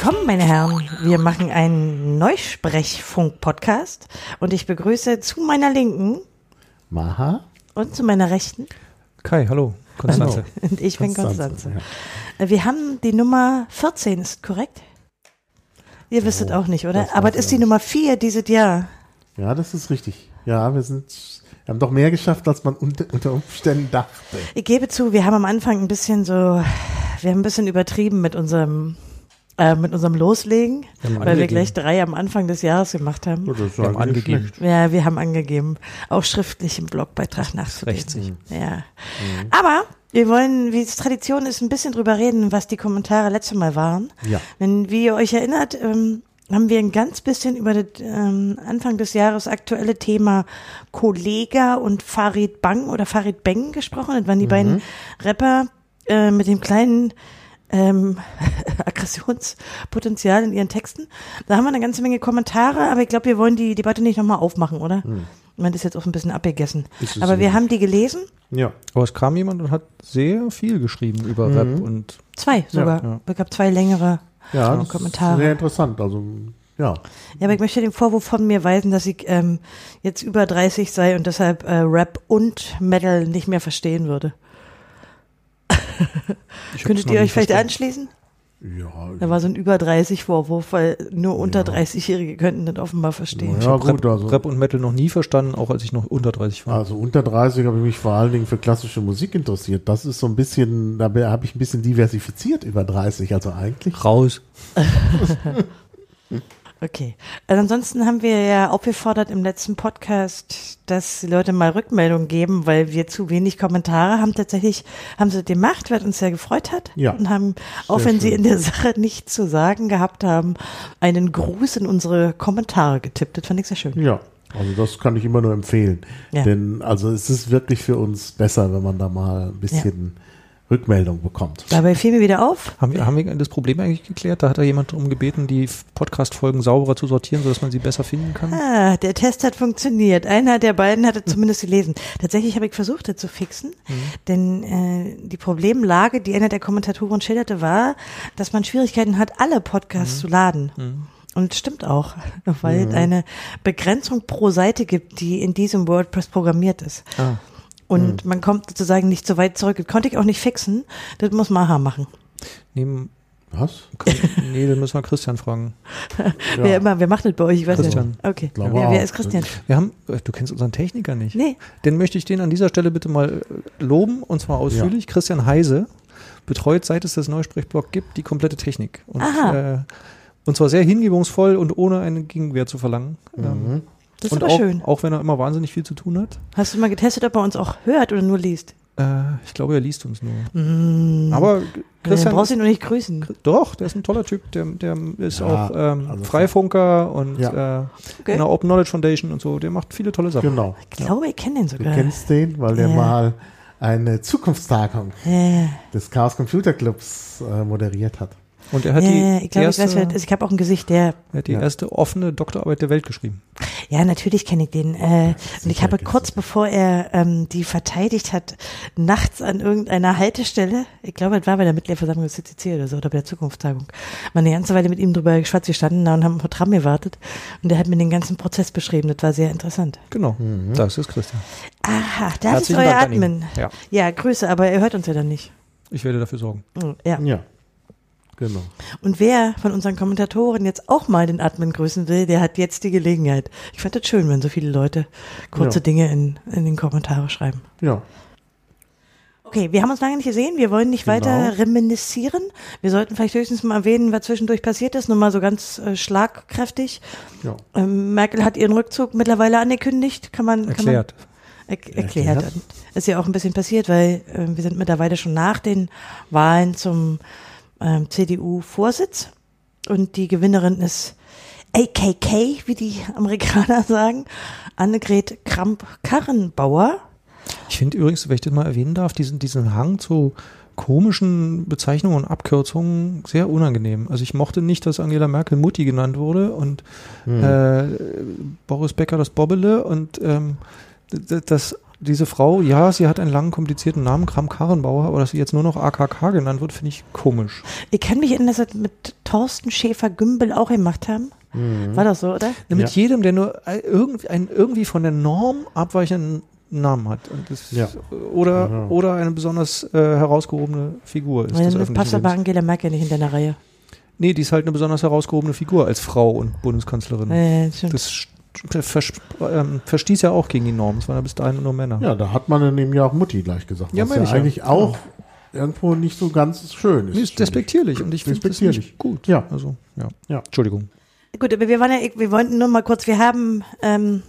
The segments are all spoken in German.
Willkommen, meine Herren. Wir machen einen Neusprechfunk-Podcast und ich begrüße zu meiner Linken Maha und zu meiner Rechten. Kai, hallo, Konstanze. Und ich bin Konstanze, Konstanze. Wir haben die Nummer 14, ist korrekt? Ihr wisstet auch nicht, oder? das Aber das ist die. Nummer 4 dieses Jahr. Ja, das ist richtig. Ja, wir sind, wir haben doch mehr geschafft, als man unter, unter Umständen dachte. Ich gebe zu, wir haben am Anfang ein bisschen so, wir haben ein bisschen übertrieben mit unserem, äh, mit unserem Loslegen, Wir weil wir angegeben. gleich drei am Anfang des Jahres gemacht haben. Das ist Wir haben angegeben. schlecht. Ja, wir haben angegeben, auch schriftlich im Blogbeitrag nachzulesen. Ja. Aber wir wollen, wie es Tradition ist, ein bisschen drüber reden, was die Kommentare letztes Mal waren. Ja. Wenn, wie ihr euch erinnert, ähm, haben wir ein ganz bisschen über das ähm, Anfang des Jahres aktuelle Thema Kollega und Farid Bang oder Farid Beng gesprochen. Das waren die beiden Rapper äh, mit dem kleinen ähm, Aggressionspotenzial in ihren Texten. Da haben wir eine ganze Menge Kommentare, aber ich glaube, wir wollen die Debatte nicht nochmal aufmachen, oder? Ich meine, das ist jetzt auch ein bisschen abgegessen. Aber wir nicht. haben die gelesen, Ja. Aber es kam jemand und hat sehr viel geschrieben über Rap und zwei sogar. ja. Es gab zwei längere Ja, das Kommentare. ist sehr interessant. Also, ja. Ja, aber ich möchte den Vorwurf von mir weisen, dass ich ähm, jetzt über 30 sei und deshalb äh, Rap und Metal nicht mehr verstehen würde. ich Könntet ihr euch vielleicht verstanden. anschließen? Ja, Da war so ein über 30 Vorwurf, weil nur unter 30-Jährige könnten das offenbar verstehen. Ja, Rap, gut, also. Rap und Metal noch nie verstanden, auch als ich noch unter 30 war. Also unter 30 habe ich mich vor allen Dingen für klassische Musik interessiert. Das ist so ein bisschen, da habe ich ein bisschen diversifiziert über 30. Also eigentlich. Raus. Okay. Also ansonsten haben wir ja aufgefordert im letzten Podcast, dass die Leute mal Rückmeldungen geben, weil wir zu wenig Kommentare haben. Tatsächlich haben sie das gemacht, was uns sehr gefreut hat. Ja. Und haben, auch wenn sie schön. in der Sache nichts zu sagen gehabt haben, einen Gruß in unsere Kommentare getippt. Das fand ich sehr schön. Ja. Also das kann ich immer nur empfehlen. Ja. Denn also es ist wirklich für uns besser, wenn man da mal ein bisschen Rückmeldung bekommt. Dabei fiel mir wieder auf. Haben wir, haben wir das Problem eigentlich geklärt? Da hat da jemand darum gebeten, die Podcast-Folgen sauberer zu sortieren, sodass man sie besser finden kann. Ah, der Test hat funktioniert. Einer der beiden hatte zumindest gelesen. Tatsächlich habe ich versucht, das zu fixen, denn äh, die Problemlage, die einer der Kommentatoren schilderte, war, dass man Schwierigkeiten hat, alle Podcasts zu laden. Und es stimmt auch, weil es eine Begrenzung pro Seite gibt, die in diesem WordPress programmiert ist. Ah. Und man kommt sozusagen nicht so weit zurück. Das konnte ich auch nicht fixen. Das muss Maha machen. Nehmen, Was? nee, dann müssen wir Christian fragen. Wer immer, wer macht das bei euch? Ich weiß Christian. nicht. Okay. Glaube Wer, ist Christian? Wir haben, du kennst unseren Techniker nicht. Nee. Den möchte ich den an dieser Stelle bitte mal äh, loben und zwar ausführlich. Christian Heise betreut, seit es das Neusprechblog gibt, die komplette Technik. Und, Aha. äh, und zwar sehr hingebungsvoll und ohne einen Gegenwert zu verlangen. Ähm, Das ist und aber auch, schön. auch wenn er immer wahnsinnig viel zu tun hat. Hast du mal getestet, ob er uns auch hört oder nur liest? Äh, ich glaube, er liest uns nur. Mm. Aber Christian Christian, brauchst du ihn noch nicht grüßen. doch, der ist ein toller Typ. Der, der ist Ja, auch ähm, also- Freifunker und Ja. äh, Okay. in der Open Knowledge Foundation und so. Der macht viele tolle Sachen. Genau. Ich glaube, ich kenne den Du sogar. kennst den, weil der Ja. mal eine Zukunftstagung Ja, des Chaos Computer Clubs äh, moderiert hat. Und er hat ja, die ja, ich glaube, ich erste, weiß, wer das ist. Ich habe auch ein Gesicht, der. er hat die Ja. erste offene Doktorarbeit der Welt geschrieben. Ja, natürlich kenne ich den. Äh, und ich habe kennst kurz bevor er ähm, die verteidigt hat, nachts an irgendeiner Haltestelle, ich glaube, das war bei der Mitgliederversammlung des CCC oder so, oder bei der Zukunftstagung, mal eine ganze Weile mit ihm drüber geschwatzt gestanden da und haben vor Tram gewartet. Und er hat mir den ganzen Prozess beschrieben. Das war sehr interessant. Genau, das ist Christian. Aha, das Herzlichen ist euer Dank. Admin. Ja, Ja, Grüße, aber er hört uns ja dann nicht. ich werde dafür sorgen. Ja. Ja. Genau. Und wer von unseren Kommentatoren jetzt auch mal den Admin grüßen will, der hat jetzt die Gelegenheit. Ich fand das schön, wenn so viele Leute kurze Ja. Dinge in, in den Kommentare schreiben. Ja. Okay, wir haben uns lange nicht gesehen. Wir wollen nicht Genau. weiter reminiszieren. Wir sollten vielleicht höchstens mal erwähnen, was zwischendurch passiert ist. Nur mal so ganz äh, schlagkräftig. Ja. Ähm, Merkel hat ihren Rückzug mittlerweile angekündigt. Kann man Erklärt. Kann man, er, erklärt. Erklärt. Ist ja auch ein bisschen passiert, weil äh, wir sind mittlerweile schon nach den Wahlen zum ähm, CDU-Vorsitz. Und die Gewinnerin ist AKK, wie die Amerikaner sagen. Annegret Kramp-Karrenbauer. Ich finde übrigens, wenn ich das mal erwähnen darf, diesen, diesen Hang zu komischen Bezeichnungen und Abkürzungen sehr unangenehm. Also ich mochte nicht, dass Angela Merkel Mutti genannt wurde und Hm. äh, Boris Becker das Bobbele und ähm, das diese Frau, ja, sie hat einen langen, komplizierten Namen, Kram Karrenbauer, aber dass sie jetzt nur noch AKK genannt wird, finde ich komisch. Ich kann mich erinnern, dass das mit Thorsten Schäfer-Gümbel auch gemacht haben. War das so, oder? Na, Mit Ja. jedem, der nur ein- irgendwie, einen irgendwie von der Norm abweichenden Namen hat. Und das, Ja. oder, Ja. oder eine besonders äh, herausgehobene Figur ist. Dann öffentlichen passt aber. Angela Merkel nicht in deiner Reihe. Nee, die ist halt eine besonders herausgehobene Figur als Frau und Bundeskanzlerin. Äh, stimmt. Das vers ähm, verstieß ja auch gegen die Norm. Es waren ja bis dahin nur Männer. Ja, da hat man dann eben ja auch Mutti gleich gesagt. Ja, was meine ja ich ja. eigentlich auch irgendwo nicht so ganz schön ist. Nee, ist despektierlich und ich finde Despektierlich. nicht gut. Ja. Also, ja. Ja. Entschuldigung. Gut, aber wir waren ja, wir wollten nur mal kurz, wir haben ähm,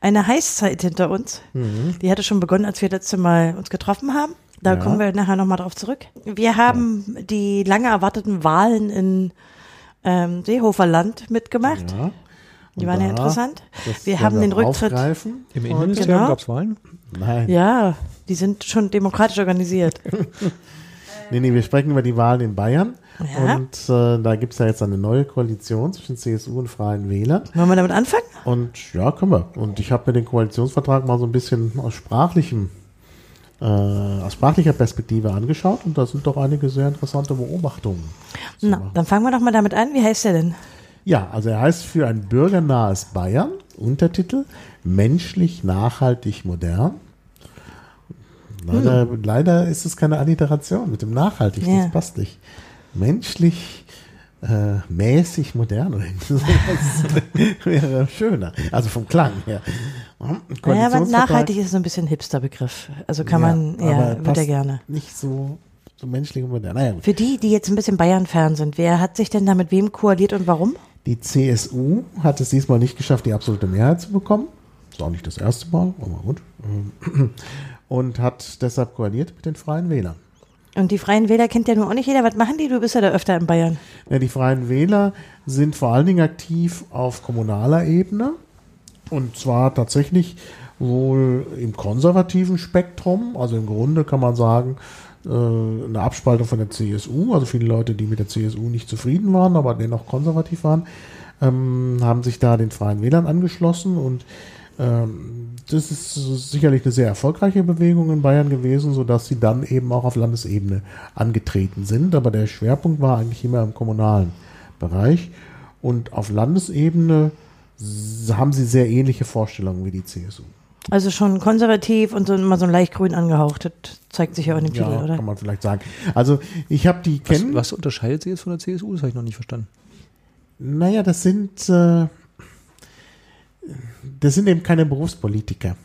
eine Heißzeit hinter uns. Mhm. Die hatte schon begonnen, als wir letzte Mal uns getroffen haben. Da Ja. kommen wir nachher nochmal drauf zurück. Wir haben die lange erwarteten Wahlen in ähm, Seehoferland mitgemacht. Ja. Die waren ja interessant. Wir haben den Rücktritt. Aufgreifen. Im Innenministerium genau. gab es Wahlen? Nein. Ja, die sind schon demokratisch organisiert. Nee, nee, wir sprechen über die Wahlen in Bayern. Ja. Und äh, da gibt es ja jetzt eine neue Koalition zwischen CSU und Freien Wählern. Wollen wir damit anfangen? Und ja, können wir. Und ich habe mir den Koalitionsvertrag mal so ein bisschen aus sprachlichem, äh, aus sprachlicher Perspektive angeschaut und da sind doch einige sehr interessante Beobachtungen. Na, machen. dann fangen wir doch mal damit an. Wie heißt der denn? Ja, also er heißt für ein bürgernahes Bayern, Untertitel, menschlich, nachhaltig, modern. Leider, leider ist es keine Alliteration mit dem nachhaltig, Ja. das passt nicht. Menschlich, äh, mäßig, modern oder wäre schöner. Also vom Klang her. Ja, aber nachhaltig ist so ein bisschen ein Hipster-Begriff. Also kann man, ja, wird er passt gerne. Nicht so, so menschlich und modern. Naja. Für die, die jetzt ein bisschen Bayern-Fan sind, wer hat sich denn da mit wem koaliert und warum? Die CSU hat es diesmal nicht geschafft, die absolute Mehrheit zu bekommen. Ist auch nicht das erste Mal, aber gut. Und hat deshalb koaliert mit den Freien Wählern. Und die Freien Wähler kennt ja nun auch nicht jeder. Was machen die? Du bist ja da öfter in Bayern. Ja, die Freien Wähler sind vor allen Dingen aktiv auf kommunaler Ebene. Und zwar tatsächlich wohl im konservativen Spektrum. Also im Grunde kann man sagen, eine Abspaltung von der CSU. Also viele Leute, die mit der CSU nicht zufrieden waren, aber dennoch konservativ waren, ähm, haben sich da den Freien Wählern angeschlossen. Und ähm, das ist sicherlich eine sehr erfolgreiche Bewegung in Bayern gewesen, sodass sie dann eben auch auf Landesebene angetreten sind. Aber der Schwerpunkt war eigentlich immer im kommunalen Bereich. Und auf Landesebene haben sie sehr ähnliche Vorstellungen wie die CSU. Also schon konservativ und so immer so ein leicht grün angehaucht. Das zeigt sich ja auch in dem Titel, Ja, oder? kann man vielleicht sagen. Also ich habe die Was, kennen. was unterscheidet sie jetzt von der CSU? Das habe ich noch nicht verstanden. Naja, das sind, äh, das sind eben keine Berufspolitiker.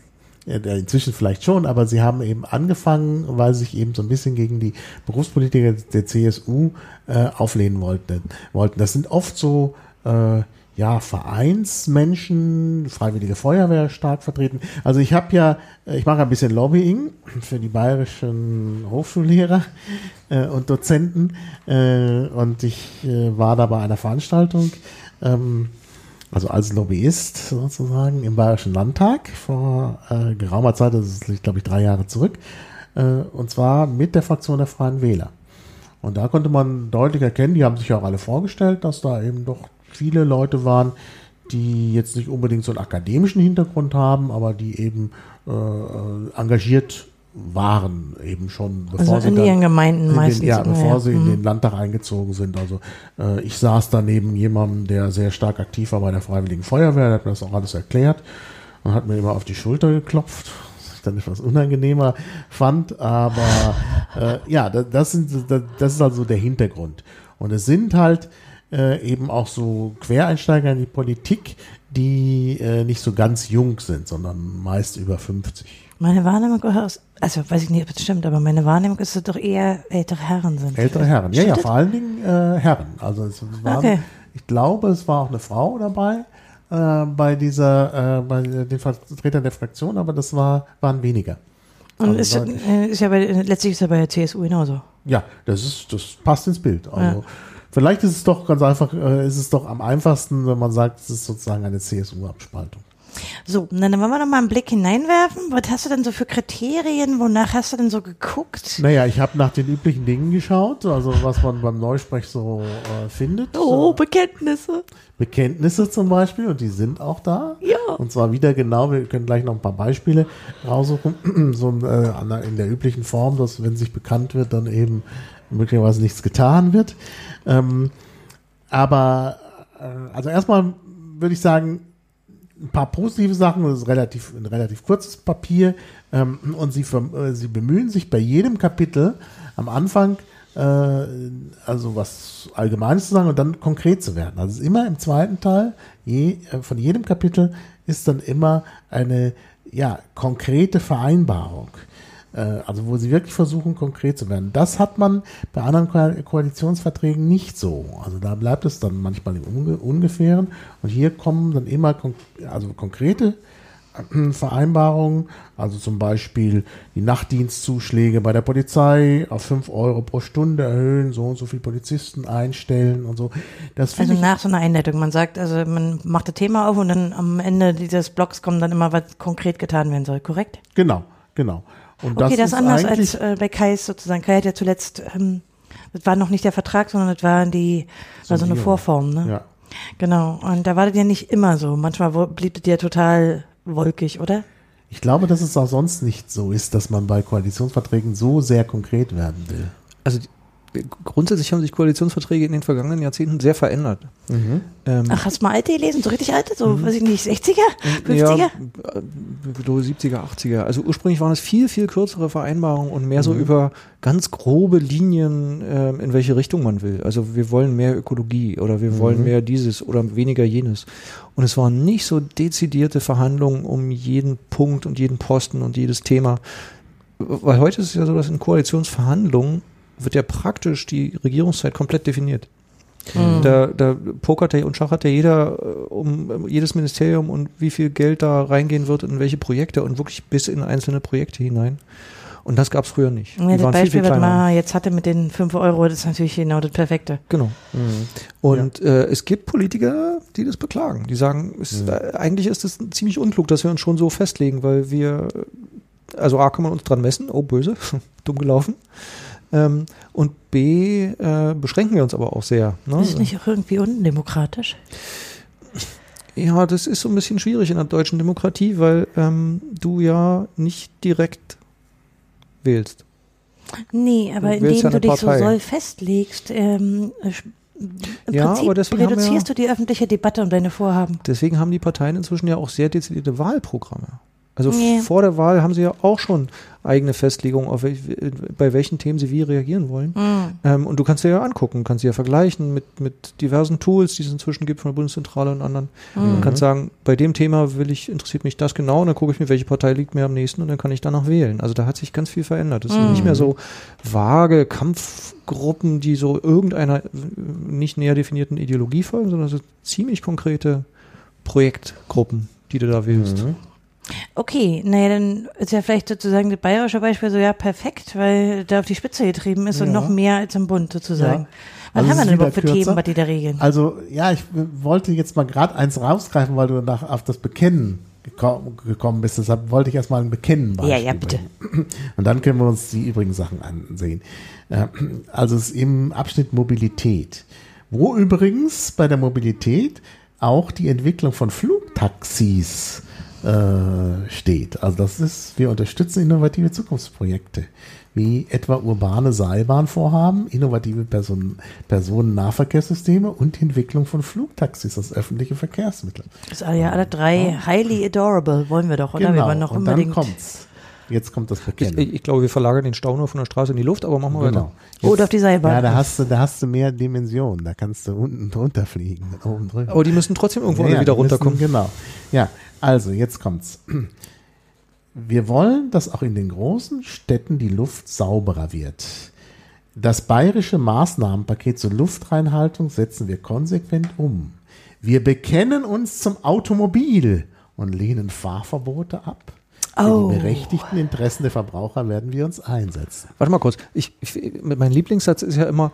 Inzwischen vielleicht schon, aber sie haben eben angefangen, weil sie sich eben so ein bisschen gegen die Berufspolitiker der CSU äh, auflehnen wollten. wollten. Das sind oft so äh, ja, Vereinsmenschen, Freiwillige Feuerwehr stark vertreten. Also ich habe ja, äh, ich mache ein bisschen Lobbying für die bayerischen Hochschullehrer äh, und Dozenten äh, und ich äh, war da bei einer Veranstaltung, ähm, also als Lobbyist sozusagen im Bayerischen Landtag vor äh, geraumer Zeit, das ist glaube ich drei Jahre zurück, äh, und zwar mit der Fraktion der Freien Wähler. Und da konnte man deutlich erkennen, die haben sich ja auch alle vorgestellt, dass da eben doch viele Leute waren, die jetzt nicht unbedingt so einen akademischen Hintergrund haben, aber die eben äh, äh, engagiert waren, eben schon bevor Also sie in ihren Gemeinden in den, meistens. ja, bevor ja. sie in Mhm. den Landtag eingezogen sind. Also äh, ich saß da neben jemandem, der sehr stark aktiv war bei der Freiwilligen Feuerwehr, der hat mir das auch alles erklärt und hat mir immer auf die Schulter geklopft, was ich dann etwas unangenehmer fand. Aber äh, ja, das, sind, das ist also der Hintergrund. Und es sind halt äh, eben auch so Quereinsteiger in die Politik, die äh, nicht so ganz jung sind, sondern meist über 50. Meine Wahrnehmung aus, also weiß ich nicht, ob es stimmt, aber meine Wahrnehmung ist, dass doch eher ältere Herren sind. Ältere Herren, ja, Stimmt ja, das? vor allen Dingen äh, Herren. Also es waren, Okay. ich glaube, es war auch eine Frau dabei äh, bei dieser, äh, bei den Vertretern der Fraktion, aber das war, waren weniger. Und Also ist, äh, ist ja bei, letztlich ist ja bei der CSU genauso. Ja, das ist, das passt ins Bild. Also Ja. Vielleicht ist es doch ganz einfach, äh, ist es doch am einfachsten, wenn man sagt, es ist sozusagen eine CSU-Abspaltung. So, dann wollen wir noch mal einen Blick hineinwerfen. Was hast du denn so für Kriterien? Wonach hast du denn so geguckt? Naja, ich habe nach den üblichen Dingen geschaut, also was man beim Neusprech so äh, findet. Oh, Bekenntnisse. Bekenntnisse zum Beispiel, und die sind auch da. Ja. Und zwar wieder genau, wir können gleich noch ein paar Beispiele raussuchen, so äh, in der üblichen Form, dass wenn sich bekannt wird, dann eben möglicherweise nichts getan wird. Ähm, aber äh, also erstmal würde ich sagen, ein paar positive Sachen, das ist relativ, ein relativ kurzes Papier ähm, und sie, äh, sie bemühen sich bei jedem Kapitel am Anfang, äh, also was Allgemeines zu sagen und dann konkret zu werden. Also immer im zweiten Teil je, äh, von jedem Kapitel ist dann immer eine ja, konkrete Vereinbarung. Äh, Also wo sie wirklich versuchen, konkret zu werden. Das hat man bei anderen Ko Koalitionsverträgen nicht so. Also da bleibt es dann manchmal im Unge Ungefähren. Und hier kommen dann immer kon also konkrete äh, Vereinbarungen, also zum Beispiel die Nachtdienstzuschläge bei der Polizei auf 5 Euro pro Stunde erhöhen, so und so viele Polizisten einstellen und so. Das Also nach so einer Einleitung. Man sagt, also man macht das Thema auf und dann am Ende dieses Blogs kommt dann immer, was konkret getan werden soll, korrekt? genau, genau. Und Okay, das, ist ist anders als äh, bei Kais sozusagen. Kai hat ja zuletzt, ähm, das war noch nicht der Vertrag, sondern das war die, war so eine. Vorform, ne? ja. Genau. Und da war das ja nicht immer so. Manchmal blieb das ja total wolkig, oder? Ich glaube, dass es auch sonst nicht so ist, dass man bei Koalitionsverträgen so sehr konkret werden will. Also die, grundsätzlich haben sich Koalitionsverträge in den vergangenen Jahrzehnten sehr verändert. Ähm, Ach, hast du mal alte gelesen? So richtig alte? So, weiß ich nicht, 60er? 50er? Ja, äh, so 70er, 80er. Also ursprünglich waren es viel, viel kürzere Vereinbarungen und mehr so über ganz grobe Linien, ähm, in welche Richtung man will. Also wir wollen mehr Ökologie oder wir wollen mehr dieses oder weniger jenes. Und es waren nicht so dezidierte Verhandlungen um jeden Punkt und jeden Posten und jedes Thema. Weil heute ist es ja so, dass in Koalitionsverhandlungen wird ja praktisch die Regierungszeit komplett definiert. Da, da pokert ja und schachert ja jeder äh, um jedes Ministerium und wie viel Geld da reingehen wird in welche Projekte und wirklich bis in einzelne Projekte hinein. Und das gab es früher nicht. Ja, das Beispiel, was man jetzt hatte mit den 5 Euro, das ist natürlich genau das Perfekte. Genau. Und äh, es gibt Politiker, die das beklagen. Die sagen, es, äh, eigentlich ist es ziemlich unklug, dass wir uns schon so festlegen, weil wir, äh, also A, kann man uns dran messen, oh böse, dumm gelaufen. Ähm, und B, äh, beschränken wir uns aber auch sehr. Ne? Das ist nicht auch irgendwie undemokratisch? Ja, das ist so ein bisschen schwierig in der deutschen Demokratie, weil ähm, du ja nicht direkt wählst. Nee, aber Du indem ja du dich so Partei. soll festlegst, ähm, im Ja, Prinzip aber deswegen reduzierst du die öffentliche Debatte um deine Vorhaben. Deswegen haben die Parteien inzwischen ja auch sehr dezidierte Wahlprogramme. Also Nee. vor der Wahl haben sie ja auch schon eigene Festlegungen, auf welch, bei welchen Themen sie wie reagieren wollen. Mhm. Ähm, und du kannst dir ja angucken, kannst sie ja vergleichen mit, mit diversen Tools, die es inzwischen gibt von der Bundeszentrale und anderen. Mhm. Und kannst sagen, bei dem Thema will ich, interessiert mich das genau und dann gucke ich mir, welche Partei liegt mir am nächsten und dann kann ich danach wählen. Also da hat sich ganz viel verändert. Es sind Mhm. nicht mehr so vage Kampfgruppen, die so irgendeiner nicht näher definierten Ideologie folgen, sondern es sind ziemlich konkrete Projektgruppen, die du da wählst. Mhm. Okay, naja, dann ist ja vielleicht sozusagen das bayerische Beispiel so, ja, perfekt, weil da auf die Spitze getrieben ist und Ja. noch mehr als im Bund sozusagen. Ja. Was Also haben wir denn überhaupt für wieder kürzer. Themen, was die da regeln? Also, ja, ich wollte jetzt mal gerade eins rausgreifen, weil du nach, auf das Bekennen geko gekommen bist. Deshalb wollte ich erstmal ein Bekennen Ja, ja, bitte. bringen. Und dann können wir uns die übrigen Sachen ansehen. Äh, Also es ist im Abschnitt Mobilität, wo übrigens bei der Mobilität auch die Entwicklung von Flugtaxis äh, steht. Also das ist, wir unterstützen innovative Zukunftsprojekte, wie etwa urbane Seilbahnvorhaben, innovative Person Personennahverkehrssysteme und die Entwicklung von Flugtaxis als öffentliche Verkehrsmittel. Das ist ja alle drei highly adorable, wollen wir doch, oder? Wir wollen noch Genau. und dann unbedingt. kommt's. Jetzt kommt das Ich, Bekennen. ich glaube, wir verlagern den Stau nur von der Straße in die Luft, aber machen wir Genau. weiter. Oder auf die Seilbahn. Ja, da hast du, da hast du mehr Dimensionen. Da kannst du unten drunter fliegen, oben drüber. Aber die müssen trotzdem irgendwo Ja, alle ja, wieder die müssen- runterkommen. Genau. Ja, also jetzt kommt's. Wir wollen, dass auch in den großen Städten die Luft sauberer wird. Das bayerische Maßnahmenpaket zur Luftreinhaltung setzen wir konsequent um. Wir bekennen uns zum Automobil und lehnen Fahrverbote ab. Für Oh. die berechtigten Interessen der Verbraucher werden wir uns einsetzen. Warte mal kurz. Ich, ich, mein Lieblingssatz ist ja immer,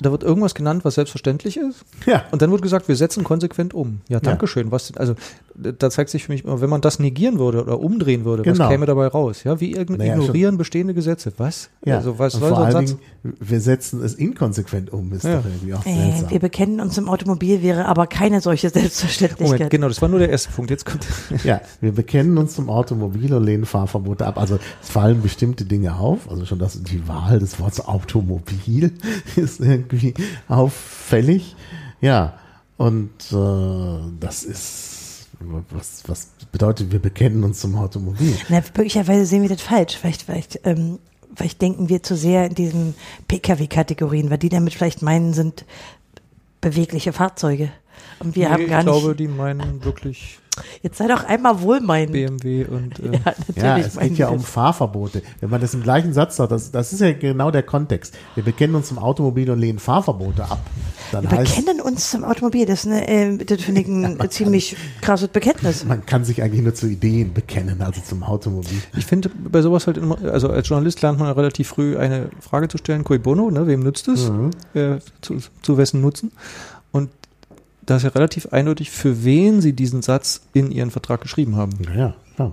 da wird irgendwas genannt, was selbstverständlich ist. Ja. Und dann wird gesagt, wir setzen konsequent um. Ja, danke schön. Was, also, da zeigt sich für mich, immer, wenn man das negieren würde oder umdrehen würde, Genau. was käme dabei raus? Ja, wie irgend- Naja, ignorieren bestehende Gesetze. Was? Ja, Also was und soll vor so ein allen Satz? Dingen, wir setzen es inkonsequent um, ist Ja. doch irgendwie auch Äh, wir bekennen uns im Automobil, wäre aber keine solche Selbstverständlichkeit. Moment, genau, das war nur der erste Punkt. Jetzt kommt. Ja, wir bekennen uns zum Automobil und lehnen Fahrverbote ab. Also es fallen bestimmte Dinge auf. Also schon das, die Wahl des Wortes Automobil ist irgendwie auffällig. Ja, und äh, das ist, was, was bedeutet, wir bekennen uns zum Automobil. Na, möglicherweise sehen wir das falsch. Vielleicht, vielleicht, ähm, vielleicht denken wir zu sehr in diesen Pkw-Kategorien, weil die damit vielleicht meinen, sind bewegliche Fahrzeuge. Und wir Nee, haben gar ich nicht. glaube, die meinen wirklich jetzt sei doch einmal wohlmeinend. BMW und äh, Ja, natürlich. Ja, es geht ja um Fahrverbote. Wenn man das im gleichen Satz sagt, das, das ist ja genau der Kontext. Wir bekennen uns zum Automobil und lehnen Fahrverbote ab. Dann Wir heißt, bekennen uns zum Automobil. Das, ist eine, äh, das finde ich ein ziemlich krasses Bekenntnis. man kann sich eigentlich nur zu Ideen bekennen, also zum Automobil. Ich finde bei sowas halt immer, also als Journalist lernt man ja relativ früh eine Frage zu stellen, cui bono, ne, wem nützt es? Mhm. Äh, zu, zu wessen Nutzen? Und da ist ja relativ eindeutig, für wen sie diesen Satz in ihren Vertrag geschrieben haben. Naja, ja.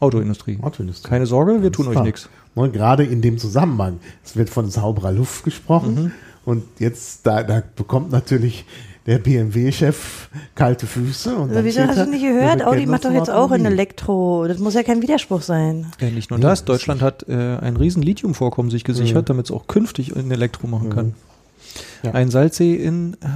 Autoindustrie. Autoindustrie. Keine Sorge, wir Ganz tun euch klar. nichts. Und gerade in dem Zusammenhang, es wird von sauberer Luft gesprochen Mhm. und jetzt, da, da bekommt natürlich der BMW-Chef kalte Füße. Und Also, dann wieso hast du nicht gehört? Audi macht doch jetzt auch in Automobil. Elektro. Das muss ja kein Widerspruch sein. Ja, nicht nur Nee, das, Deutschland hat äh, ein riesen Lithiumvorkommen sich gesichert, damit es auch künftig in Elektro machen kann. Ja. Ein Salzsee in, äh,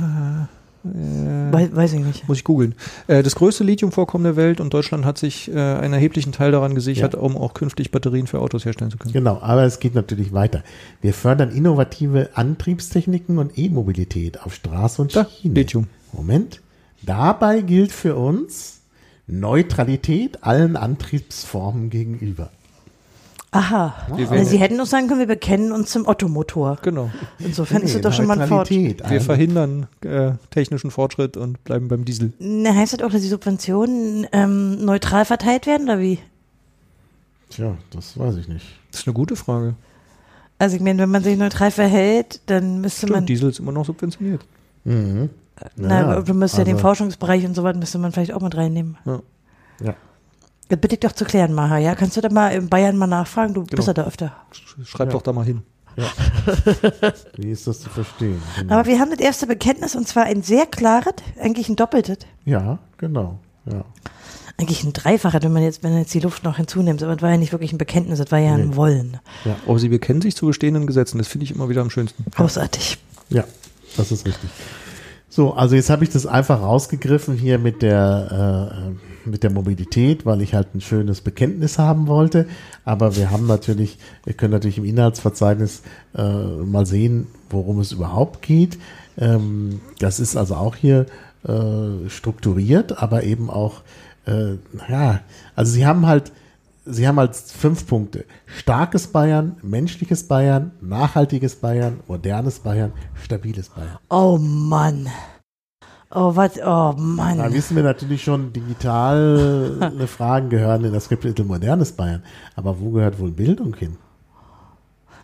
äh, Wei- weiß ich nicht. muss ich googeln, äh, das größte Lithiumvorkommen der Welt und Deutschland hat sich äh, einen erheblichen Teil daran gesichert, Ja. um auch künftig Batterien für Autos herstellen zu können. Genau, aber es geht natürlich weiter. Wir fördern innovative Antriebstechniken und E-Mobilität auf Straße und Da, Schiene. Lithium. Moment. Dabei gilt für uns Neutralität allen Antriebsformen gegenüber. Aha. Also Sie hätten uns sagen können, wir bekennen uns zum Ottomotor. Genau. Insofern ist Nee, es doch schon mal ein Fort. Neutralität Wir verhindern äh, technischen Fortschritt und bleiben beim Diesel. Na, heißt das auch, dass die Subventionen ähm, neutral verteilt werden oder wie? Tja, das weiß ich nicht. Das ist eine gute Frage. Also ich meine, wenn man sich neutral verhält, dann müsste man, Stimmt, Diesel ist immer noch subventioniert. Mhm. na, du müsstest ja den also- Forschungsbereich und so weiter, müsste man vielleicht auch mit reinnehmen. Ja. Ja. Das bitte ich doch zu klären, Maha, ja? Kannst du da mal in Bayern mal nachfragen? Du bist Genau. ja da öfter. Sch- Schreib Ja. doch da mal hin. Wie ist das zu verstehen? Genau. Aber wir haben das erste Bekenntnis und zwar ein sehr klares, eigentlich ein doppeltes. ja, genau. Ja. Eigentlich ein dreifaches, wenn man jetzt, wenn man jetzt die Luft noch hinzunimmt. Aber es war ja nicht wirklich ein Bekenntnis, es war ja ein Nee. Wollen. Aber sie bekennen sich zu bestehenden Gesetzen. Das finde ich immer wieder am schönsten. Großartig. Ja, das ist richtig. So, also jetzt habe ich das einfach rausgegriffen hier mit der, äh, mit der Mobilität, weil ich halt ein schönes Bekenntnis haben wollte. Aber wir haben natürlich, wir können natürlich im Inhaltsverzeichnis äh, mal sehen, worum es überhaupt geht. Ähm, das ist also auch hier äh, strukturiert, aber eben auch, äh, ja, also sie haben halt, sie haben halt fünf Punkte. Starkes Bayern, menschliches Bayern, nachhaltiges Bayern, modernes Bayern, stabiles Bayern. Oh Mann. Oh, was, oh Da Mann. wissen wir natürlich schon, digitale Fragen gehören in das Kapitel modernes Bayern. Aber wo gehört wohl Bildung hin?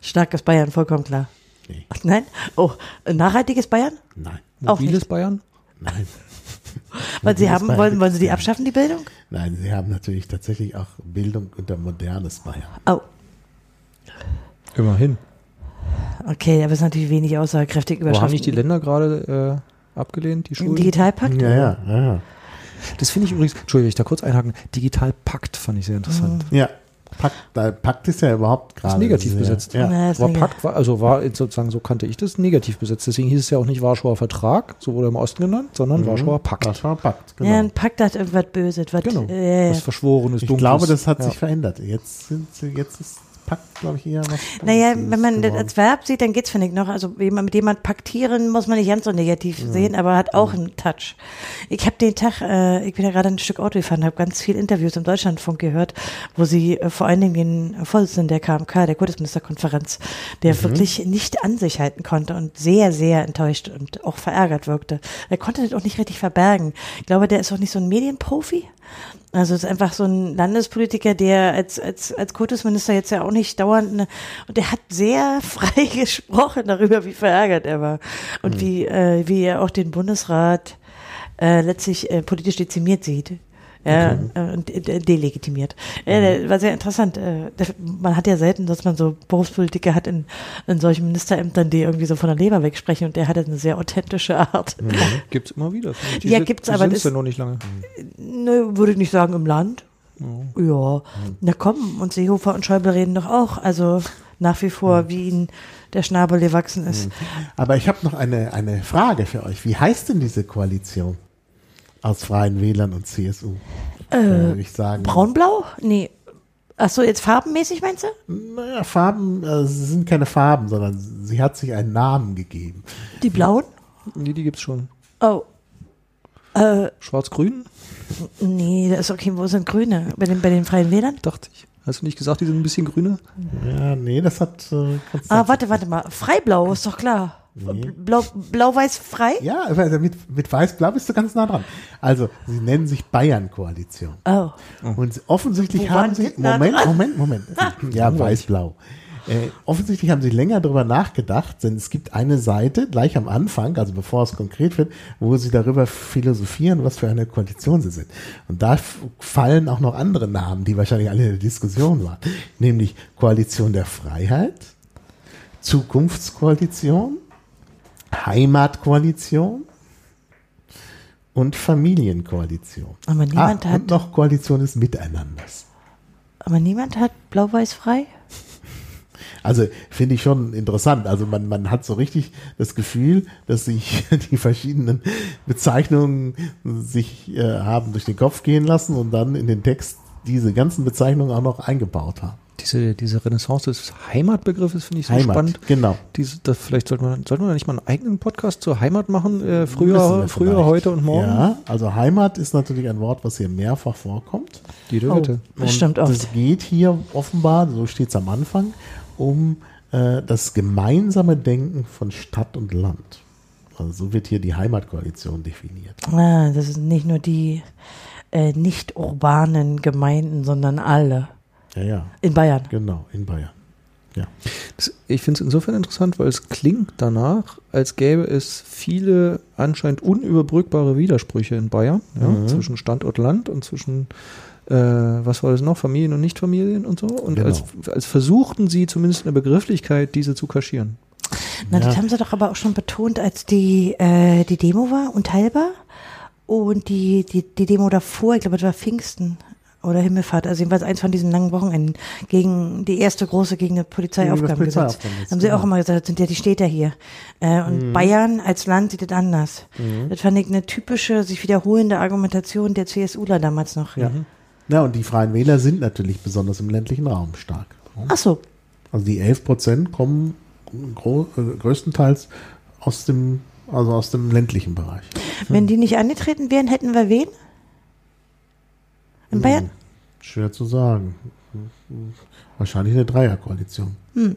Starkes Bayern, vollkommen klar. Nee. Ach, nein? Oh, nachhaltiges Bayern? Nein, Auch Mobiles. Bayern? nein. Weil sie haben, Bayern wollen, wollen sie die abschaffen, die Bildung? Nein, sie haben natürlich tatsächlich auch Bildung unter modernes Bayern. Oh, Immerhin. okay, aber es ist natürlich wenig aussagekräftig Aber haben nicht die Länder gerade äh, abgelehnt, die Im Schulen? Digitalpakt? Ja, ja, ja. ja. Das finde ich übrigens, Entschuldigung, wenn ich da kurz einhaken, Digitalpakt fand ich sehr interessant. Ja, Pakt, Pakt ist ja überhaupt Das gerade. ist negativ sehr- besetzt. Ja. Ist Aber nicht- Pakt war, also war sozusagen, so kannte ich das, negativ besetzt. Deswegen hieß es ja auch nicht Warschauer Vertrag, so wurde er im Osten genannt, sondern Warschauer Pakt. Warschauer Pakt, Ja, genau. ein Pakt hat irgendwas Böses. Was, Genau. äh, Was Verschworenes, Ich Dunkles. glaube, das hat Ja. sich verändert. Jetzt sind sie, jetzt ist Pakt, glaube ich, eher was. Naja, wenn man das geworden. als Verb sieht, dann geht's finde ich noch. Also jemand, mit jemand paktieren muss man nicht ganz so negativ sehen, aber hat auch einen Touch. Ich habe den Tag, äh, ich bin ja gerade ein Stück Auto gefahren, habe ganz viel Interviews im Deutschlandfunk gehört, wo sie äh, vor allen Dingen den Vorsitzenden der KMK, der Kultusministerkonferenz, der wirklich nicht an sich halten konnte und sehr, sehr enttäuscht und auch verärgert wirkte. Er konnte das auch nicht richtig verbergen. Ich glaube, der ist auch nicht so ein Medienprofi. Also es ist einfach so ein Landespolitiker, der als, als, als Kultusminister jetzt ja auch nicht dauernd eine, und der hat sehr frei gesprochen darüber, wie verärgert er war und Hm. wie, äh, wie er auch den Bundesrat äh, letztlich äh, politisch dezimiert sieht. Ja, äh, und de- delegitimiert. Äh, war sehr interessant. Äh, man hat ja selten, dass man so Berufspolitiker hat in, in solchen Ministerämtern, die irgendwie so von der Leber wegsprechen und der hatte eine sehr authentische Art. Gibt's immer wieder. ich. Ja, sind- gibt's, die aber sind's das- ja noch nicht lange. Nö, würde ich nicht sagen im Land. Ja. Ja, na komm, und Seehofer und Schäuble reden doch auch, also nach wie vor, wie ihnen der Schnabel gewachsen ist. Aber ich habe noch eine, eine Frage für euch. Wie heißt denn diese Koalition aus Freien Wählern und CSU? Äh, würde ich sagen. Braunblau? Nee. Ach so, jetzt farbenmäßig meinst du? Naja, Farben, äh, sie sind keine Farben, sondern sie hat sich einen Namen gegeben. Die blauen? Nee, die gibt's schon. Oh. Äh, Schwarz-Grün? Nee, das ist okay, wo sind Grüne? Bei den, bei den Freien Wählern? Dachte ich. Hast du nicht gesagt, die sind ein bisschen grüner? Ja, nee, das hat äh, Ah, warte, warte mal. Freiblau ist doch klar. Blau, blau-weiß frei? Ja, also mit, mit Weiß-Blau bist du ganz nah dran. Also, sie nennen sich Bayern-Koalition. Oh. Und offensichtlich Wo haben sie, nah Moment, dran? Moment, Moment. Ja, weiß-blau. Äh, offensichtlich haben sie länger darüber nachgedacht, denn es gibt eine Seite gleich am Anfang, also bevor es konkret wird, wo sie darüber philosophieren, was für eine Koalition sie sind. Und da fallen auch noch andere Namen, die wahrscheinlich alle in der Diskussion waren, nämlich Koalition der Freiheit, Zukunftskoalition, Heimatkoalition und Familienkoalition. Aber niemand ah, hat- und noch Koalition des Miteinanders. Aber niemand hat blau-weiß frei? Also finde ich schon interessant. Also man, man hat so richtig das Gefühl, dass sich die verschiedenen Bezeichnungen sich äh, haben durch den Kopf gehen lassen und dann in den Text diese ganzen Bezeichnungen auch noch eingebaut haben. Diese, diese Renaissance des Heimatbegriffes finde ich so Heimat, spannend. genau. Diese, das, vielleicht sollte man, sollten wir da nicht mal einen eigenen Podcast zur Heimat machen? Äh, früher, früher vielleicht. heute und morgen? Ja, also Heimat ist natürlich ein Wort, was hier mehrfach vorkommt. Jede Oh. Wette. Das stimmt oft. Es geht hier offenbar, so steht es am Anfang, um äh, das gemeinsame Denken von Stadt und Land. Also so wird hier die Heimatkoalition definiert. Ah, das sind nicht nur die äh, nicht urbanen Gemeinden, sondern alle. Ja, ja, In Bayern. genau, in Bayern. Ja. Das, ich finde es insofern interessant, weil es klingt danach, als gäbe es viele anscheinend unüberbrückbare Widersprüche in Bayern ja, Mhm. zwischen Stadt und Land und zwischen, äh, was war das noch, Familien und Nichtfamilien und so. Und Genau. als, als versuchten sie zumindest in der Begrifflichkeit, diese zu kaschieren. Na, Ja. das haben sie doch aber auch schon betont, als die, äh, die Demo war, unteilbar. Und die, die, die Demo davor, ich glaube, das war Pfingsten oder Himmelfahrt, also jedenfalls eins von diesen langen Wochenenden, gegen die erste große gegen das Polizeiaufgabengesetz. Polizeiaufgabengesetz, Haben sie auch immer gesagt, das sind ja die Städter hier. Äh, und Bayern als Land sieht das anders. Das fand ich eine typische, sich wiederholende Argumentation der CSUler damals noch. Ja. Ja, und die Freien Wähler sind natürlich besonders im ländlichen Raum stark. Ach so. Also die 11 Prozent kommen äh, größtenteils aus dem, also aus dem ländlichen Bereich. Wenn die nicht angetreten wären, hätten wir wen? In Bayern? Schwer zu sagen. Wahrscheinlich eine Dreierkoalition. Hm.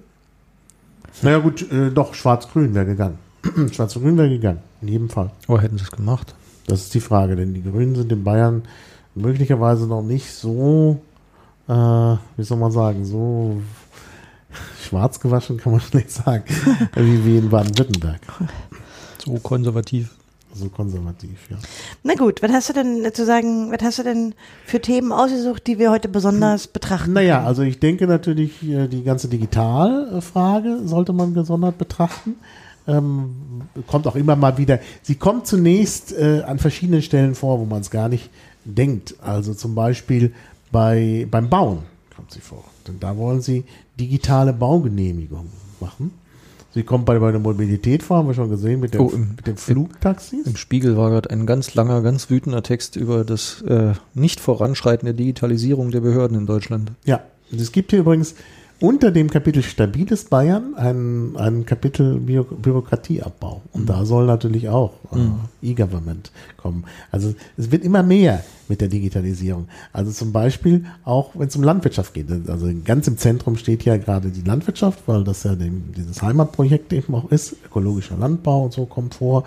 Naja gut, äh, doch, Schwarz-Grün wäre gegangen. Schwarz-Grün wäre gegangen, in jedem Fall. Aber hätten sie es gemacht? Das ist die Frage, denn die Grünen sind in Bayern möglicherweise noch nicht so, äh, wie soll man sagen, so schwarz gewaschen kann man nicht sagen, wie, wie in Baden-Württemberg. So konservativ. So konservativ, ja. Na gut, was hast du denn zu sagen, was hast du denn für Themen ausgesucht, die wir heute besonders betrachten? Naja, also ich denke natürlich, äh, die ganze Digitalfrage sollte man gesondert betrachten. Ähm, kommt auch immer mal wieder. Sie kommt zunächst äh, an verschiedenen Stellen vor, wo man es gar nicht denkt. Also zum Beispiel bei, beim Bauen kommt sie vor. Denn da wollen sie digitale Baugenehmigungen machen. Sie kommt bei, bei der Mobilität vor, haben wir schon gesehen, mit, dem, Oh, im- mit den Flugtaxis. Im Spiegel war gerade ein ganz langer, ganz wütender Text über das äh, Nicht-Voranschreiten der Digitalisierung der Behörden in Deutschland. Ja, es gibt hier übrigens unter dem Kapitel Stabiles Bayern ein, ein Kapitel Bü Bürokratieabbau. Und da soll natürlich auch äh, E-Government kommen. Also es wird immer mehr mit der Digitalisierung. Also zum Beispiel auch, wenn es um Landwirtschaft geht. Also ganz im Zentrum steht ja gerade die Landwirtschaft, weil das ja dem, dieses Heimatprojekt eben auch ist. Ökologischer Landbau und so kommt vor.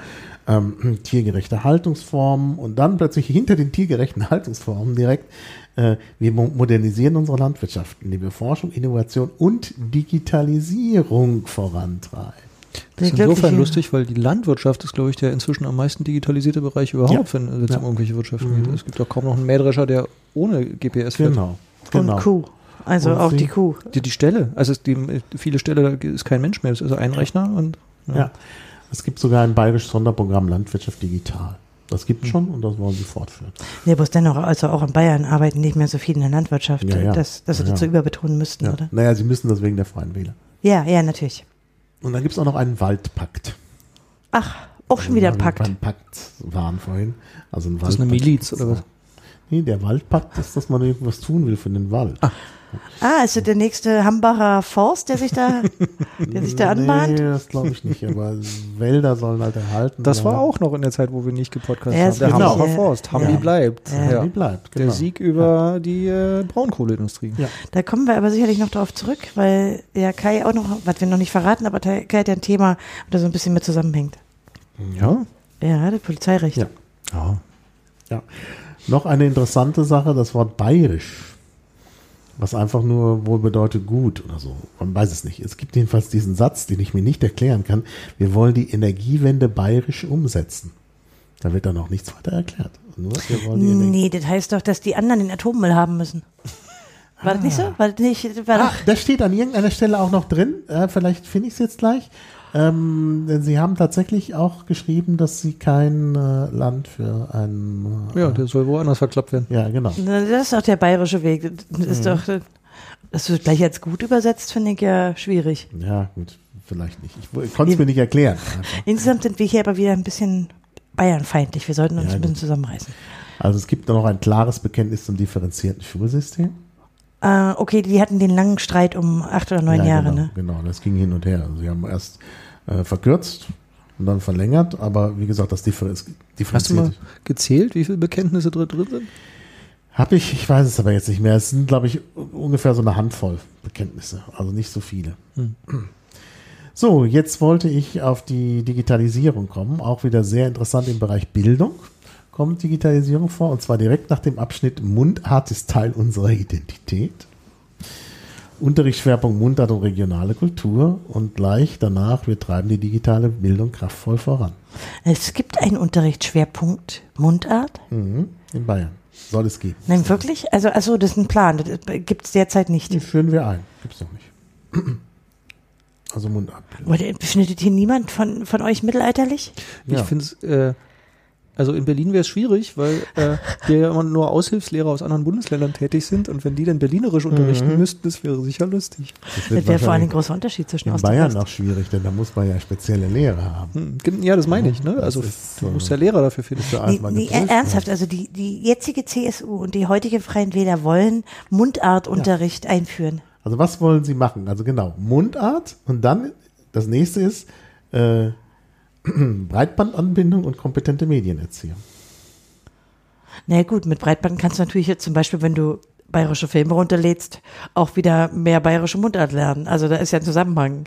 Ähm, tiergerechte Haltungsformen und dann plötzlich hinter den tiergerechten Haltungsformen direkt wir mo- modernisieren unsere Landwirtschaft, indem wir Forschung, Innovation und Digitalisierung vorantreiben. Das ist insofern lustig, weil die Landwirtschaft ist, glaube ich, der inzwischen am meisten digitalisierte Bereich überhaupt, Ja. wenn es Ja. um irgendwelche Wirtschaften Mhm. geht. Es gibt auch kaum noch einen Mähdrescher, der ohne GPS fährt. Genau. genau. Und Kuh. Also Und auch sie- die Kuh. Die, die Stelle, also es, die, viele Stelle da ist kein Mensch mehr, es ist ein Rechner und Ja. Es gibt sogar ein bayerisches Sonderprogramm Landwirtschaft digital. Das Hm. gibt es schon und das wollen sie fortführen. Nee, bloß dennoch, also auch in Bayern arbeiten nicht mehr so viele in der Landwirtschaft, Ja, ja. dass, dass sie Ja, das so ja. überbetonen müssten, Ja. oder? Naja, sie müssen das wegen der Freien Wähler. Ja, ja, natürlich. Und dann gibt es auch noch einen Waldpakt. Ach, auch schon wieder ein Pakt. Beim Pakt waren vorhin. Also ein Das ist eine Waldpakt. Miliz, oder was? Nee, der Waldpakt ist, dass man irgendwas tun will für den Wald. Ah, ist das der nächste Hambacher Forst, der sich da, der sich da anbahnt? Nee, das glaube ich nicht, aber Wälder sollen halt erhalten. Das war bleiben. auch noch in der Zeit, wo wir nicht gepodcastet Ja, haben. Der genau. Hambacher. Forst. Hambi Ja. bleibt. Ja. Ja. Wie bleibt, Der genau. Sieg über die äh, Braunkohleindustrie. Ja. Da kommen wir aber sicherlich noch darauf zurück, weil ja Kai auch noch, was wir noch nicht verraten, aber Kai hat ja ein Thema, das so ein bisschen mit zusammenhängt. Ja. Ja, das Polizeirecht. Ja. ja. Ja. Noch eine interessante Sache, das Wort bayerisch. Was einfach nur wohl bedeutet gut oder so. Man weiß es nicht. Es gibt jedenfalls diesen Satz, den ich mir nicht erklären kann. Wir wollen die Energiewende bayerisch umsetzen. Da wird dann auch nichts weiter erklärt. Nur, Nee, das heißt doch, dass die anderen den Atommüll haben müssen. War das nicht so? War das nicht, war Ah, das steht an irgendeiner Stelle auch noch drin. Äh, vielleicht finde ich es jetzt gleich. Ähm, denn sie haben tatsächlich auch geschrieben, dass sie kein äh, Land für ein. Äh, ja, der soll woanders verklappt werden. ja, genau. Na, das ist doch der bayerische Weg. Das Mhm. ist doch, dass du es gleich als gut übersetzt, finde ich ja schwierig. Ja, gut, vielleicht nicht. Ich, ich konnte es mir nicht erklären. Einfach. Insgesamt sind wir hier aber wieder ein bisschen bayernfeindlich. Wir sollten uns Ja, ein bisschen zusammenreißen. Also es gibt noch ein klares Bekenntnis zum differenzierten Schulsystem. Äh, okay, die hatten den langen Streit um acht oder neun ja, Jahre, genau, ne? Genau, das ging hin und her. Also sie haben erst äh, verkürzt und dann verlängert, aber wie gesagt, das differenz Hast du mal gezählt, wie viele Bekenntnisse drin drin sind? Habe ich, ich weiß es aber jetzt nicht mehr. Es sind, glaube ich, ungefähr so eine Handvoll Bekenntnisse, also nicht so viele. Hm. So, jetzt wollte ich auf die Digitalisierung kommen, auch wieder sehr interessant im Bereich Bildung kommt Digitalisierung vor, und zwar direkt nach dem Abschnitt Mundart ist Teil unserer Identität. Unterrichtsschwerpunkt Mundart und regionale Kultur und gleich danach, wir treiben die digitale Bildung kraftvoll voran. Es gibt einen Unterrichtsschwerpunkt Mundart. Mhm. In Bayern soll es geben. Nein, wirklich? Also, also das ist ein Plan. Das gibt es derzeit nicht. Den führen wir ein. Gibt's noch nicht. Also Mundart. Befindet hier niemand von, von euch mittelalterlich? Ja. Ich finde es, äh, also in Berlin wäre es schwierig, weil äh, hier ja immer nur Aushilfslehrer aus anderen Bundesländern tätig sind und wenn die dann berlinerisch unterrichten müssten, das wäre sicher lustig. Das Das wäre vor allem ein großer Unterschied zwischen in Ost und Bayern West. auch schwierig, denn da muss man ja spezielle Lehrer haben. Hm, Ja, das meine ich, ne? Also ist, du äh, musst ja Lehrer dafür finden. Für Nee, nee, ernsthaft, also die, die jetzige CSU und die heutige Freien Wähler wollen Mundartunterricht einführen. Also was wollen Sie machen? Also genau, Mundart und dann das nächste ist äh, Breitbandanbindung und kompetente Medienerziehung. Na ja, gut, mit Breitband kannst du natürlich jetzt zum Beispiel, wenn du bayerische Filme runterlädst, auch wieder mehr bayerische Mundart lernen. Also da ist ja ein Zusammenhang.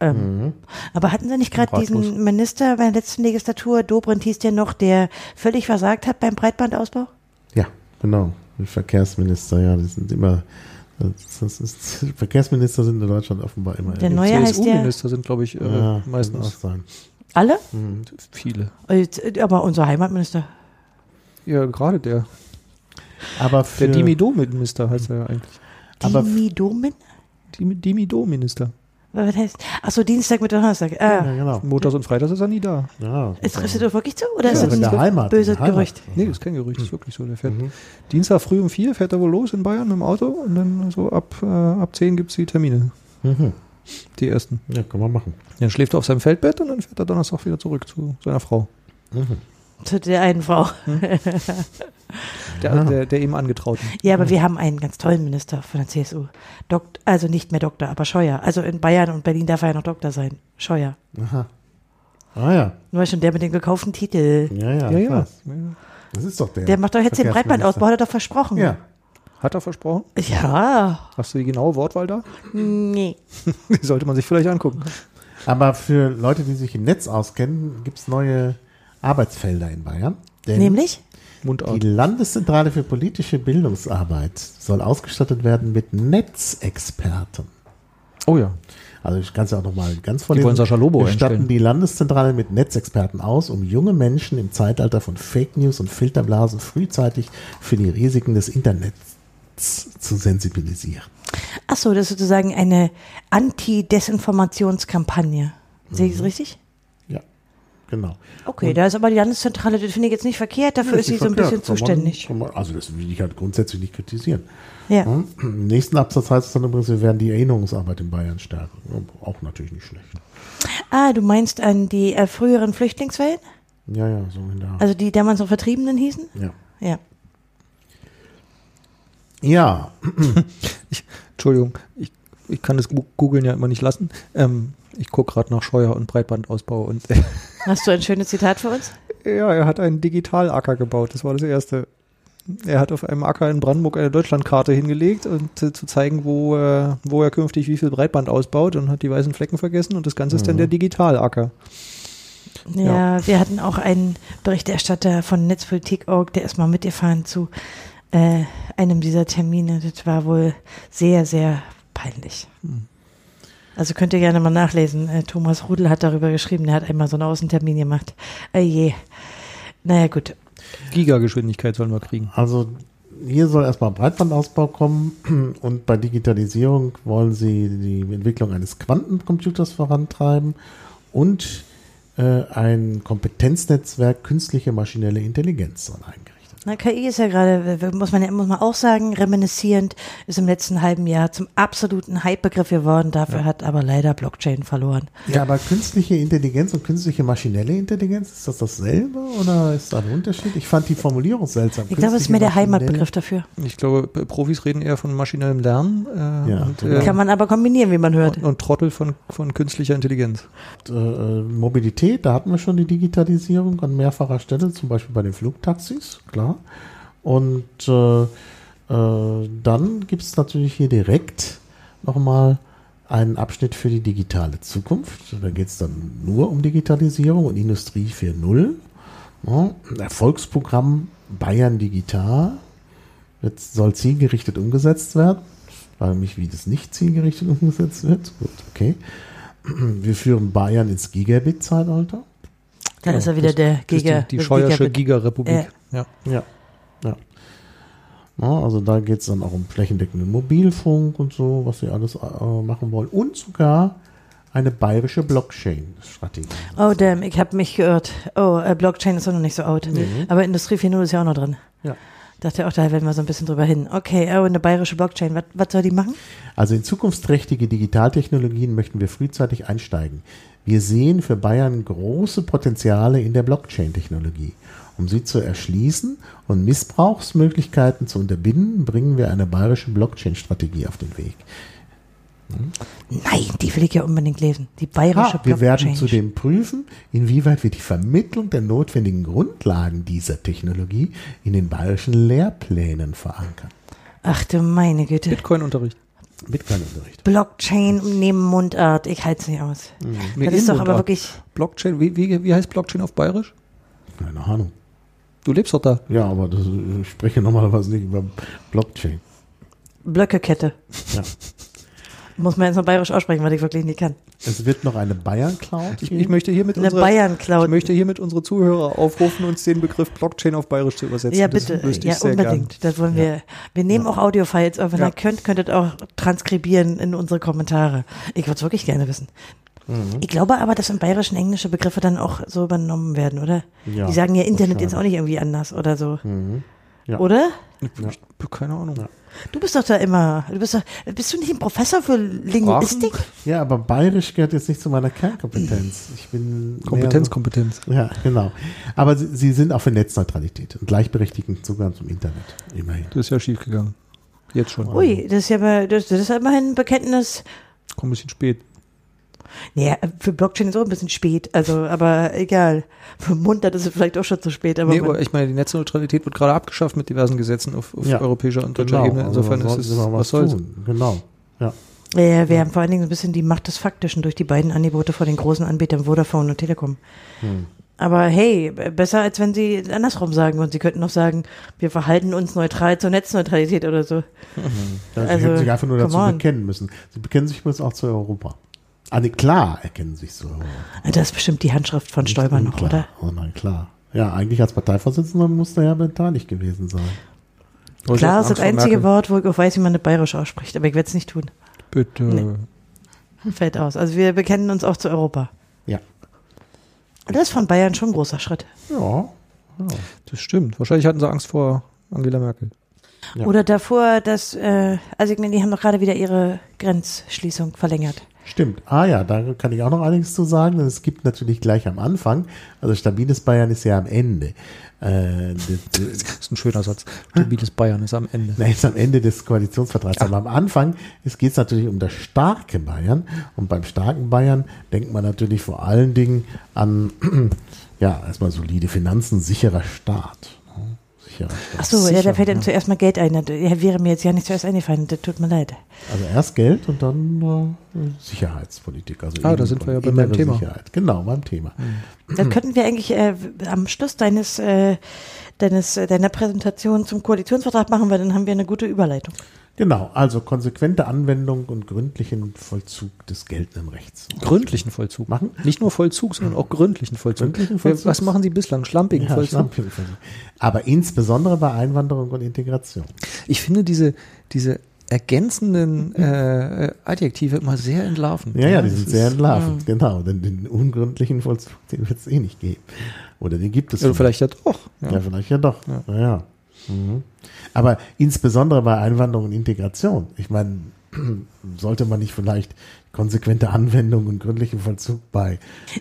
Ähm, Aber hatten Sie nicht gerade diesen Minister bei der letzten Legislatur, Dobrindt hieß der noch, der völlig versagt hat beim Breitbandausbau? Ja, genau. Die Verkehrsminister, ja, die sind immer. Das, das ist, Verkehrsminister sind in Deutschland offenbar immer. Der neue heißt der, CSU-Minister sind, glaube ich, äh, ja, kann auch meistens sein. Alle? viele. Äh, Aber unser Heimatminister. Ja, gerade der. Aber für, Der Dimido-Minister heißt er ja eigentlich. Aber- Dimi Domin? Dim- Dimido-Minister. Was heißt? Achso, Dienstag mit Donnerstag. Ah. Ja, genau. Montags und Freitags ist er nie da. Ja, Ist trifft das wirklich zu? Oder ja, ist das ein Heimat. böses Heimat. Gerücht? Nee, das ist kein Gerücht, das ist wirklich so. Der fährt Mhm. Dienstag früh um vier fährt er wohl los in Bayern mit dem Auto und dann so ab, äh, ab zehn gibt es die Termine. Mhm. Die ersten. Ja, kann man machen. Dann schläft er auf seinem Feldbett und dann fährt er Donnerstag wieder zurück zu seiner Frau. Mhm. Zu der einen Frau. Der, Ja. der, der eben angetrauten. Ja, aber wir haben einen ganz tollen Minister von der CSU. Dokt, also nicht mehr Doktor, aber Scheuer. Also in Bayern und Berlin darf er ja noch Doktor sein. Scheuer. Aha. Ah ja. Nur schon der mit dem gekauften Titel. Ja, ja. Ja, ja. Das ist doch der. Der macht doch jetzt den Breitbandausbau, hat er doch versprochen. Ja. Hat er versprochen? Ja. Hast du die genaue Wortwahl da? Nee. Die sollte man sich vielleicht angucken. Aber für Leute, die sich im Netz auskennen, gibt es neue Arbeitsfelder in Bayern. Denn Nämlich? die Mundart. Landeszentrale für politische Bildungsarbeit soll ausgestattet werden mit Netzexperten. Oh ja. Also ich kann es ja auch nochmal ganz Die vorlesen. wollen Sascha Lobo Wir statten einstellen. die Landeszentrale mit Netzexperten aus, um junge Menschen im Zeitalter von Fake News und Filterblasen frühzeitig für die Risiken des Internets zu sensibilisieren. Ach so, das ist sozusagen eine Anti-Desinformationskampagne. Sehe ich es richtig? Ja, genau. Okay, da ist aber die Landeszentrale, das finde ich jetzt nicht verkehrt, dafür ist sie so ein bisschen Verkehrt, man- zuständig. man- Also das will ich halt grundsätzlich nicht kritisieren. Ja. Hm? Im nächsten Absatz heißt es dann übrigens, wir werden die Erinnerungsarbeit in Bayern stärken. Auch natürlich nicht schlecht. Ah, du meinst an die äh, früheren Flüchtlingswellen? Ja, ja, so in der Art. Also die damals noch Vertriebenen hießen? ja. Ja. Ja, Entschuldigung, ich, ich kann das googeln ja immer nicht lassen. Ähm, ich gucke gerade nach Scheuer und Breitbandausbau und Hast du ein schönes Zitat für uns? ja, er hat einen Digitalacker gebaut. Das war das erste. Er hat auf einem Acker in Brandenburg eine Deutschlandkarte hingelegt und äh, zu zeigen, wo, äh, wo er künftig wie viel Breitband ausbaut und hat die weißen Flecken vergessen und das Ganze ist dann der Digitalacker. Ja, wir hatten auch einen Berichterstatter von Netzpolitik.org, der ist mal mitgefahren zu äh, einem dieser Termine. Das war wohl sehr, sehr peinlich. Also könnt ihr gerne mal nachlesen. Äh, Thomas Rudel hat darüber geschrieben, der hat einmal so einen Außentermin gemacht. Äh, je. Naja, gut. Gigageschwindigkeit sollen wir kriegen. also hier soll erstmal Breitbandausbau kommen und bei Digitalisierung wollen sie die Entwicklung eines Quantencomputers vorantreiben und äh, ein Kompetenznetzwerk künstliche maschinelle Intelligenz soll werden. Na, KI ist ja gerade, muss man ja muss man auch sagen, reminiscierend, ist im letzten halben Jahr zum absoluten Hype-Begriff geworden. Dafür hat aber leider Blockchain verloren. Ja, aber künstliche Intelligenz und künstliche maschinelle Intelligenz, ist das dasselbe oder ist da ein Unterschied? Ich fand die Formulierung seltsam. Ich glaube, es ist mehr der Heimatbegriff dafür. Ich glaube, Profis reden eher von maschinellem Lernen äh, Ja, und, genau. äh, Kann man aber kombinieren, wie man hört. und, und Trottel von, von künstlicher Intelligenz. Äh, äh, Mobilität, da hatten wir schon die Digitalisierung an mehrfacher Stelle, zum Beispiel bei den Flugtaxis, klar. Und äh, äh, dann gibt es natürlich hier direkt nochmal einen Abschnitt für die digitale Zukunft. Da geht es dann nur um Digitalisierung und Industrie 4.0. Ja, ein Erfolgsprogramm Bayern Digital. Jetzt soll zielgerichtet umgesetzt werden. Ich frage mich, wie das nicht zielgerichtet umgesetzt wird. Gut, okay. Wir führen Bayern ins Gigabit-Zeitalter. Dann ist er wieder der Giga. die, die Scheuersche. Giga-Republik. Ja. Ja. ja. Ja, also da geht es dann auch um flächendeckenden Mobilfunk und so, was sie alles äh, machen wollen. Und sogar eine bayerische Blockchain-Strategie. Oh, damn, ich habe mich geirrt. Oh, äh, Blockchain ist doch noch nicht so out. Aber Industrie 4.0 ist ja auch noch drin. Ja. Dachte auch, da werden wir so ein bisschen drüber hin. Okay, oh, eine bayerische Blockchain. Was, was soll die machen? Also in zukunftsträchtige Digitaltechnologien möchten wir frühzeitig einsteigen. Wir sehen für Bayern große Potenziale in der Blockchain-Technologie. Um sie zu erschließen und Missbrauchsmöglichkeiten zu unterbinden, bringen wir eine bayerische Blockchain-Strategie auf den Weg. Nein, die will ich ja unbedingt lesen. Die bayerische Ah, wir werden zudem prüfen, inwieweit wir die Vermittlung der notwendigen Grundlagen dieser Technologie in den bayerischen Lehrplänen verankern. Ach du meine Güte. Bitcoin-Unterricht. Bitcoin-Unterricht. Blockchain neben Mundart. Ich halte es nicht aus. Nee, Das ist doch aber Inmundart. wirklich. Blockchain, wie, wie, wie heißt Blockchain auf Bayerisch? Keine Ahnung. Du lebst doch da. Ja, aber das, ich spreche normalerweise nicht über Blockchain. Blöckekette. Ja. Muss man jetzt noch bayerisch aussprechen, was ich wirklich nicht kann. Es wird noch eine Bayern-Cloud Ich, ich möchte hiermit Eine unsere, Bayern-Cloud. ich möchte hiermit unsere Zuhörer aufrufen, uns den Begriff Blockchain auf Bayerisch zu übersetzen. Ja, bitte. Ja, ich sehr unbedingt. Gern. Das wollen wir. Wir nehmen auch Audiofiles auf. Wenn Ja. ihr könnt, könnt ihr auch transkribieren in unsere Kommentare. Ich würde es wirklich gerne wissen. Mhm. Ich glaube aber, dass im Bayerischen englische Begriffe dann auch so übernommen werden, oder? Ja, Die sagen ja Internet ist auch nicht irgendwie anders oder so. Mhm. Ja. Oder? Ich, ich, keine Ahnung. Ja. Du bist doch da immer. Du bist doch, bist du nicht ein Professor für Linguistik? Ja, aber Bayerisch gehört jetzt nicht zu meiner Kernkompetenz. Ich bin Kompetenz, so- Kompetenz. Ja, genau. Aber sie, sie sind auch für Netzneutralität und gleichberechtigten Zugang zum Internet. Immerhin. Das ist ja schief gegangen. Jetzt schon. Ui, das ist ja mal, das, das ist immerhin ein Bekenntnis. Kommt ein bisschen spät. Naja, für Blockchain ist auch ein bisschen spät, also, aber egal. Für Mundart ist es vielleicht auch schon zu spät, aber, Nee, aber ich meine, die Netzneutralität wird gerade abgeschafft mit diversen Gesetzen auf, auf Ja. europäischer und deutscher Genau, Ebene. Insofern also ist es, sie mal was soll's. Genau. Ja. Ja, ja, wir haben vor allen Dingen ein bisschen die Macht des Faktischen durch die beiden Angebote von den großen Anbietern Vodafone und Telekom. Aber hey, besser als wenn sie andersrum sagen und sie könnten noch sagen, wir verhalten uns neutral zur Netzneutralität oder so. Ja, sie Also, hätten sich einfach nur dazu on. bekennen müssen. Sie bekennen sich übrigens auch zu Europa. Ah, nee, klar erkennen sich Europa. Das ist bestimmt die Handschrift von Stoiber noch, oder? Oh nein, klar. Ja, eigentlich als Parteivorsitzender muss er ja beteiligt gewesen sein. Oder Klar ist das einzige Merkel. Wort, wo ich auch weiß, wie man das bayerisch ausspricht, aber ich werde es nicht tun. Bitte. Nee. Fällt aus. Also wir bekennen uns auch zu Europa. Ja. Und das ist von Bayern schon ein großer Schritt. Ja. Das stimmt. Wahrscheinlich hatten sie Angst vor Angela Merkel. Ja. Oder davor, dass, äh, also ich meine, die haben doch gerade wieder ihre Grenzschließung verlängert. Stimmt. Ah ja, da kann ich auch noch einiges zu sagen. Es gibt natürlich gleich am Anfang, also stabiles Bayern ist ja am Ende. Äh, das, ist ein schöner Satz. Stabiles Bayern ist am Ende. Nein, ist am Ende des Koalitionsvertrags. Aber am Anfang geht es natürlich um das starke Bayern. Und beim starken Bayern denkt man natürlich vor allen Dingen an, ja, erstmal solide Finanzen, sicherer Staat. Ne? Sicherer Staat. Ach so, ja, Sicher, da fällt dann zuerst mal Geld ein. Ja, wäre mir jetzt ja nicht zuerst eingefallen. Das tut mir leid. Also erst Geld und dann äh, Sicherheitspolitik. Also Ah, da sind wir ja bei meinem Thema. Sicherheit. Genau, beim Thema. Dann könnten wir eigentlich äh, am Schluss deines, äh, deines, äh, deiner Präsentation zum Koalitionsvertrag machen, weil dann haben wir eine gute Überleitung. Genau, also konsequente Anwendung und gründlichen Vollzug des geltenden Rechts. Gründlichen Vollzug. Machen? Nicht nur Vollzug, sondern auch gründlichen Vollzug. Gründlichen Vollzug. Was machen Sie bislang? Schlampigen Ja, Vollzug? Schlampigen Vollzug. Aber insbesondere bei Einwanderung und Integration. Ich finde diese, diese ergänzenden äh, äh, Adjektive immer sehr entlarvend. Ja, ja, die sind sehr entlarvend, genau. Denn den ungründlichen Vollzug, den wird es eh nicht geben. Oder den gibt es Oder nicht. vielleicht ja doch. Ja, Ja. vielleicht ja doch. Ja. ja. Mhm. Aber insbesondere bei Einwanderung und Integration. Ich meine, sollte man nicht vielleicht konsequente Anwendung und gründlichen Vollzug bei.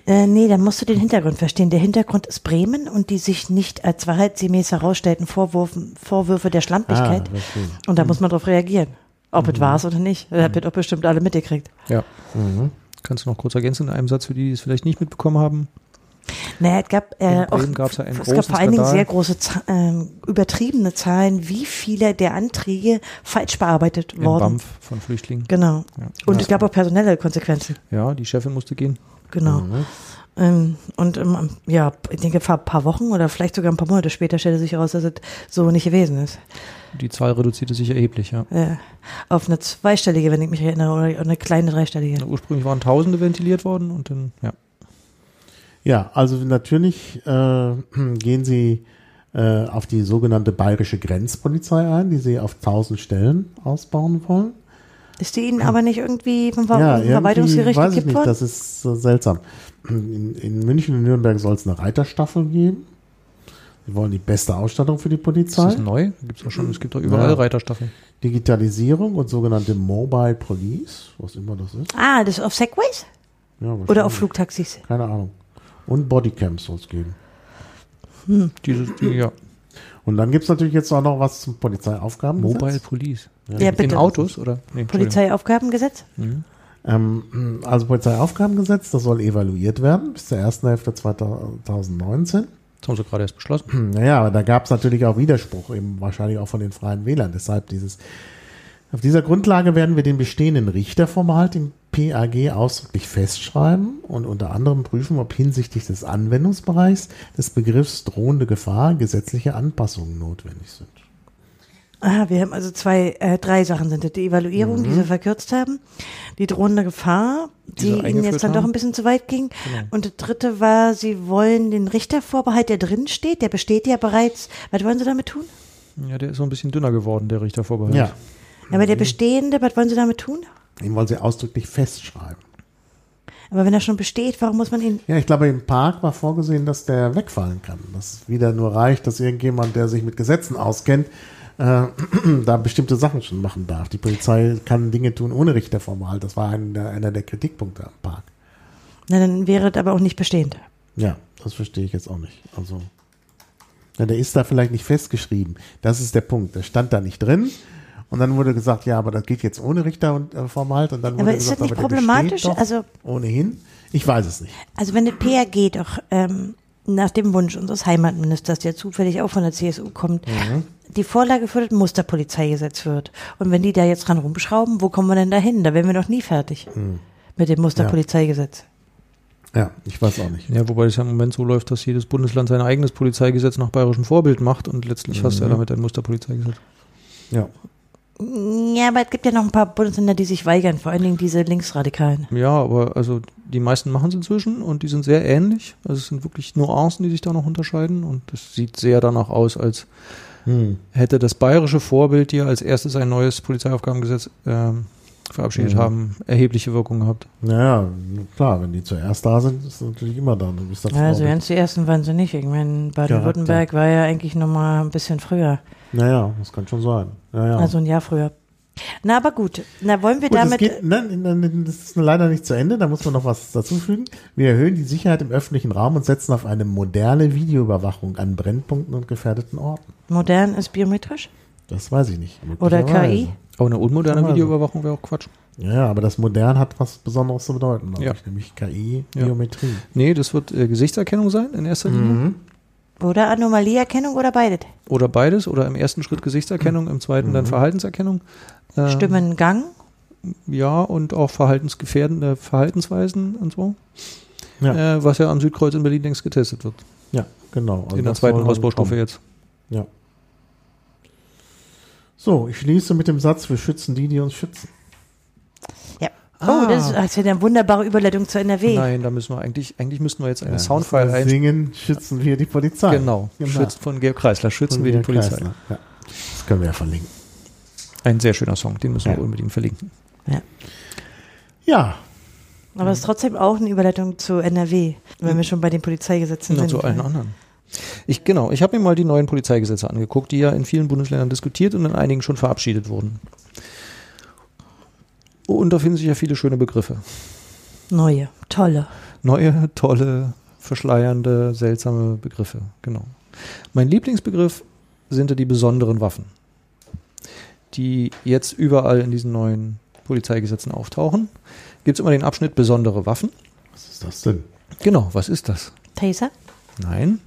Äh, nee, dann musst du den Hintergrund verstehen. Der Hintergrund ist Bremen und die sich nicht als wahrheitsgemäß herausstellten Vorwürfen, Vorwürfe der Schlampigkeit. Ah, und da muss man drauf reagieren. Ob es war es oder nicht. Das wird auch bestimmt alle mitgekriegt. ja. Mhm. Kannst du noch kurz ergänzen in einem Satz für die, die es vielleicht nicht mitbekommen haben? Naja, es gab, äh, In gab's ja es gab vor allen Dingen sehr große, ähm, übertriebene Zahlen, wie viele der Anträge falsch bearbeitet Im worden. BAMF von Flüchtlingen. Genau. Ja. Und Ja. es gab auch personelle Konsequenzen. Ja, die Chefin musste gehen. Genau. Mhm. Ähm, und ähm, ja, ich denke, ein paar Wochen oder vielleicht sogar ein paar Monate später stellte sich heraus, dass es so nicht gewesen ist. Die Zahl reduzierte sich erheblich, ja. Äh, auf eine zweistellige, wenn ich mich erinnere, oder eine kleine dreistellige. Ursprünglich waren Tausende ventiliert worden und dann, ja. Ja, also natürlich äh, gehen Sie äh, auf die sogenannte bayerische Grenzpolizei ein, die Sie auf 1000 Stellen ausbauen wollen. Ist die Ihnen aber nicht irgendwie vom ja, Verwaltungsgericht weiß ich gekippt nicht, worden? das ist so seltsam. In, in München und Nürnberg soll es eine Reiterstaffel geben. Sie wollen die beste Ausstattung für die Ist Polizei. das neu? Gibt's auch schon, es gibt doch überall Ja. Reiterstaffeln. Digitalisierung und sogenannte Mobile Police, was immer das ist. Ah, das ist auf Segways? Ja, Oder auf. Flugtaxis? Keine Ahnung. Und Bodycams soll es geben. Dieses, die, ja. Und dann gibt es natürlich jetzt auch noch was zum Polizeiaufgabengesetz. Mobile Police. Ja, In bitte. Autos, oder? Nee. Polizeiaufgabengesetz? Ähm, also Polizeiaufgabengesetz, das soll evaluiert werden bis zur ersten Hälfte 2019. Das haben sie gerade erst beschlossen. Naja, aber da gab es natürlich auch Widerspruch, eben wahrscheinlich auch von den Freien Wählern. Deshalb dieses. Auf dieser Grundlage werden wir den bestehenden Richtervorbehalt im PAG ausdrücklich festschreiben und unter anderem prüfen, ob hinsichtlich des Anwendungsbereichs des Begriffs drohende Gefahr gesetzliche Anpassungen notwendig sind. Ah, wir haben also zwei, äh, drei Sachen sind das. Die Evaluierung, Mhm. die sie verkürzt haben, die drohende Gefahr, Die die, ihnen jetzt dann doch haben. ein bisschen zu weit ging. Genau. Und das dritte war, sie wollen den Richtervorbehalt, der drin steht, der besteht ja bereits. Was wollen sie damit tun? Ja, der ist so ein bisschen dünner geworden, der Richtervorbehalt. Ja, Aber der bestehende, was wollen sie damit tun? den wollen sie ausdrücklich festschreiben. Aber wenn er schon besteht, warum muss man ihn? Ja, ich glaube, im Park war vorgesehen, dass der wegfallen kann. Dass wieder nur reicht, dass irgendjemand, der sich mit Gesetzen auskennt, äh, da bestimmte Sachen schon machen darf. Die Polizei kann Dinge tun ohne Richtervorbehalt. Das war ein, einer der Kritikpunkte am Park. Na, dann wäre das aber auch nicht bestehend. Ja, das verstehe ich jetzt auch nicht. Also, ja, der ist da vielleicht nicht festgeschrieben. Das ist der Punkt. Der stand da nicht drin. Und dann wurde gesagt, ja, aber das geht jetzt ohne Richter und äh, Vorbehalt. Und dann wurde Aber ist das gesagt, nicht aber problematisch? Also- ohnehin. Ich weiß es nicht. Also wenn das PRG doch ähm, nach dem Wunsch unseres Heimatministers, der zufällig auch von der CSU kommt, Mhm. die Vorlage für das Musterpolizeigesetz wird. Und wenn die da jetzt dran rumschrauben, wo kommen wir denn da hin? Da wären wir doch nie fertig Mhm. mit dem Musterpolizeigesetz. Ja, ich weiß auch nicht. Ja, wobei es ja im Moment so läuft, dass jedes Bundesland sein eigenes Polizeigesetz nach bayerischem Vorbild macht und letztlich hast du ja Mhm. damit ein Musterpolizeigesetz. Ja. Ja, aber es gibt ja noch ein paar Bundesländer, die sich weigern, vor allen Dingen diese Linksradikalen. Ja, aber also die meisten machen es inzwischen und die sind sehr ähnlich. Also es sind wirklich Nuancen, die sich da noch unterscheiden und es sieht sehr danach aus, als Hm. hätte das bayerische Vorbild, die ja als erstes ein neues Polizeiaufgabengesetz ähm, verabschiedet Mhm. haben, erhebliche Wirkung gehabt. Naja, klar, wenn die zuerst da sind, ist es natürlich immer da. Du bist Ja, also ganz die ersten waren sie nicht. Ich meine, Baden-Württemberg war ja eigentlich noch mal ein bisschen früher. Naja, das kann schon sein. Naja. Also ein Jahr früher. Na, aber gut. Na, wollen wir Gut, das, damit. geht, nein, nein, das ist leider nicht zu Ende, da muss man noch was dazufügen. Wir erhöhen die Sicherheit im öffentlichen Raum und setzen auf eine moderne Videoüberwachung an Brennpunkten und gefährdeten Orten. modern ist biometrisch? Das weiß ich nicht. Oder. KI? Aber eine unmoderne Also. Videoüberwachung wäre auch Quatsch. Ja, aber das modern hat was Besonderes zu bedeuten, Ja. ich, nämlich KI, Ja. Biometrie. Nee, das wird äh, Gesichtserkennung sein in erster Linie. Mhm. Oder Anomalieerkennung oder beides? Oder beides. Oder im ersten Schritt Gesichtserkennung, im zweiten dann Mhm. Verhaltenserkennung. Ähm, Stimmengang? Ja, und auch verhaltensgefährdende Verhaltensweisen und so. Ja. Äh, was ja am Südkreuz in Berlin längst getestet wird. Ja, genau. Also in der zweiten dann Ausbaustufe jetzt. Ja. So, ich schließe mit dem Satz, wir schützen die, die uns schützen. Ja. Ah. Oh, das ist, das ist ja eine wunderbare Überleitung zur NRW. Nein, da müssen wir eigentlich, eigentlich müssten wir jetzt eine Ja, Soundfile das ein. Singen, schützen wir die Polizei. Genau. Schützt von Georg Kreisler, schützen Von wir die Georg Polizei. Kreisler. Ja. Das können wir ja verlinken. Ein sehr schöner Song, den müssen wir Ja. unbedingt verlinken. Ja, Aber es ist trotzdem auch eine Überleitung zu NRW, wenn wir schon bei den Polizeigesetzen Und sind. zu allen anderen. Ich, genau, ich habe mir mal die neuen Polizeigesetze angeguckt, die ja in vielen Bundesländern diskutiert und in einigen schon verabschiedet wurden. Und da finden sich ja viele schöne Begriffe. Neue, tolle. Neue, tolle, verschleiernde, seltsame Begriffe. Genau. Mein Lieblingsbegriff sind ja die besonderen Waffen, die jetzt überall in diesen neuen Polizeigesetzen auftauchen. Gibt es immer den Abschnitt besondere Waffen. was ist das denn? Genau, was ist das? Taser? Nein,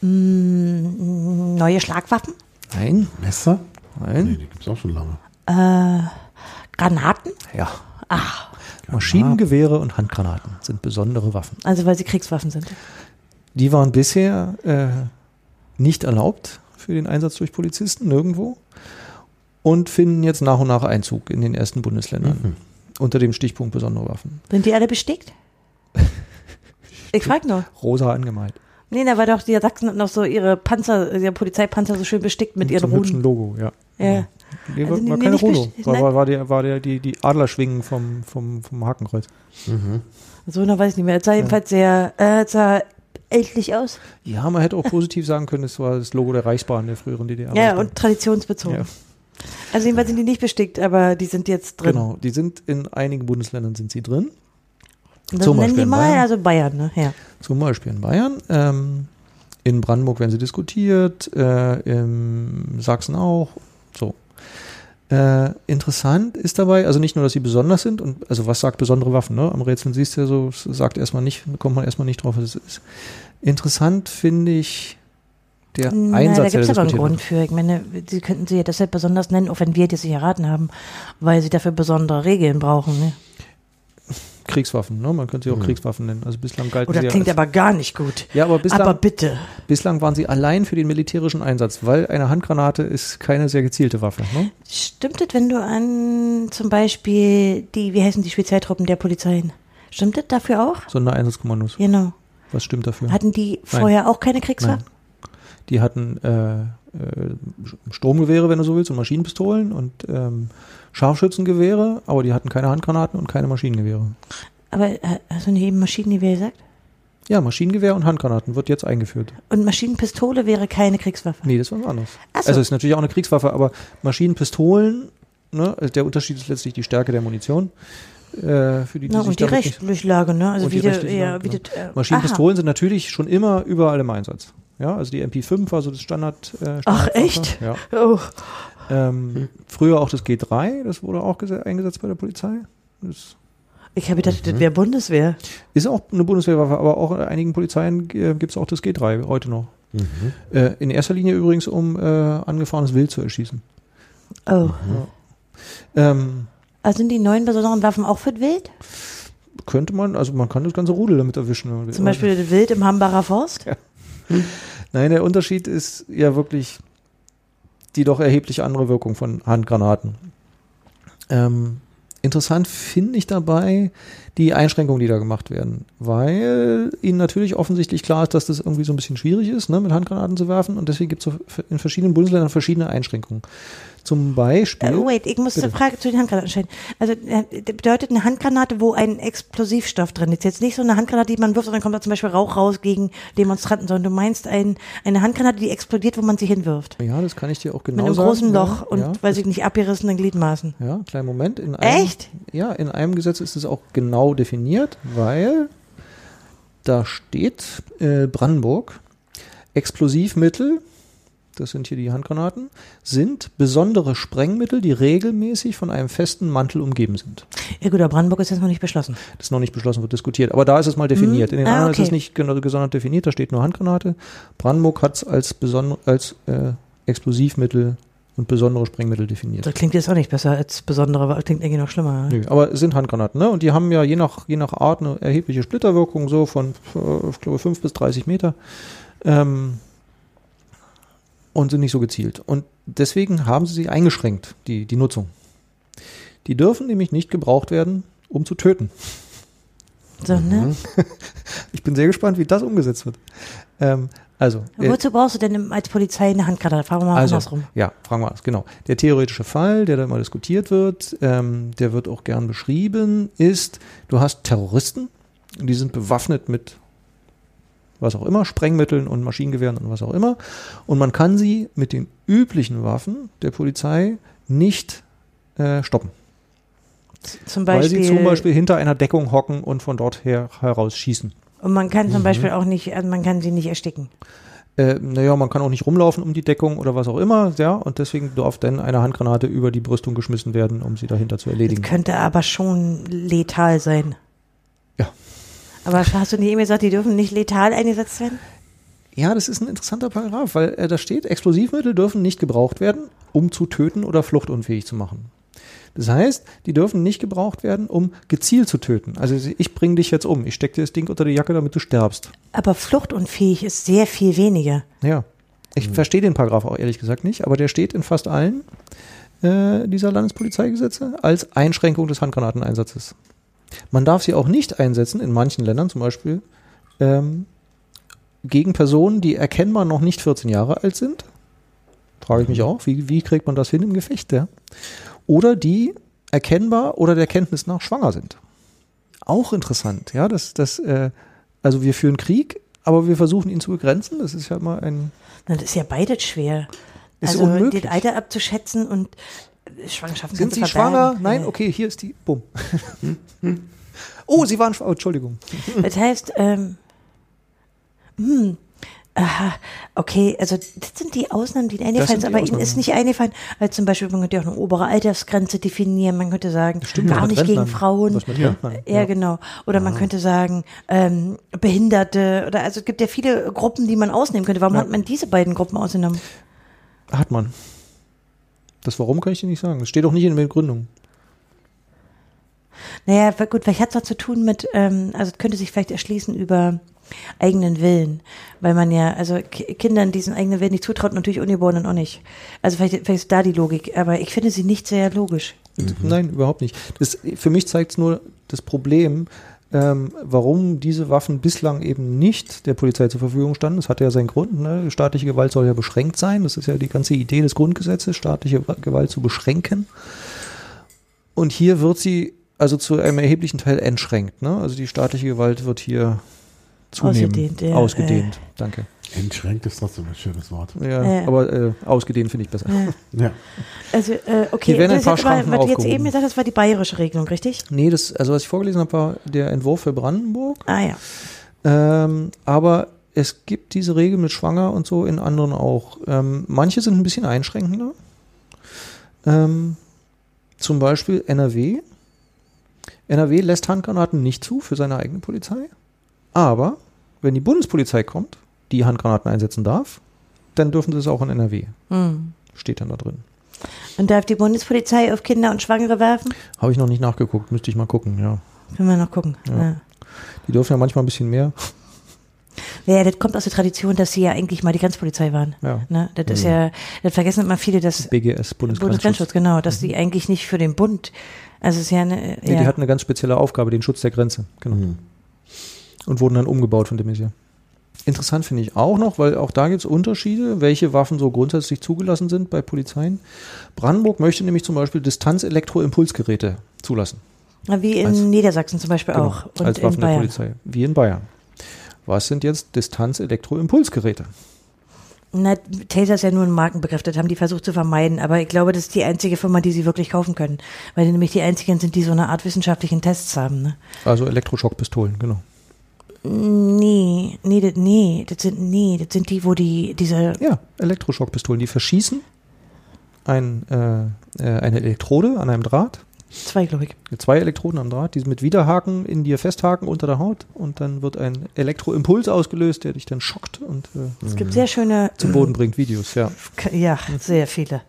Mm, neue Schlagwaffen? nein, Messer? Nee, nein. die gibt es auch schon lange. Äh, Granaten? Ja. Ah, Maschinengewehre und Handgranaten sind besondere Waffen. also weil sie Kriegswaffen sind. Die waren bisher äh, nicht erlaubt für den Einsatz durch Polizisten nirgendwo und finden jetzt nach und nach Einzug in den ersten Bundesländern Mhm. unter dem Stichpunkt besondere Waffen. Sind die alle bestickt? Ich frag nur. Rosa angemalt. Nee, da war doch die Sachsen noch so ihre Panzer, ihre Polizeipanzer so schön bestickt mit ihren Zum hübschen Ruden. Logo, ja. Ja. Nee, Also war, nee, keine Rolo. War, war, war, der, war der, die, die Adlerschwingen vom, vom, vom Hakenkreuz. Mhm. So, na weiß ich nicht mehr. Es sah jedenfalls sehr, äh, es sah ältlich aus. Ja, man hätte auch positiv sagen können, es war das Logo der Reichsbahn der früheren DDR. Ja, und traditionsbezogen. Ja. Also jedenfalls sind die nicht bestickt, aber die sind jetzt drin. Genau, die sind in einigen Bundesländern sind sie drin. Das Zum nennen Beispiel die in mal, Bayern. also Bayern, ne? Ja. Zum Beispiel in Bayern. Ähm, in Brandenburg werden sie diskutiert, äh, in Sachsen auch. So. Äh, interessant ist dabei, also nicht nur, dass sie besonders sind, und also was sagt besondere Waffen, ne? Am Rätseln siehst du ja so, sagt erstmal nicht, kommt man erstmal nicht drauf, was es ist. Interessant finde ich der Na, Einsatz, da gibt es aber einen Grund wird. für. Ich meine, sie könnten sie ja deshalb besonders nennen, auch wenn wir das nicht erraten haben, weil sie dafür besondere Regeln brauchen. Ne? Kriegswaffen, ne? Man könnte sie auch Mhm. Kriegswaffen nennen. Also bislang galten Oder sie ja klingt als, aber gar nicht gut. ja, aber bislang, aber bitte. bislang waren sie allein für den militärischen Einsatz, weil eine Handgranate ist keine sehr gezielte Waffe. Ne? Stimmt es, wenn du an zum Beispiel die, wie heißen die Spezialtruppen der Polizeien? Stimmt das dafür auch? Sondereinsatzkommandos. Genau. Was stimmt dafür? Hatten die vorher auch keine Kriegswaffen? Die hatten äh, äh, Stromgewehre, wenn du so willst, und Maschinenpistolen und ähm, Scharfschützengewehre, aber die hatten keine Handgranaten und keine Maschinengewehre. Aber äh, hast du nicht eben Maschinengewehr gesagt? Ja, Maschinengewehr und Handgranaten wird jetzt eingeführt. Und Maschinenpistole wäre keine Kriegswaffe. Nee, das war was anderes. Ach so. Also ist natürlich auch eine Kriegswaffe, aber Maschinenpistolen, ne, also der Unterschied ist letztlich die Stärke der Munition. Äh, für die, die Na, sich und die da wirklich- rechtliche Lage, ne? Also wie die der, rechtliche ja, wie genau. das, äh, Maschinenpistolen sind natürlich schon immer überall im Einsatz. Ja, also die MP5 war so das Standard. Äh, Ach, echt? Ja. Aha. Oh. Ähm, früher auch das G3, das wurde auch gese- eingesetzt bei der Polizei. Das Ich habe gedacht, das wäre Bundeswehr. ist auch eine Bundeswehrwaffe, aber auch in einigen Polizeien äh, gibt es auch das G3 heute noch. Mhm. Äh, in erster Linie übrigens, um äh, angefahrenes Wild zu erschießen. Oh. Ähm, Also sind die neuen besonderen Waffen auch für das Wild? könnte man, also man kann das ganze Rudel damit erwischen. Zum Beispiel Wild im Hambacher Forst? Ja. Nein, der Unterschied ist ja wirklich die doch erheblich andere Wirkung von Handgranaten. Ähm, interessant finde ich dabei die Einschränkungen, die da gemacht werden, weil ihnen natürlich offensichtlich klar ist, dass das irgendwie so ein bisschen schwierig ist, ne, mit Handgranaten zu werfen und deswegen gibt es in verschiedenen Bundesländern verschiedene Einschränkungen. Zum Beispiel. Uh, wait, ich muss eine Frage zu den Handgranaten stellen. Also äh, bedeutet eine Handgranate, wo ein Explosivstoff drin ist. Jetzt nicht so eine Handgranate, die man wirft und dann kommt da zum Beispiel Rauch raus gegen Demonstranten, sondern du meinst ein, eine Handgranate, die explodiert, wo man sie hinwirft. Ja, das kann ich dir auch genau sagen. Mit einem großen Loch ja, und, ja, weiß ich nicht, abgerissenen Gliedmaßen. Ja, kleinen Moment. In einem, Echt? Ja, in einem Gesetz ist es auch genau definiert, weil da steht äh, Brandenburg, Explosivmittel das sind hier die Handgranaten, sind besondere Sprengmittel, die regelmäßig von einem festen Mantel umgeben sind. Ja gut, aber Brandenburg ist jetzt noch nicht beschlossen. Das ist noch nicht beschlossen, wird diskutiert. Aber da ist es mal definiert. Hm? In den Ah, anderen okay. ist es nicht genau gesondert definiert, da steht nur Handgranate. Brandenburg hat es als, als äh, Explosivmittel und besondere Sprengmittel definiert. Das klingt jetzt auch nicht besser als besondere, aber klingt irgendwie noch schlimmer. Nö, aber es sind Handgranaten, ne? Und die haben ja je nach, je nach Art eine erhebliche Splitterwirkung, so von, äh, ich glaube, 5 bis 30 Meter. Ähm, und sind nicht so gezielt. Und deswegen haben sie sie eingeschränkt, die, die Nutzung. Die dürfen nämlich nicht gebraucht werden, um zu töten. So, ne? Ich bin sehr gespannt, wie das umgesetzt wird. Ähm, also, äh, Wozu brauchst du denn als Polizei eine Handgranate? Fragen wir mal also, andersrum. ja, fragen wir das, genau. Der theoretische Fall, der da immer diskutiert wird, ähm, der wird auch gern beschrieben, ist, du hast Terroristen, die sind bewaffnet mit was auch immer, Sprengmitteln und Maschinengewehren und was auch immer. Und man kann sie mit den üblichen Waffen der Polizei nicht äh, stoppen. Zum weil Beispiel, sie zum Beispiel hinter einer Deckung hocken und von dort her heraus schießen. und man kann Mhm. zum Beispiel auch nicht, also man kann sie nicht ersticken. Äh, naja, man kann auch nicht rumlaufen um die Deckung oder was auch immer, ja, und deswegen darf dann eine Handgranate über die Brüstung geschmissen werden, um sie dahinter zu Das erledigen. könnte aber schon letal sein. Ja. Aber hast du nicht eben gesagt, die dürfen nicht letal eingesetzt werden? Ja, das ist ein interessanter Paragraph, weil äh, da steht, Explosivmittel dürfen nicht gebraucht werden, um zu töten oder fluchtunfähig zu machen. Das heißt, die dürfen nicht gebraucht werden, um gezielt zu töten. Also ich bringe dich jetzt um, ich stecke dir das Ding unter die Jacke, damit du sterbst. Aber fluchtunfähig ist sehr viel weniger. Ja. Ich verstehe den Paragraph auch ehrlich gesagt nicht, aber der steht in fast allen äh, dieser Landespolizeigesetze als Einschränkung des Handgranateneinsatzes. Man darf sie auch nicht einsetzen, in manchen Ländern zum Beispiel, ähm, gegen Personen, die erkennbar noch nicht 14 Jahre alt sind. Frage ich mich auch, wie, wie kriegt man das hin im Gefecht? Ja? Oder die erkennbar oder der Kenntnis nach schwanger sind. Auch interessant, ja, dass das, äh, also wir führen Krieg, aber wir versuchen ihn zu begrenzen. Das ist ja mal ein Na, Das ist ja beides schwer. Ist also unmöglich. das Alter abzuschätzen und Schwangerschaften Sind Sie schwanger? Nein, okay, hier ist die. Bumm. oh, Sie waren schwanger. Oh, Entschuldigung. Das heißt, ähm, hm, aha, okay, also das sind die Ausnahmen, die Ihnen eingefallen sind aber Ihnen ist nicht eingefallen, weil zum Beispiel, man könnte ja auch eine obere Altersgrenze definieren, man könnte sagen, was gar nicht gegen. Frauen. Ja. Ja, genau. Oder man könnte sagen, ähm, Behinderte oder also es gibt ja viele Gruppen, die man ausnehmen könnte. Warum Ja. hat man diese beiden Gruppen ausgenommen? Hat man. Das Warum kann ich dir nicht sagen. Das steht auch nicht in der Begründung. Naja, gut, vielleicht hat es was zu tun mit, ähm, also könnte sich vielleicht erschließen über eigenen Willen, weil man ja, also Ki- Kindern diesen eigenen Willen nicht zutraut, natürlich Ungeborenen auch nicht. Also vielleicht, vielleicht ist da die Logik, aber ich finde sie nicht sehr logisch. Nein, überhaupt nicht. Das, für mich zeigt es nur das Problem, ähm, warum diese Waffen bislang eben nicht der Polizei zur Verfügung standen. Das hatte ja seinen Grund. Ne? Staatliche Gewalt soll ja beschränkt sein. Das ist ja die ganze Idee des Grundgesetzes, staatliche Gewalt zu beschränken. Und hier wird sie also zu einem erheblichen Teil entschränkt. Ne? Also die staatliche Gewalt wird hier zunehmen. Ausgedehnt, ja, Ausgedehnt, danke. Entschränkt ist trotzdem ein schönes Wort. Ja, Ja. aber äh, ausgedehnt finde ich besser. Ja. Also, äh, okay, Hier werden ein das paar jetzt mal, Schranken was du jetzt eben gesagt hast, war die bayerische Regelung, richtig? Nee, das, also was ich vorgelesen habe, war der Entwurf für Brandenburg. Ah ja. Ähm, aber es gibt diese Regel mit Schwanger und so in anderen auch. Ähm, manche sind ein bisschen einschränkender. Ähm, zum Beispiel NRW. NRW lässt Handgranaten nicht zu für seine eigene Polizei. Aber wenn die Bundespolizei kommt, die Handgranaten einsetzen darf, dann dürfen sie es auch in NRW. Hm. Steht dann da drin. Und darf die Bundespolizei auf Kinder und Schwangere werfen? Habe ich noch nicht nachgeguckt, müsste ich mal gucken, ja. Können wir noch gucken. Ja. Ja. Die dürfen ja manchmal ein bisschen mehr. Ja, das kommt aus der Tradition, dass sie ja eigentlich mal die Grenzpolizei waren. Ja. Ne? Das ist ja, das vergessen immer viele, dass BGS, Bundesgrenzschutz. Bundesgrenzschutz, genau, dass die eigentlich nicht für den Bund, also es ist ja eine, Nee, ja. Die hatten eine ganz spezielle Aufgabe, den Schutz der Grenze. Genau. Mhm. Und wurden dann umgebaut von de Maizière. Interessant finde ich auch noch, weil auch da gibt es Unterschiede, welche Waffen so grundsätzlich zugelassen sind bei Polizeien. Brandenburg möchte nämlich zum Beispiel Distanz-Elektroimpulsgeräte zulassen. Wie in als- Niedersachsen zum Beispiel Genau, auch. Und als in Waffen der. Polizei. Wie in Bayern. Was sind jetzt Distanz-Elektroimpulsgeräte? Na, Taser ist ja nur ein Markenbegriff, das haben die versucht zu vermeiden, aber ich glaube, das ist die einzige Firma, die sie wirklich kaufen können. Weil die nämlich die einzigen sind, die so eine Art wissenschaftlichen Tests haben. Ne? Also Elektroschockpistolen, genau. Nee, nee, das, nee, das sind, nee, das sind die, wo die, diese, Ja, Elektroschockpistolen, die verschießen ein, äh, äh, eine Elektrode an einem Draht, zwei, glaube ich. zwei Elektroden am Draht, die mit Widerhaken in dir festhaken unter der Haut und dann wird ein Elektroimpuls ausgelöst, der dich dann schockt und äh, Es gibt sehr schöne, zum Boden bringt Videos, ja. ja, sehr viele.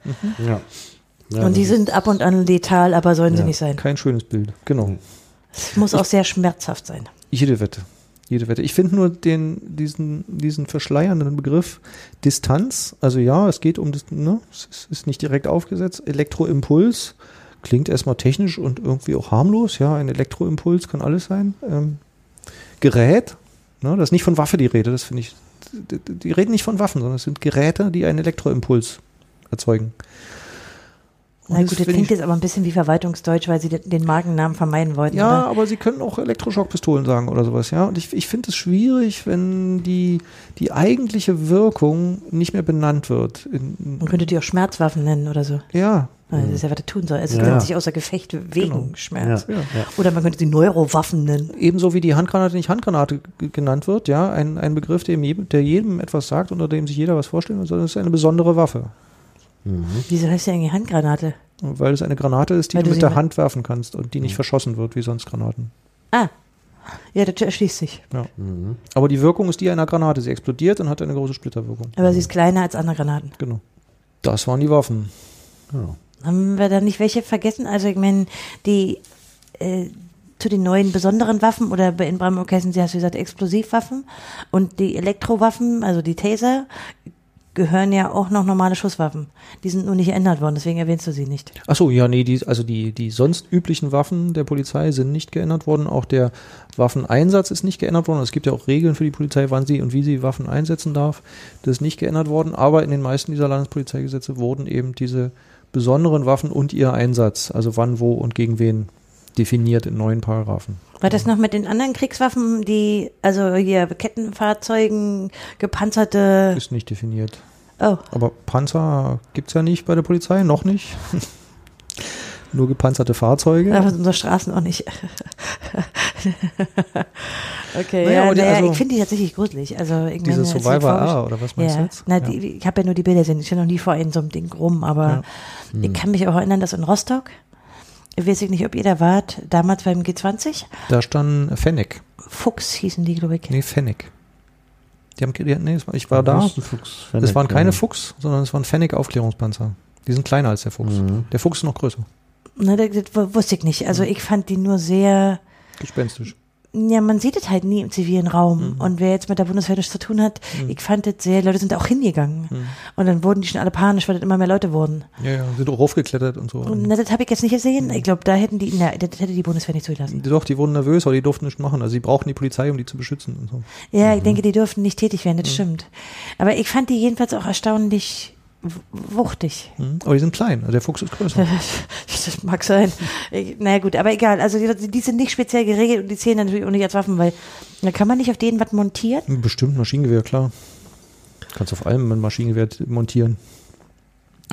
Ja. Ja, Und die sind ab und an letal, aber sollen sie Ja. nicht sein. Kein schönes Bild, genau. Es muss auch sehr schmerzhaft sein. Jede Wette. Jede Wette. Ich finde nur den, diesen, diesen verschleiernden Begriff Distanz. Also ja, es geht um das, ne, es ist, nicht direkt aufgesetzt. Elektroimpuls klingt erstmal technisch und irgendwie auch harmlos. Ja, ein Elektroimpuls kann alles sein. Ähm, Gerät, ne, das ist nicht von Waffe die Rede, das finde ich. Die, die reden nicht von Waffen, sondern es sind Geräte, die einen Elektroimpuls erzeugen. Na gut, das klingt ich- jetzt aber ein bisschen wie Verwaltungsdeutsch, weil sie den Markennamen vermeiden wollten. Ja, oder? aber sie können auch Elektroschockpistolen sagen oder sowas, ja. Und ich, ich finde es schwierig, wenn die, die eigentliche Wirkung nicht mehr benannt wird. In, Man könnte die auch Schmerzwaffen nennen oder so. ja, Also Das ist ja, was er tun soll. Also Ja. ja. sich außer Gefecht wegen Genau. Schmerz. Ja. ja. Oder man könnte sie Neurowaffen nennen. Ebenso wie die Handgranate nicht Handgranate genannt wird, ja. Ein, ein Begriff, der jedem, der jedem etwas sagt, unter dem sich jeder was vorstellen es ist eine besondere Waffe. Mhm. Wieso heißt die eigentlich Handgranate? Weil es eine Granate ist, die Weil du du mit der Hand werfen kannst und die nicht verschossen wird, wie sonst Granaten. Ah, ja, das erschließt sich. Mhm. Aber die Wirkung ist die einer Granate. Sie explodiert und hat eine große Splitterwirkung. Aber sie ist kleiner als andere Granaten. Genau. Das waren die Waffen. Ja. Haben wir da nicht welche vergessen? Also ich meine, die äh, zu den neuen besonderen Waffen oder bei- in Brandenburg heißen sie, hast du gesagt, Explosivwaffen und die Elektrowaffen, also die Taser, gehören ja auch noch normale Schusswaffen. Die sind nur nicht geändert worden, deswegen erwähnst du sie nicht. Ach so, ja, nee, die, also die, die sonst üblichen Waffen der Polizei sind nicht geändert worden. Auch der Waffeneinsatz ist nicht geändert worden. Es gibt ja auch Regeln für die Polizei, wann sie und wie sie Waffen einsetzen darf. Das ist nicht geändert worden. Aber in den meisten dieser Landespolizeigesetze wurden eben diese besonderen Waffen und ihr Einsatz, also wann, wo und gegen wen, definiert in neuen Paragraphen. War das noch mit den anderen Kriegswaffen, die, also hier Kettenfahrzeugen, gepanzerte, Ist nicht definiert. oh, Aber Panzer gibt's ja nicht bei der Polizei, noch nicht. Nur gepanzerte Fahrzeuge. aber unsere Straßen auch nicht. okay, Naja, ja, die- naja, also- ich finde die tatsächlich gruselig. Also, ich Diese Survivor A, oder was meinst du Ja, jetzt? na, Ja. die, ich habe ja nur die Bilder gesehen. Ich bin noch nie vor einem so einem Ding rum, aber ich kann mich auch erinnern, dass in Rostock, ich weiß nicht, ob ihr da wart, damals beim G20, Da stand Fennec. Fuchs hießen die, glaube ich. Nee, Fennec. Die haben, die, nee, ich war da. Es Fennec, waren keine ja. Fuchs, sondern es waren Fennec-Aufklärungspanzer. Die sind kleiner als der Fuchs. Mhm. Der Fuchs ist noch größer. Na, das, das wu- wusste ich nicht. Also ich fand die nur sehr, Gespenstisch. Ja, man sieht es halt nie im zivilen Raum. Mhm. Und wer jetzt mit der Bundeswehr nichts zu tun hat, ich fand das sehr, Leute sind da auch hingegangen. Mhm. Und dann wurden die schon alle panisch, weil das immer mehr Leute wurden. Ja, ja, sind auch raufgeklettert und so. Und na, das habe ich jetzt nicht Mhm. gesehen. Ich glaube, da hätten die, na, das hätte die Bundeswehr nicht zugelassen. Doch, die wurden nervös, aber die durften nichts machen. Also sie brauchten die Polizei, um die zu beschützen und so. Ja, Mhm. ich denke, die dürften nicht tätig werden, das stimmt. Aber ich fand die jedenfalls auch erstaunlich wuchtig. Mhm. Aber die sind klein. Also der Fuchs ist größer. Das mag sein. Naja gut, aber egal. Also die, die sind nicht speziell geregelt und die zählen natürlich auch nicht als Waffen, weil da kann man nicht auf denen was montieren. Bestimmt Maschinengewehr, klar. Kannst auf allem ein Maschinengewehr montieren.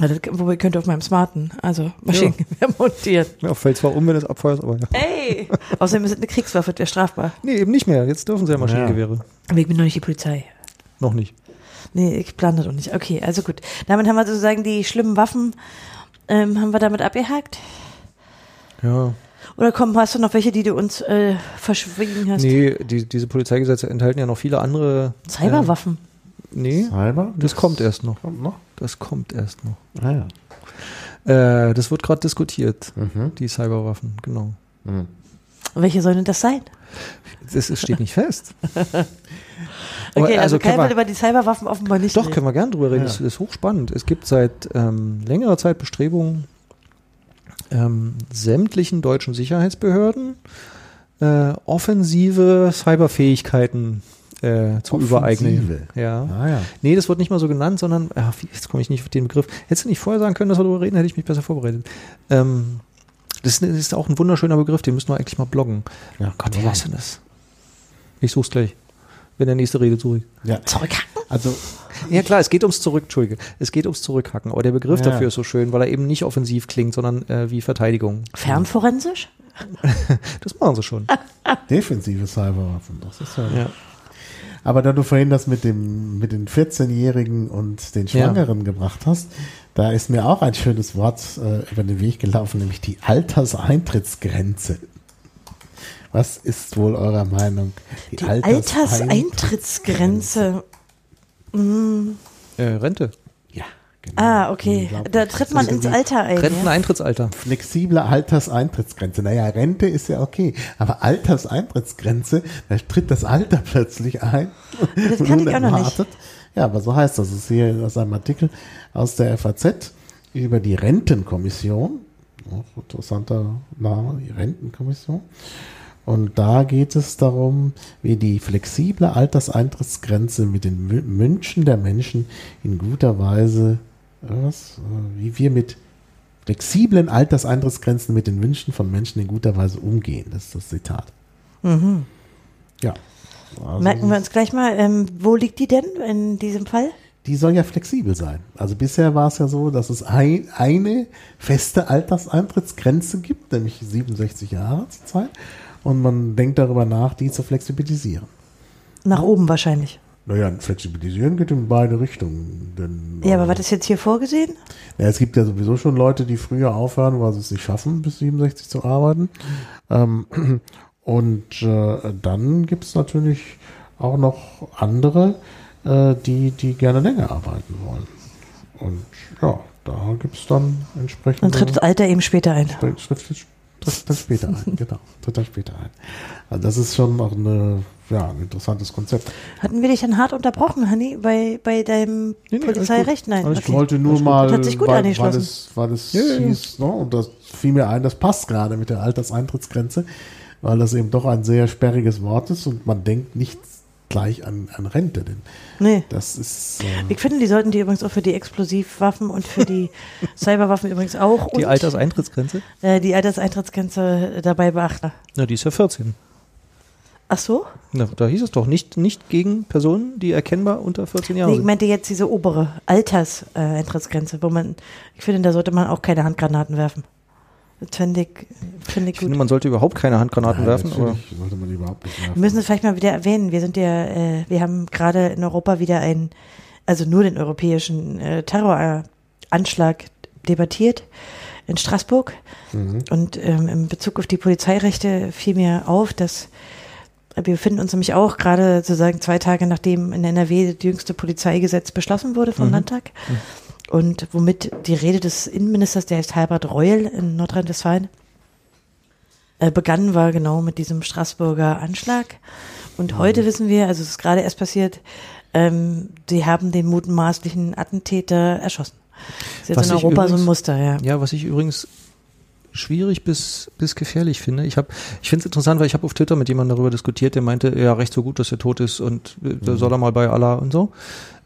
Also, das- wobei könnte auf meinem Smarten, also Maschinengewehr montieren. Ja, fällt zwar um, wenn es abfeuert, aber ja. Ey! Außerdem ist es eine Kriegswaffe, das wäre strafbar. Nee, eben nicht mehr. Jetzt dürfen sie ja Maschinengewehre. Aber ich bin noch nicht die Polizei. Noch nicht. Nee, ich plane das auch nicht. Okay, also gut. Damit haben wir sozusagen die schlimmen Waffen, ähm, haben wir damit abgehakt? Ja. Oder komm, hast du noch welche, die du uns äh, verschwiegen hast? Nee, die, diese Polizeigesetze enthalten ja noch viele andere. Cyberwaffen. Äh, nee, Cyber? das kommt erst noch. Kommt noch? Das kommt erst noch. Ah, ja. Äh, das wird gerade diskutiert, Mhm. die Cyberwaffen, genau. Mhm. Und welche sollen denn das sein? Das ist, steht nicht fest. Okay, also, können Kai will über die Cyberwaffen offenbar nicht Doch, reden. können wir gerne drüber reden. Ja. Das ist hochspannend. Es gibt seit ähm, längerer Zeit Bestrebungen, ähm, sämtlichen deutschen Sicherheitsbehörden äh, offensive Cyberfähigkeiten äh, zu übereignen. Offensive. Ja. Ah ja. Nee, das wird nicht mal so genannt, sondern, ach, jetzt komme ich nicht auf den Begriff. Hättest du nicht vorher sagen können, dass wir darüber reden, hätte ich mich besser vorbereitet. Ähm, das, ist- auch ein wunderschöner Begriff, den müssen wir eigentlich mal bloggen. ja. Gott, wie heißt denn das? Ich such's gleich. Wenn der nächste Rede zurück. Ja. Zurückhacken? Also, Ja klar, es geht ums Zurück, Entschuldige. Es geht ums Zurückhacken. Aber der Begriff Ja. dafür ist so schön, weil er eben nicht offensiv klingt, sondern äh, wie Verteidigung. Fernforensisch? Das machen sie schon. defensive Cyberwaffen, das ist ja. Ja. Aber da du vorhin das mit dem, mit den 14-Jährigen und den Ja. Schwangeren gebracht hast, da ist mir auch ein schönes Wort äh, über den Weg gelaufen, nämlich die Alterseintrittsgrenze. Was ist wohl eurer Meinung? Die Alterseintrittsgrenze. Mm. Äh, Rente. Ja, genau. Ah, okay. Da tritt man ist ins die Alter ein. Ja? Renteneintrittsalter. Flexible Alterseintrittsgrenze. Naja, Rente ist ja okay, aber Alterseintrittsgrenze, da tritt das Alter plötzlich ein. Das kannte ich auch noch nicht. Ja, aber so heißt das. Das ist hier aus einem Artikel aus der FAZ über die Rentenkommission. Auch interessanter Name, die Rentenkommission. Und da geht es darum, wie die flexible Alterseintrittsgrenze mit den Wü- Wünschen der Menschen in guter Weise, äh, was, äh, wie wir mit flexiblen Alterseintrittsgrenzen mit den Wünschen von Menschen in guter Weise umgehen. Das ist das Zitat. Mhm. Ja. Also Merken wir uns gleich mal, ähm, wo liegt die denn in diesem Fall? die soll ja flexibel sein. Also bisher war es ja so, dass es ein, eine feste Alterseintrittsgrenze gibt, nämlich 67 Jahre zurzeit. Und man denkt darüber nach, die zu flexibilisieren. Nach oben wahrscheinlich. Naja, flexibilisieren geht in beide Richtungen. Denn, Ja, aber äh, was ist jetzt hier vorgesehen? Ja, es gibt ja sowieso schon Leute, die früher aufhören, weil sie es nicht schaffen, bis 67 zu arbeiten. Ähm, und äh, dann gibt es natürlich auch noch andere, äh, die, die gerne länger arbeiten wollen. Und ja, da gibt es dann entsprechend. Dann tritt das Alter eben später ein. Tritt, tritt, das später ein, genau. Tritt das später ein. Also das ist schon auch eine, ja, ein interessantes Konzept. Hatten wir dich dann hart unterbrochen, Hanni, bei, bei deinem Nee, nee, Polizeirecht? Nein. Ich okay. wollte nur mal, Hat sich gut weil, weil es, weil es Ja, ja, ja. hieß, ne, und das fiel mir ein, das passt gerade mit der Alterseintrittsgrenze, weil das eben doch ein sehr sperriges Wort ist und man denkt nicht gleich an, an Rente, denn Nee. das ist, äh, Ich finde, die sollten die übrigens auch für die Explosivwaffen und für die Cyberwaffen übrigens auch Die und Alterseintrittsgrenze? äh, die Alterseintrittsgrenze dabei beachten. Na, die ist ja 14. Ach so? Na, da hieß es doch nicht, nicht gegen Personen, die erkennbar unter 14 Jahren Nee, ich sind. meinte jetzt diese obere Alterseintrittsgrenze, wo man, ich finde, da sollte man auch keine Handgranaten werfen. Das finde ich, finde ich Ich finde, gut. man sollte überhaupt keine Handgranaten nein, werfen, aber natürlich sollte man überhaupt nicht werfen. Wir müssen es vielleicht mal wieder erwähnen. Wir sind ja, äh, wir haben gerade in Europa wieder einen, also nur den europäischen äh, Terroranschlag debattiert in Straßburg. Mhm. Und ähm, in Bezug auf die Polizeirechte fiel mir auf, dass wir befinden uns nämlich auch gerade sozusagen zwei Tage nachdem in NRW das jüngste Polizeigesetz beschlossen wurde vom Mhm. Landtag. Und womit die Rede des Innenministers, der heißt Herbert Reul in Nordrhein-Westfalen, äh, begann, war genau mit diesem Straßburger Anschlag. Und heute wissen wir, also es ist gerade erst passiert, ähm, sie haben den mutmaßlichen Attentäter erschossen. Das ist jetzt Was in Europa so ein übrigens- Muster, ja. Ja, was ich übrigens schwierig bis, bis gefährlich finde. Ich habe, ich finde es interessant, weil ich habe auf Twitter mit jemandem darüber diskutiert, der meinte, ja, recht so gut, dass er tot ist und äh, da soll er mal bei Allah und so.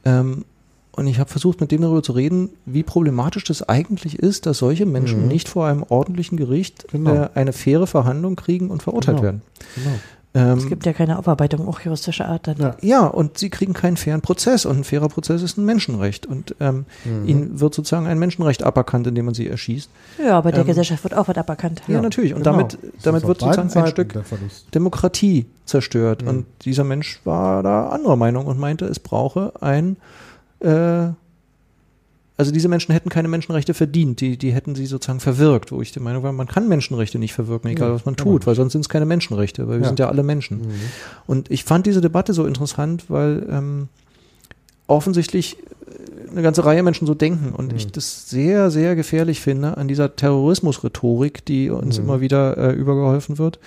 Ähm, und ich habe versucht, mit dem darüber zu reden, wie problematisch das eigentlich ist, dass solche Menschen Mhm. nicht vor einem ordentlichen Gericht Genau. äh, eine faire Verhandlung kriegen und verurteilt Genau. werden. Genau. Ähm, Es gibt ja keine Aufarbeitung, auch juristischer Art dann. Ja. ja, und sie kriegen keinen fairen Prozess und ein fairer Prozess ist ein Menschenrecht und ähm, Mhm. ihnen wird sozusagen ein Menschenrecht aberkannt, indem man sie erschießt. Ja, aber der Ähm, Gesellschaft wird auch was aberkannt. Ja, natürlich. Und genau. damit, damit wird sozusagen ein Seiten Stück der Verlust. Demokratie zerstört. Mhm. Und dieser Mensch war da anderer Meinung und meinte, es brauche ein, äh, also diese Menschen hätten keine Menschenrechte verdient, die, die hätten sie sozusagen verwirkt, wo ich der Meinung war, man kann Menschenrechte nicht verwirken, egal Ja, was man kann man tut, weil sonst sind es keine Menschenrechte, weil wir Ja. sind ja alle Menschen. Mhm. Und ich fand diese Debatte so interessant, weil ähm, offensichtlich äh, eine ganze Reihe Menschen so denken und Mhm. ich das sehr, sehr gefährlich finde an dieser Terrorismusrhetorik, die uns Mhm. immer wieder äh, übergeholfen wird.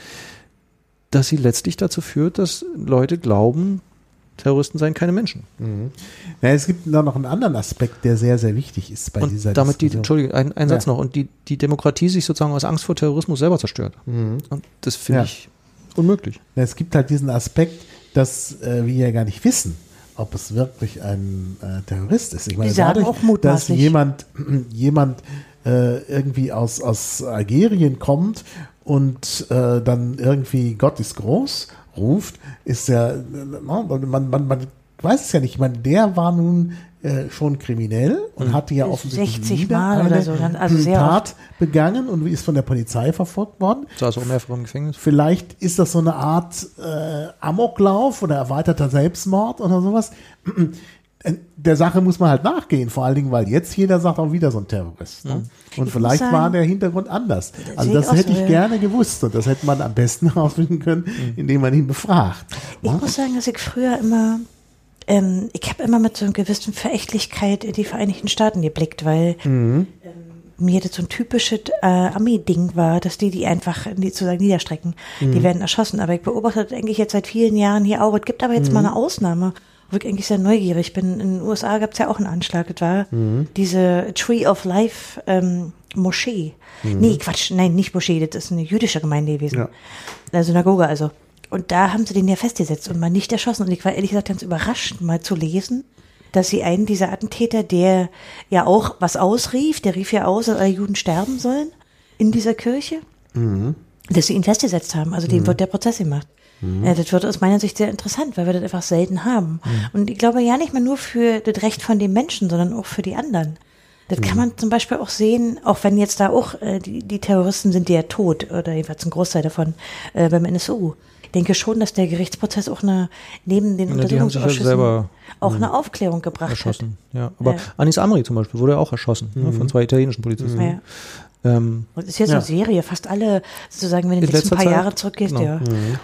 dass sie letztlich dazu führt, dass Leute glauben, Terroristen seien keine Menschen. Mhm. Ja, es gibt noch einen anderen Aspekt, der sehr, sehr wichtig ist bei und dieser damit die, Diskussion. Entschuldigung, ein, ein Satz Ja. noch, und die, die Demokratie sich sozusagen aus Angst vor Terrorismus selber zerstört. Mhm. Und das finde Ja. ich unmöglich. Es gibt halt diesen Aspekt, dass äh, wir ja gar nicht wissen, ob es wirklich ein äh, Terrorist ist. Ich meine, Die dadurch, auch dass jemand, jemand äh, irgendwie aus, aus Algerien kommt und äh, dann irgendwie Gott ist groß ruft, ist ja, äh, man, man, man, weiß es ja nicht. Ich meine, der war nun äh, schon kriminell und hatte ja offensichtlich 60 wieder Mal oder so, also sehr Tat begangen und ist von der Polizei verfolgt worden. Saß auch mehrfach im Gefängnis. Vielleicht ist das so eine Art äh, Amoklauf oder erweiterter Selbstmord oder sowas. Der Sache muss man halt nachgehen, vor allen Dingen, weil jetzt jeder sagt auch wieder so ein Terrorist. Ne? Und Ich vielleicht muss war sagen, der Hintergrund anders. Also das hätte so, ich ja. gerne gewusst und das hätte man am besten herausfinden können, indem man ihn befragt. Ich Ne? muss sagen, dass ich früher immer, ähm, ich habe immer mit so einer gewissen Verächtlichkeit in die Vereinigten Staaten geblickt, weil ähm, mir das so ein typisches äh, Armee-Ding war, dass die die einfach sozusagen niederstrecken. Die werden erschossen. Aber ich beobachte das eigentlich jetzt seit vielen Jahren hier auch. Es gibt aber jetzt mal eine Ausnahme, wo ich eigentlich sehr neugierig bin. In den USA gab es ja auch einen Anschlag. Das war diese Tree of Life ähm, Moschee. Nee, Quatsch, nein, nicht Moschee, das ist eine jüdische Gemeinde gewesen. Ja. Eine Synagoge also. Und da haben sie den ja festgesetzt und mal nicht erschossen. Und ich war ehrlich gesagt ganz überrascht, mal zu lesen, dass sie einen dieser Attentäter, der ja auch was ausrief, der rief ja aus, dass alle Juden sterben sollen in dieser Kirche, dass sie ihn festgesetzt haben. Also dem wird der Prozess gemacht. Ja, das wird aus meiner Sicht sehr interessant, weil wir das einfach selten haben. Und ich glaube ja nicht mal nur für das Recht von dem Menschen, sondern auch für die anderen. Das kann man zum Beispiel auch sehen, auch wenn jetzt da auch äh, die, die Terroristen sind, die ja tot, oder jedenfalls ein Großteil davon äh, beim NSU. Ich denke schon, dass der Gerichtsprozess auch eine, neben den Ja, Untersuchungsausschüssen selber, auch eine Aufklärung gebracht Erschossen. Ja. Aber Ja. Anis Amri zum Beispiel wurde ja auch erschossen ne, von zwei italienischen Polizisten. hat. Ja. Ähm, Und es ist jetzt Ja. eine Serie, fast alle, sozusagen, wenn du In jetzt ein paar Zeit? Jahre zurückgehst, Genau. ja.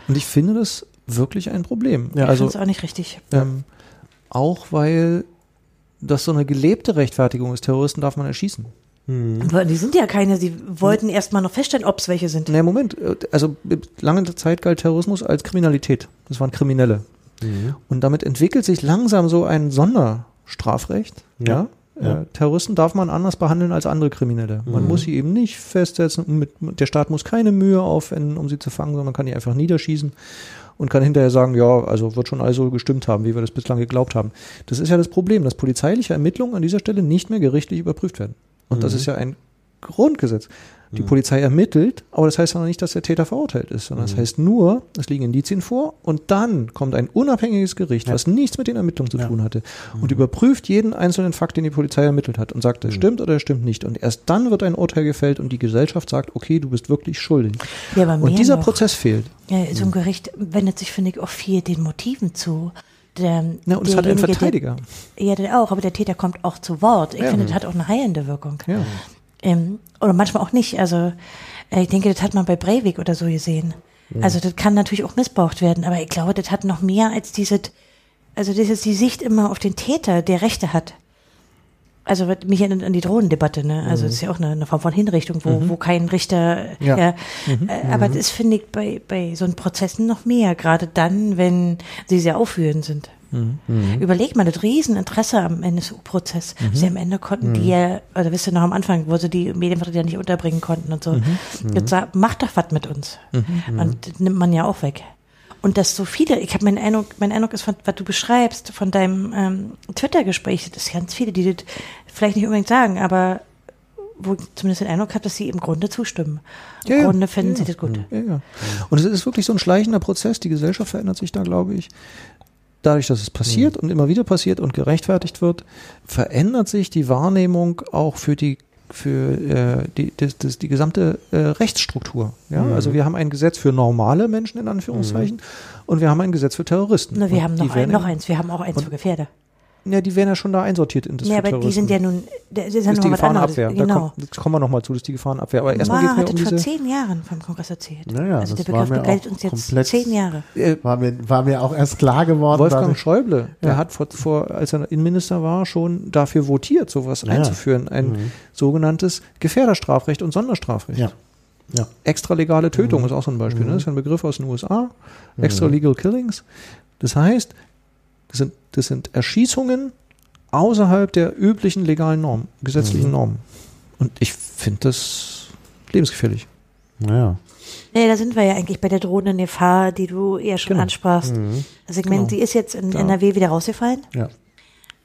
Und ich finde das wirklich ein Problem. Ja. also das ist auch nicht richtig. ähm, auch weil das so eine gelebte Rechtfertigung ist, Terroristen darf man erschießen. Aber die sind ja keine, sie wollten erst mal noch feststellen, ob es welche sind. Nee, Moment, äh, also lange Zeit galt Terrorismus als Kriminalität. Das waren Kriminelle. Und damit entwickelt sich langsam so ein Sonderstrafrecht. Ja. Ja. Äh, Terroristen darf man anders behandeln als andere Kriminelle. Man muss sie eben nicht festsetzen. Mit, der Staat muss keine Mühe aufwenden, um sie zu fangen, sondern kann die einfach niederschießen und kann hinterher sagen, ja, also wird schon alles so gestimmt haben, wie wir das bislang geglaubt haben. Das ist ja das Problem, dass polizeiliche Ermittlungen an dieser Stelle nicht mehr gerichtlich überprüft werden. Und das ist ja ein Grundgesetz. Die Polizei ermittelt, aber das heißt ja noch nicht, dass der Täter verurteilt ist, sondern das heißt nur, es liegen Indizien vor und dann kommt ein unabhängiges Gericht, was nichts mit den Ermittlungen zu tun hatte und überprüft jeden einzelnen Fakt, den die Polizei ermittelt hat und sagt, das stimmt oder das stimmt nicht. Und erst dann wird ein Urteil gefällt und die Gesellschaft sagt, okay, du bist wirklich schuldig. Ja, Und dieser noch. Prozess fehlt. Ja, so ein Gericht wendet sich, finde ich, auch viel den Motiven zu. Der, Ja, und es hat einen Verteidiger. Der, ja, der auch, aber der Täter kommt auch zu Wort. Ich Ja. finde, das hat auch eine heilende Wirkung. Ja. Ähm, oder manchmal auch nicht. Also äh, ich denke, das hat man bei Breivik oder so gesehen. Also das kann natürlich auch missbraucht werden, aber ich glaube, das hat noch mehr als diese, also das ist die Sicht immer auf den Täter, der Rechte hat. Also mich erinnert an die Drohnendebatte, ne? Also das ist ja auch eine, eine Form von Hinrichtung, wo, wo kein Richter, Ja. ja, äh, aber das finde ich bei, bei so Prozessen noch mehr, gerade dann, wenn sie sehr aufführend sind. Überleg mal, das Rieseninteresse am NSU-Prozess. Sie am Ende konnten die ja, oder wisst ihr noch am Anfang, wo sie die Medienvertreter nicht unterbringen konnten und so. Jetzt sag, macht doch was mit uns. Und das nimmt man ja auch weg. Und dass so viele, ich habe meinen Eindruck, mein Eindruck ist, von, was du beschreibst, von deinem ähm, Twitter-Gespräch, das ist ganz viele, die das vielleicht nicht unbedingt sagen, aber wo ich zumindest den Eindruck habe, dass sie im Grunde zustimmen. Im Ja. Grunde finden Ja, sie das gut. Ja. Und es ist wirklich so ein schleichender Prozess. Die Gesellschaft verändert sich da, glaube ich. Dadurch, dass es passiert und immer wieder passiert und gerechtfertigt wird, verändert sich die Wahrnehmung auch für die für äh, die, das, das, die gesamte äh, Rechtsstruktur. Ja? Also wir haben ein Gesetz für normale Menschen in Anführungszeichen und wir haben ein Gesetz für Terroristen. Na, wir Und haben noch, ein, noch eins, wir haben auch eins für Gefährder. Ja, die werden ja schon da einsortiert in das Ja, aber die sind ja nun, das ist ja das ist die. Gefahrenabwehr. Da Genau. kommt, das kommen wir nochmal zu, das ist die Gefahrenabwehr. Aber erstmal Ma geht es hat mir es um vor diese... zehn Jahren vom Kongress erzählt. Naja, also das der war Begriff mir begleitet auch uns jetzt komplett- zehn Jahre. Äh, War mir, war mir auch erst klar geworden. Wolfgang Schäuble, der Ja. hat vor, vor, als er Innenminister war, schon dafür votiert, sowas Ja. Mhm. einzuführen. Ein sogenanntes Gefährderstrafrecht und Sonderstrafrecht. Ja. Ja. Extralegale Tötung ist auch so ein Beispiel. Ne? Das ist ein Begriff aus den USA. Extralegal Killings. Das heißt, das sind, das sind Erschießungen außerhalb der üblichen legalen Normen, gesetzlichen Normen. Und ich finde das lebensgefährlich. Naja. Nee, da sind wir ja eigentlich bei der drohenden Gefahr, die du eher schon Genau. ansprachst. Also ich meine, Genau. die ist jetzt in Ja. NRW wieder rausgefallen. Ja.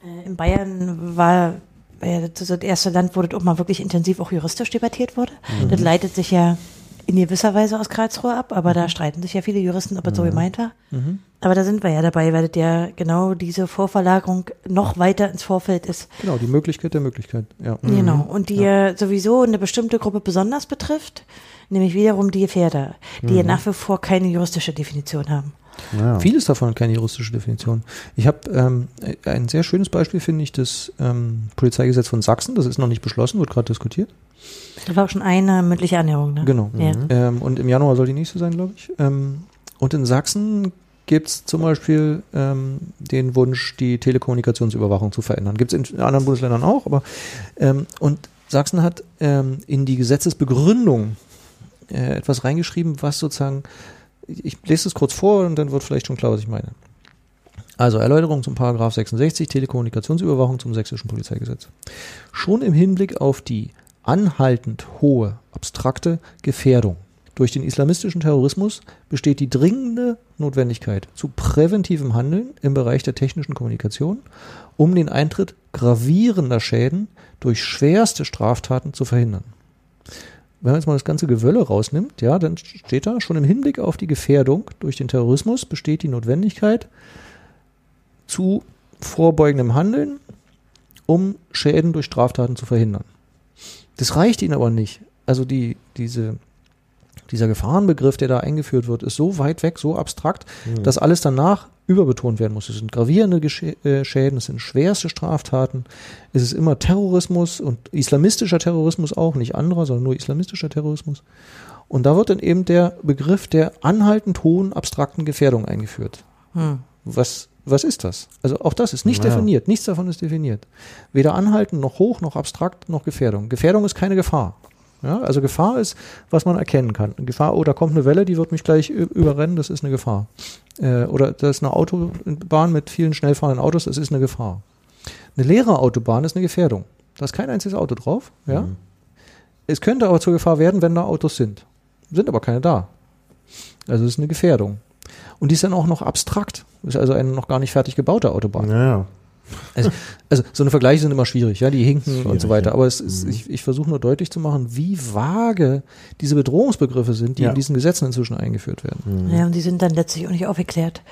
Äh, In Bayern war, ja das erste Land, wo das auch mal wirklich intensiv auch juristisch debattiert wurde. Das leitet sich ja in gewisser Weise aus Karlsruhe ab, aber da streiten sich ja viele Juristen, ob es so gemeint war. Aber da sind wir ja dabei, weil das ja genau diese Vorverlagerung noch weiter ins Vorfeld ist. Genau, die Möglichkeit der Möglichkeit. Ja. Genau. Und die ja. sowieso eine bestimmte Gruppe besonders betrifft, nämlich wiederum die Gefährder, die ja nach wie vor keine juristische Definition haben. Ja. Vieles davon hat keine juristische Definition. Ich habe ähm, ein sehr schönes Beispiel, finde ich, das ähm, Polizeigesetz von Sachsen. Das ist noch nicht beschlossen, wird gerade diskutiert. Das war auch schon eine mündliche Annäherung, ne? Genau. Ja. Ähm, und im Januar soll die nächste sein, glaube ich. Ähm, und in Sachsen gibt es zum Beispiel ähm, den Wunsch, die Telekommunikationsüberwachung zu verändern. Gibt es in anderen Bundesländern auch, aber ähm, und Sachsen hat ähm, in die Gesetzesbegründung äh, etwas reingeschrieben, was sozusagen, ich lese es kurz vor und dann wird vielleicht schon klar, was ich meine. Also Erläuterung zum Paragraph 66 Telekommunikationsüberwachung zum sächsischen Polizeigesetz. Schon im Hinblick auf die anhaltend hohe abstrakte Gefährdung durch den islamistischen Terrorismus besteht die dringende Notwendigkeit zu präventivem Handeln im Bereich der technischen Kommunikation, um den Eintritt gravierender Schäden durch schwerste Straftaten zu verhindern. Wenn man jetzt mal das ganze Gewölle rausnimmt, ja, dann steht da schon im Hinblick auf die Gefährdung durch den Terrorismus besteht die Notwendigkeit zu vorbeugendem Handeln, um Schäden durch Straftaten zu verhindern. Das reicht ihnen aber nicht. Also die, diese, dieser Gefahrenbegriff, der da eingeführt wird, ist so weit weg, so abstrakt, dass alles danach überbetont werden muss. Es sind gravierende Gesche äh, Schäden, es sind schwerste Straftaten, es ist immer Terrorismus und islamistischer Terrorismus auch, nicht anderer, sondern nur islamistischer Terrorismus. Und da wird dann eben der Begriff der anhaltend hohen abstrakten Gefährdung eingeführt. Hm. Was, was ist das? Also auch das ist nicht Ja. definiert. Nichts davon ist definiert. Weder anhalten, noch hoch, noch abstrakt, noch Gefährdung. Gefährdung ist keine Gefahr. Ja, also Gefahr ist, was man erkennen kann. Gefahr, oh, da kommt eine Welle, die wird mich gleich überrennen, das ist eine Gefahr. Äh, oder da ist eine Autobahn mit vielen schnell fahrenden Autos, das ist eine Gefahr. Eine leere Autobahn ist eine Gefährdung. Da ist kein einziges Auto drauf. Ja? Es könnte aber zur Gefahr werden, wenn da Autos sind. Sind aber keine da. Also es ist eine Gefährdung. Und die ist dann auch noch abstrakt. Ist also eine noch gar nicht fertig gebaute Autobahn. Naja. Also, also so eine Vergleiche sind immer schwierig, ja, die hinken und so weiter. ja. Aber es ist, ich, ich versuche nur deutlich zu machen, wie vage diese Bedrohungsbegriffe sind, die Ja. in diesen Gesetzen inzwischen eingeführt werden. Ja, und die sind dann letztlich auch nicht aufgeklärt.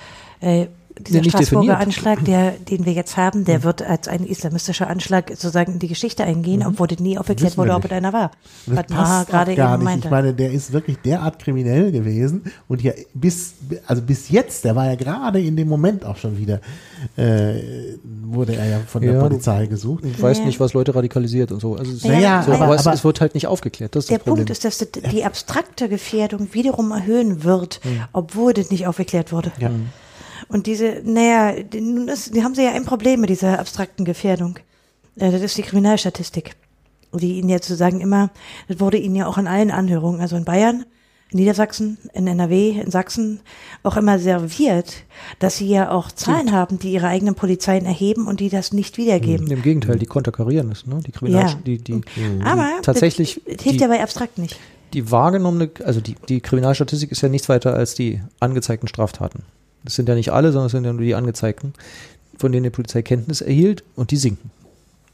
Äh, dieser nicht Straßburger definiert. Anschlag, der, den wir jetzt haben, der wird als ein islamistischer Anschlag sozusagen in die Geschichte eingehen, obwohl das nie aufgeklärt wurde, ob es einer war. Das Was Maha passt gerade gar eben nicht. meinte. Ich meine, der ist wirklich derart kriminell gewesen und ja bis, also bis jetzt, der war ja gerade in dem Moment auch schon wieder, äh, wurde er ja von der Ja, Polizei gesucht. Ich weiß Ja. nicht, was Leute radikalisiert und so. Also es, Naja, so, aber- aber, es, aber- es wird halt nicht aufgeklärt. Das ist Der das. Punkt ist, dass das die abstrakte Gefährdung wiederum erhöhen wird, Hm. obwohl das nicht aufgeklärt wurde. Ja. Und diese, naja, die, nun ist, die haben sie ja ein Problem mit dieser abstrakten Gefährdung. Äh, Das ist die Kriminalstatistik. Die ihnen ja zu sagen immer, das wurde ihnen ja auch in allen Anhörungen, also in Bayern, in Niedersachsen, in NRW, in Sachsen, auch immer serviert, dass sie ja auch Zahlen haben, die ihre eigenen Polizeien erheben und die das nicht wiedergeben. Im Gegenteil, die konterkarieren es. Ne? Die Kriminal Ja. die, die, Aber tatsächlich das, hilft die- ja bei abstrakt nicht. die wahrgenommene, also die, die Kriminalstatistik ist ja nichts weiter als die angezeigten Straftaten. Das sind ja nicht alle, sondern es sind ja nur die angezeigten, von denen die Polizei Kenntnis erhielt und die sinken.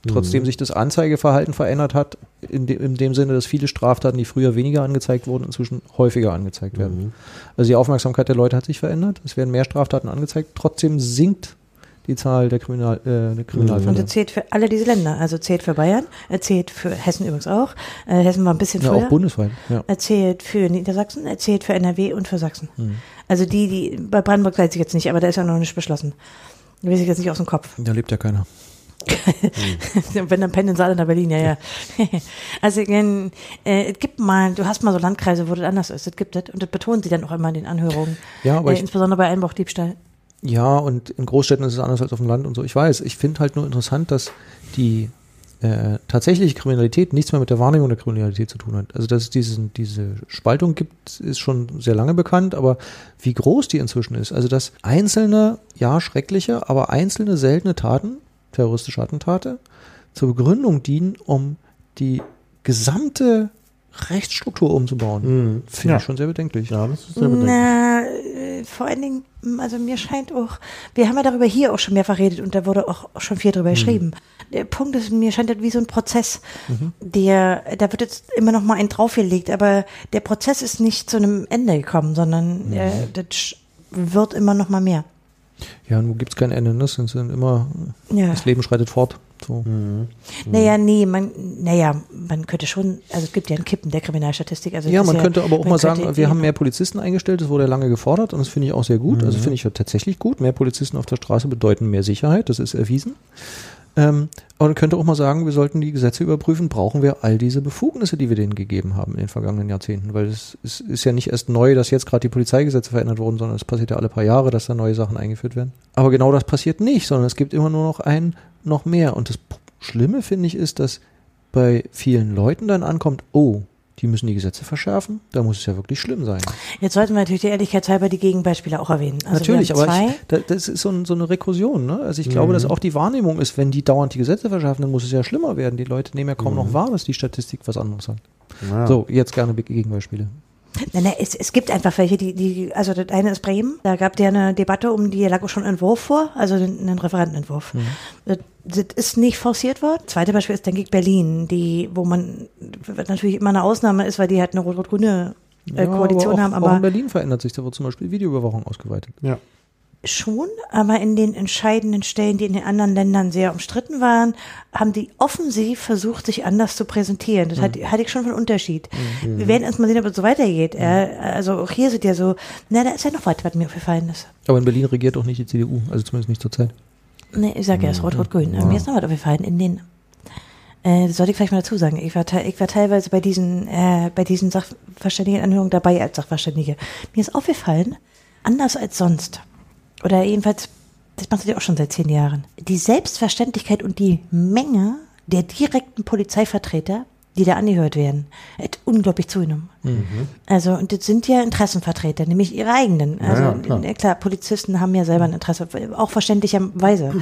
Trotzdem sich das Anzeigeverhalten verändert hat, in, de, in dem Sinne, dass viele Straftaten, die früher weniger angezeigt wurden, inzwischen häufiger angezeigt werden. Also die Aufmerksamkeit der Leute hat sich verändert, es werden mehr Straftaten angezeigt, trotzdem sinkt die Zahl der, Kriminal, äh, der Und Kriminalfälle. das zählt für alle diese Länder. Also zählt für Bayern, er zählt für Hessen übrigens auch. Äh, Hessen war ein bisschen Ja, früher. auch bundesweit. Ja. Er zählt für Niedersachsen, er zählt für NRW und für Sachsen. Hm. Also die, die, bei Brandenburg weiß ich jetzt nicht, aber da ist ja noch nicht beschlossen. Da weiß ich jetzt nicht aus dem Kopf. Da lebt ja keiner. Wenn dann pendeln sie alle nach Berlin, ja, ja. also äh, es gibt mal, du hast mal so Landkreise, wo das anders ist. Das gibt es. Und das betonen sie dann auch immer in den Anhörungen. Ja, aber äh, ich, insbesondere bei Einbruchdiebstahl. Ja, und in Großstädten ist es anders als auf dem Land und so. Ich weiß, ich finde halt nur interessant, dass die, äh, tatsächliche Kriminalität nichts mehr mit der Wahrnehmung der Kriminalität zu tun hat. Also dass es diesen, diese Spaltung gibt, ist schon sehr lange bekannt, aber wie groß die inzwischen ist, also dass einzelne, ja schreckliche, aber einzelne seltene Taten, terroristische Attentate, zur Begründung dienen, um die gesamte Rechtsstruktur umzubauen, Mhm. finde Ja. ich schon sehr bedenklich. Ja, das ist sehr bedenklich. Na, vor allen Dingen, also mir scheint auch, wir haben ja darüber hier auch schon mehrfach redet und da wurde auch schon viel Mhm. drüber geschrieben. Der Punkt ist, mir scheint das wie so ein Prozess, Mhm. der, da wird jetzt immer noch mal ein draufgelegt, aber der Prozess ist nicht zu einem Ende gekommen, sondern Mhm. äh, das wird immer noch mal mehr. Ja, nun gibt es kein Ende, ne? Es sind immer, Ja. das Leben schreitet fort. So. Naja, nee, man, naja, man könnte schon, also es gibt ja ein Kippen der Kriminalstatistik. Also Ja, man könnte aber auch mal sagen, wir haben mehr Polizisten eingestellt, das wurde ja lange gefordert und das finde ich auch sehr gut. Also finde ich ja tatsächlich gut. Mehr Polizisten auf der Straße bedeuten mehr Sicherheit, das ist erwiesen. Ähm, aber man könnte auch mal sagen, wir sollten die Gesetze überprüfen, brauchen wir all diese Befugnisse, die wir denen gegeben haben in den vergangenen Jahrzehnten, weil es, es ist ja nicht erst neu, dass jetzt gerade die Polizeigesetze verändert wurden, sondern es passiert ja alle paar Jahre, dass da neue Sachen eingeführt werden. Aber genau das passiert nicht, sondern es gibt immer nur noch ein, noch mehr. Und das Schlimme finde ich ist, dass bei vielen Leuten dann ankommt, oh, die müssen die Gesetze verschärfen, da muss es ja wirklich schlimm sein. Jetzt sollten wir natürlich der Ehrlichkeit halber die Gegenbeispiele auch erwähnen. Also Natürlich, aber ich, da, das ist so, ein, so eine Rekursion. Ne? Also ich glaube, Mhm. dass auch die Wahrnehmung ist, wenn die dauernd die Gesetze verschärfen, dann muss es ja schlimmer werden. Die Leute nehmen ja kaum Mhm. noch wahr, dass die Statistik was anderes sagt. Ja. So, jetzt gerne Be- Gegenbeispiele. Nein, nein, es, es gibt einfach welche, die, die, also das eine ist Bremen, da gab es ja eine Debatte um die, da lag auch schon ein Entwurf vor, also einen, Referentenentwurf. Das, das ist nicht forciert worden. Zweite Beispiel ist, denke ich, Berlin, die, wo man, natürlich immer eine Ausnahme ist, weil die halt eine rot-rot-grüne äh, Ja, Koalition aber auch, haben, auch in aber Berlin verändert sich, da wird zum Beispiel Videoüberwachung ausgeweitet. ja. Schon, aber in den entscheidenden Stellen, die in den anderen Ländern sehr umstritten waren, haben die offensiv versucht, sich anders zu präsentieren. Das hat, hatte ich schon von Unterschied. Wir werden erst mal sehen, ob es so weitergeht. Äh, also auch hier sind ja so, na, da ist ja noch was, was mir aufgefallen ist. Aber in Berlin regiert auch nicht die CDU, also zumindest nicht zur Zeit. Nee, ich sag ja, es ist rot-rot-grün. Aber Mir ist noch was aufgefallen in den, äh, das sollte ich vielleicht mal dazu sagen. Ich war, ich war teilweise bei diesen, äh, bei diesen Sachverständigenanhörungen dabei als Sachverständige. Mir ist aufgefallen, anders als sonst, oder jedenfalls, das machst du ja auch schon seit zehn Jahren, die Selbstverständlichkeit und die Menge der direkten Polizeivertreter, die da angehört werden, hat unglaublich zugenommen. Also, und das sind ja Interessenvertreter, nämlich ihre eigenen. Also, ja, klar. klar. Polizisten haben ja selber ein Interesse, auch verständlicherweise.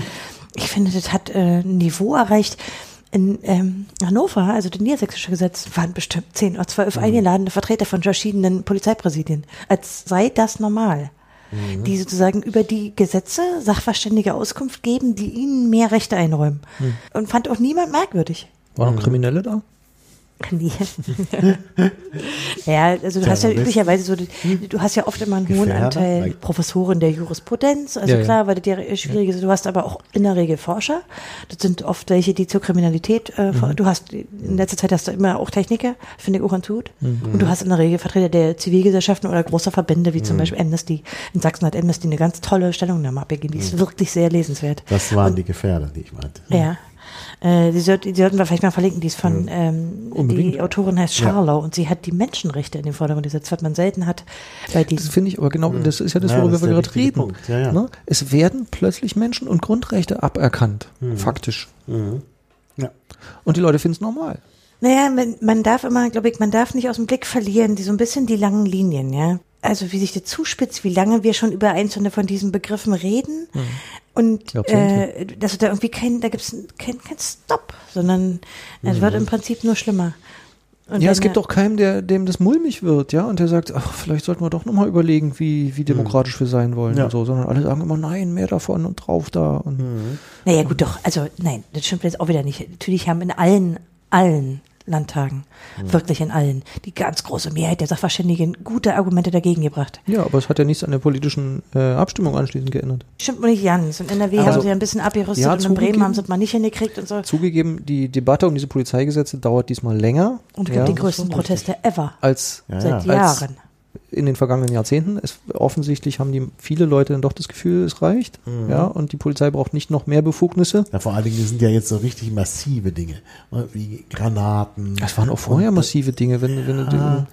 Ich finde, das hat äh, ein Niveau erreicht. In ähm, Hannover, also das niedersächsische Gesetz, waren bestimmt zehn oder zwölf eingeladene Vertreter von verschiedenen Polizeipräsidien. Als sei das normal. Die sozusagen über die Gesetze Sachverständige Auskunft geben, die ihnen mehr Rechte einräumen. Und fand auch niemand merkwürdig. Waren noch Kriminelle da? Nee. ja, also du hast ja üblicherweise so, du hast ja oft immer einen hohen Anteil Professoren der Jurisprudenz, also Ja, ja. klar, weil das ja schwierig ist. Du hast aber auch in der Regel Forscher. Das sind oft welche, die zur Kriminalität, äh, Mhm. du hast, in letzter Zeit hast du immer auch Techniker, finde ich auch ganz gut. Mhm. Und du hast in der Regel Vertreter der Zivilgesellschaften oder großer Verbände, wie Mhm. zum Beispiel Amnesty. In Sachsen hat Amnesty eine ganz tolle Stellungnahme abgegeben, die Mhm. ist wirklich sehr lesenswert. Das waren die Gefährder, die ich meinte. Ja. Äh, die, sollten, wir vielleicht mal verlinken. Die ist von, ähm, Unbedingt. die Autorin heißt Scharlau und sie hat die Menschenrechte in den Vordergrund gesetzt, was man selten hat bei Das finde ich aber genau, das ist ja das, Ja, worüber das wir gerade reden. Ja, ja. Ne? Es werden plötzlich Menschen- und Grundrechte aberkannt, Mhm. faktisch. Ja. Und die Leute finden es normal. Naja, man, man darf immer, glaube ich, man darf nicht aus dem Blick verlieren, die so ein bisschen die langen Linien, ja. Also wie sich das zuspitzt, wie lange wir schon über einzelne von diesen Begriffen reden. Und Jahrzehnte. äh, dass da irgendwie kein, da gibt's kein, kein Stop, sondern es wird im Prinzip nur schlimmer. Und ja, es gibt auch keinen, der, dem das mulmig wird, ja, und der sagt, ach, vielleicht sollten wir doch nochmal überlegen, wie, wie demokratisch wir sein wollen Ja. und so, sondern alle sagen immer, nein, mehr davon und drauf da. Und Naja, gut, doch. Also, nein, das stimmt jetzt auch wieder nicht. Natürlich haben in allen, allen Landtagen, wirklich in allen, die ganz große Mehrheit der Sachverständigen gute Argumente dagegen gebracht. Ja, aber es hat ja nichts an der politischen äh, Abstimmung anschließend geändert. Stimmt wohl nicht ganz. In NRW Also- haben sie ja ein bisschen abgerüstet Ja, und in Bremen zugegeben. haben sie es mal nicht hingekriegt und so. Zugegeben, die Debatte um diese Polizeigesetze dauert diesmal länger Und es ja, gibt den größten Protest der ever. als Ja, seit ja. Als- Jahren. In den vergangenen Jahrzehnten. Es, offensichtlich haben die viele Leute dann doch das Gefühl, es reicht. Mhm. Ja, und die Polizei braucht nicht noch mehr Befugnisse. Ja, vor allen Dingen sind ja jetzt so richtig massive Dinge, ne, wie Granaten. Das waren auch vorher und- massive Dinge, wenn, wenn ein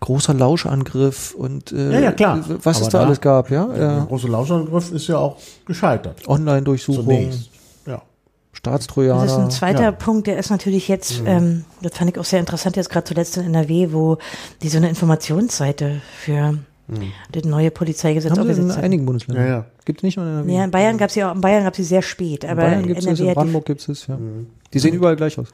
großer Lauschangriff und äh, Ja, ja, klar. was Aber es da, da- alles gab, ja. Der Äh, große Lauschangriff ist ja auch gescheitert. Online-Durchsuchung. Zunächst. Ja. Staatstrojaner. Das ist ein zweiter Ja. Punkt, der ist natürlich jetzt, ähm, das fand ich auch sehr interessant, jetzt gerade zuletzt in NRW, wo die so eine Informationsseite für das neue Polizeigesetz haben sie in aufgesetzt haben. einigen Bundesländern. Ja, ja. Gibt es nicht nur in NRW. Ja, in Bayern gab es ja auch, in Bayern gab es sie sehr spät, in aber Bayern in gibt es NRW in Brandenburg gibt es ja. Die sehen überall gleich aus.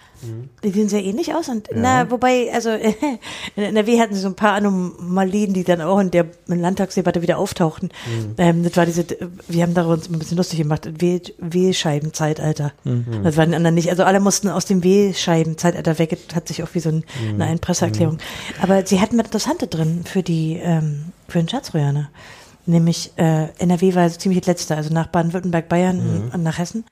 Die sehen sehr ähnlich aus und na, wobei, also in NRW hatten sie so ein paar Anomalien, die dann auch in der Landtagsdebatte wieder auftauchten. Ähm, das war diese, wir haben darüber uns ein bisschen lustig gemacht, W- W-Scheiben-Zeitalter. Das war den anderen nicht. Also alle mussten aus dem W-Scheiben-Zeitalter weg. Das hat sich auch wie so ein, eine Presseerklärung. Aber sie hatten was Interessante drin für die, ähm, für den Staatstrojaner. Nämlich äh, NRW war so ziemlich das letzte, also nach Baden-Württemberg, Bayern und nach Hessen.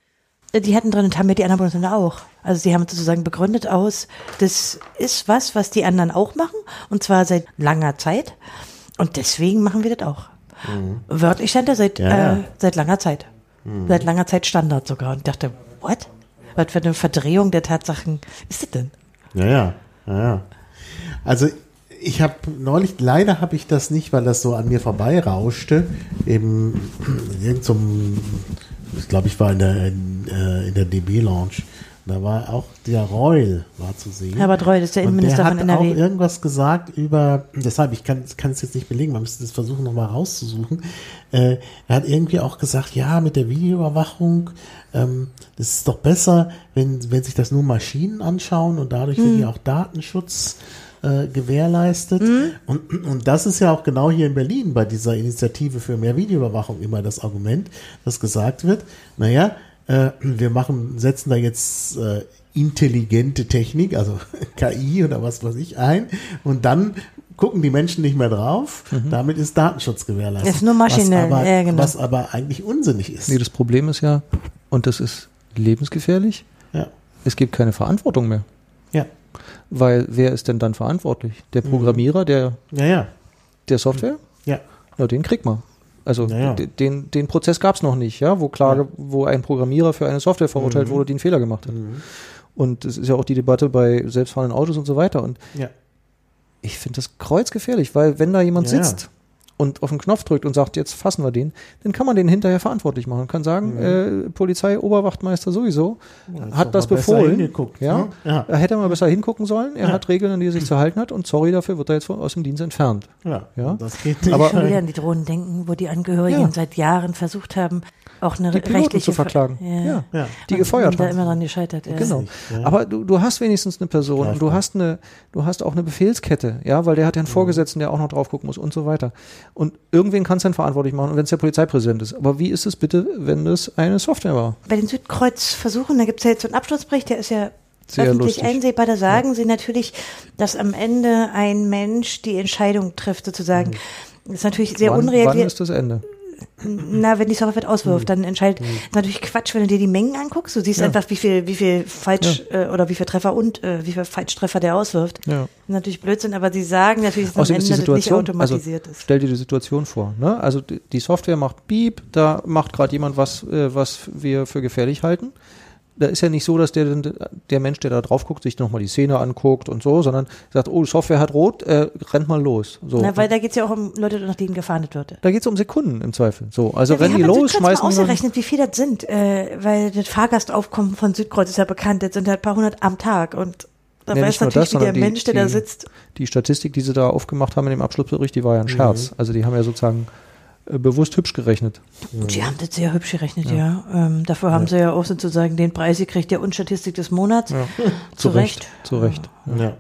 Die hatten drin und haben ja die anderen Bundesländer auch. Also sie haben sozusagen begründet aus, das ist was, was die anderen auch machen und zwar seit langer Zeit und deswegen machen wir das auch. Wörtlich stand da seit, Ja. Äh, seit langer Zeit. Seit langer Zeit Standard sogar und ich dachte, what? Was für eine Verdrehung der Tatsachen ist das denn? Ja, ja, ja, ja. Also ich habe neulich, leider habe ich das nicht, weil das so an mir vorbeirauschte, eben in irgendeinem, ich glaube, ich war in der, in, äh, in der DB-Lounge. Da war auch der Reul war zu sehen. Herbert Reul ist der Innenminister der von hat NRW. auch irgendwas gesagt über, deshalb, ich kann, kann es jetzt nicht belegen, man müsste das versuchen nochmal rauszusuchen. Äh, er hat irgendwie auch gesagt, ja, mit der Videoüberwachung, ähm, das ist doch besser, wenn, wenn sich das nur Maschinen anschauen und dadurch wird Hm. ja auch Datenschutz äh, gewährleistet. Und, und das ist ja auch genau hier in Berlin bei dieser Initiative für mehr Videoüberwachung immer das Argument, dass gesagt wird, naja, äh, wir machen, setzen da jetzt äh, intelligente Technik, also KI oder was weiß ich ein und dann gucken die Menschen nicht mehr drauf. Damit ist Datenschutz gewährleistet. Mhm. Ist nur maschinell, was aber, ja, genau. was aber eigentlich unsinnig ist. Nee, das Problem ist ja, und das ist lebensgefährlich, ja. es gibt keine Verantwortung mehr. Ja. Weil wer ist denn dann verantwortlich? Der Programmierer der, Ja, ja. der Software? Ja. Ja, den kriegt man. Also Ja, ja. den, den Prozess gab es noch nicht, ja, wo Klage, wo ein Programmierer für eine Software verurteilt wurde, die einen Fehler gemacht hat. Und es ist ja auch die Debatte bei selbstfahrenden Autos und so weiter. Und Ja. ich finde das kreuzgefährlich, weil wenn da jemand Ja, ja. sitzt und auf den Knopf drückt und sagt, jetzt fassen wir den, dann kann man den hinterher verantwortlich machen. kann sagen, äh, Polizei, Oberwachtmeister sowieso Hat hat das befohlen. hingeguckt, ja, ne? Ja. Er hätte mal besser hingucken sollen. Er Ja. hat Regeln, an die er sich zu halten hat und sorry dafür, wird er jetzt von- aus dem Dienst entfernt. Ja. Ja. Das geht nicht. Aber- Schon wieder an die Drohnen denken, wo die Angehörigen Ja. seit Jahren versucht haben, auch eine Die Piloten rechtliche zu verklagen. Ver- Ja. ja. Die Und gefeuert da haben. immer dran gescheitert. Ja. Genau. ja. Aber du, du hast wenigstens eine Person und du hast eine, du hast auch eine Befehlskette, ja, weil der hat ja einen Vorgesetzten, der auch noch drauf gucken muss und so weiter. Und irgendwen kannst du dann verantwortlich machen, wenn es der Polizeipräsident ist. Aber wie ist es bitte, wenn das eine Software war? Bei den Südkreuz-Versuchen, da gibt es ja jetzt so einen Abschlussbericht, der ist ja Sehr öffentlich lustig. einsehbar. Da sagen sie natürlich, dass am Ende ein Mensch die Entscheidung trifft, sozusagen. Das ist natürlich sehr wann, wann unrealistisch. ist das Ende? Na, wenn die Software Hm. auswirft, dann entscheidet. Ist natürlich Quatsch, wenn du dir die Mengen anguckst. Du siehst Ja. einfach, wie viel, wie viel falsch äh, oder wie viel Treffer und äh, wie viel Falschtreffer der auswirft. Ja. Natürlich Blödsinn, aber sie sagen natürlich, dass am Außerdem Ende ist die das nicht Situation, also automatisiert ist. stell dir die Situation vor. Ne? Also die die Software macht Beep, da macht gerade jemand was, äh, was wir für gefährlich halten. Da ist ja nicht so, dass der, der Mensch, der da drauf guckt, sich nochmal die Szene anguckt und so, sondern sagt, oh, Software hat rot, äh, rennt mal los. So. Na, weil da geht es ja auch um Leute, nach denen gefahndet wird. da geht es um Sekunden im Zweifel. So, also Ja, rennen die los, schmeißen jemanden- ausgerechnet, wie viele das sind, äh, weil das Fahrgastaufkommen von Südkreuz ist ja bekannt, das sind halt ein paar hundert am Tag und da Ja, weiß natürlich, das, wie der die- Mensch, der da die- sitzt. die Statistik, die sie da aufgemacht haben in dem Abschlussbericht, die war ja ein Scherz. Also die haben ja sozusagen bewusst hübsch gerechnet. Die haben das sehr hübsch gerechnet, ja. Ähm, dafür haben sie ja auch sozusagen den Preis gekriegt, der Unstatistik des Monats. Zu Recht. Zu Recht. Ja.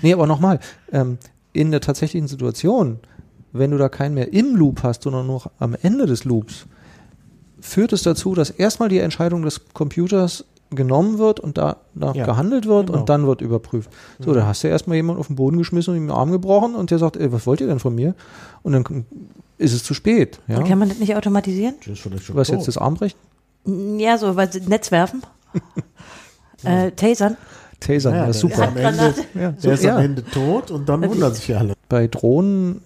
Nee, aber nochmal, ähm, in der tatsächlichen Situation, wenn du da keinen mehr im Loop hast, sondern nur am Ende des Loops, führt es dazu, dass erstmal die Entscheidung des Computers genommen wird und danach Ja, gehandelt wird genau. und dann wird überprüft. So, da hast du erstmal jemanden auf den Boden geschmissen und ihm den Arm gebrochen und der sagt, ey, was wollt ihr denn von mir? Und dann ist es zu spät. Ja? Kann man das nicht automatisieren? Das ist schon Was tot. jetzt das Armbrechen? Ja, so, weil sie Netz werfen. äh, tasern. Tasern, Ja, ja, super. am Ende, Ja, so, der ist ja. am Ende tot und dann wundern sich alle. bei Drohnen,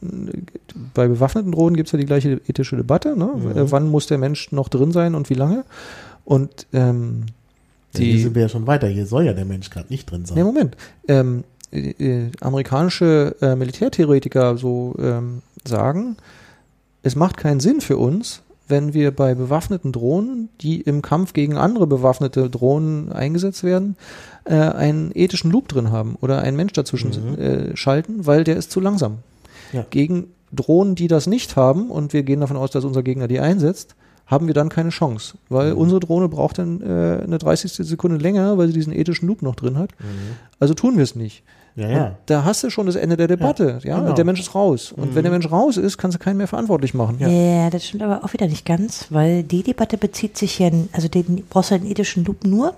bei bewaffneten Drohnen gibt es ja die gleiche ethische Debatte. Ne? Äh, Wann muss der Mensch noch drin sein und wie lange? Und ähm, Ja, Hier die, sind wir ja schon weiter. Hier soll ja der Mensch gerade nicht drin sein. ne, Moment, ähm, äh, äh, amerikanische äh, Militärtheoretiker so ähm, sagen, es macht keinen Sinn für uns, wenn wir bei bewaffneten Drohnen, die im Kampf gegen andere bewaffnete Drohnen eingesetzt werden, äh, einen ethischen Loop drin haben oder einen Mensch dazwischen Mhm. äh, schalten, weil der ist zu langsam. Ja. Gegen Drohnen, die das nicht haben, und wir gehen davon aus, dass unser Gegner die einsetzt, haben wir dann keine Chance, weil Mhm. unsere Drohne braucht dann äh, eine 30. Sekunde länger, weil sie diesen ethischen Loop noch drin hat. Also tun wir es nicht. Ja, ja. Da hast du schon das Ende der Debatte. Ja, genau. der Mensch ist raus. Und wenn der Mensch raus ist, kannst du keinen mehr verantwortlich machen. Ja. das stimmt aber auch wieder nicht ganz, weil die Debatte bezieht sich ja, also den brauchst du einen ethischen Loop nur,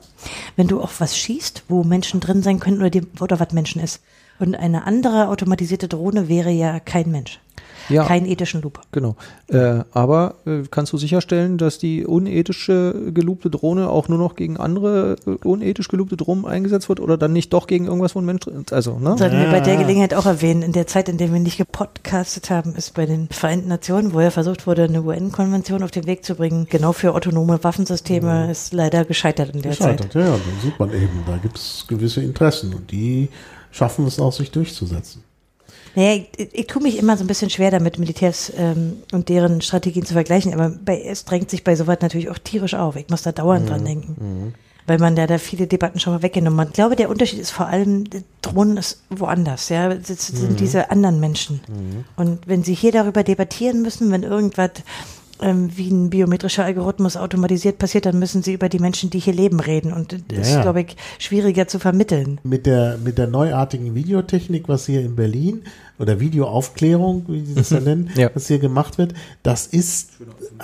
wenn du auf was schießt, wo Menschen drin sein können oder, die, oder was Menschen ist. Und eine andere automatisierte Drohne wäre ja kein Mensch. Ja. Keinen ethischen Loop. Genau. Äh, aber äh, kannst du sicherstellen, dass die unethische gelobte Drohne auch nur noch gegen andere äh, unethisch gelobte Drohnen eingesetzt wird oder dann nicht doch gegen irgendwas, wo ein Mensch drin ist? Also, ne? Sollten wir Ja. bei der Gelegenheit auch erwähnen, in der Zeit, in der wir nicht gepodcastet haben, ist bei den Vereinten Nationen, wo ja versucht wurde, eine UN-Konvention auf den Weg zu bringen, genau für autonome Waffensysteme, ist leider gescheitert in der Zeit. Gescheitert, ja, ja, dann sieht man eben, da gibt es gewisse Interessen und die schaffen es auch, sich durchzusetzen. Naja, ich, ich tue mich immer so ein bisschen schwer damit, Militärs ähm, und deren Strategien zu vergleichen, aber bei, es drängt sich bei sowas natürlich auch tierisch auf. Ich muss da dauernd dran denken. Weil man da, da viele Debatten schon mal weggenommen hat. Ich glaube, der Unterschied ist vor allem, Drohnen ist woanders, ja. Das sind diese anderen Menschen. Und wenn sie hier darüber debattieren müssen, wenn irgendwas ähm, wie ein biometrischer Algorithmus automatisiert passiert, dann müssen sie über die Menschen, die hier leben, reden. Und das Ja, ist, glaube ich, schwieriger zu vermitteln. Mit der, mit der neuartigen Videotechnik, was hier in Berlin oder Videoaufklärung, wie sie das ja nennen, Ja. was hier gemacht wird, das ist,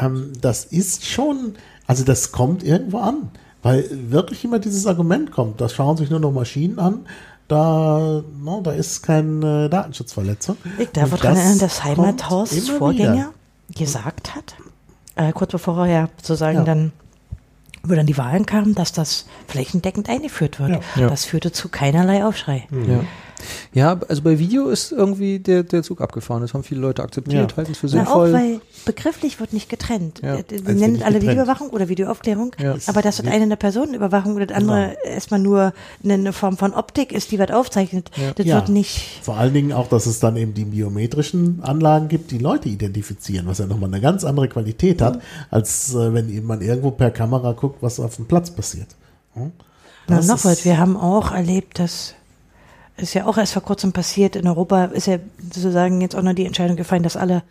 ähm, das ist schon, also das kommt irgendwo an, weil wirklich immer dieses Argument kommt, das schauen sich nur noch Maschinen an, da, no, da ist keine Datenschutzverletzung. Ich darf daran das erinnern, dass Heimathaus Vorgänger wieder. gesagt hat, äh, kurz bevor er ja sozusagen Ja. dann, wo dann die Wahlen kamen, dass das flächendeckend eingeführt wird. Ja. Das führte zu keinerlei Aufschrei. Ja. Ja, also bei Video ist irgendwie der, der Zug abgefahren. Das haben viele Leute akzeptiert, Ja. halten es für Na, auch sinnvoll. weil begrifflich wird nicht getrennt. Ja. Äh, Wir Als nennen wenn es nicht alle getrennt. Videoüberwachung oder Videoaufklärung, Ja. aber dass das eine eine Personenüberwachung oder das andere erstmal nur eine, Form von Optik ist, die was aufzeichnet, das Ja. wird nicht Vor allen Dingen auch, dass es dann eben die biometrischen Anlagen gibt, die Leute identifizieren, was ja nochmal eine ganz andere Qualität hat, als äh, wenn eben man irgendwo per Kamera guckt, was auf dem Platz passiert. Hm? Na, noch was. Wir haben auch erlebt, dass ist ja auch erst vor kurzem passiert. In Europa ist ja sozusagen jetzt auch noch die Entscheidung gefallen, dass alle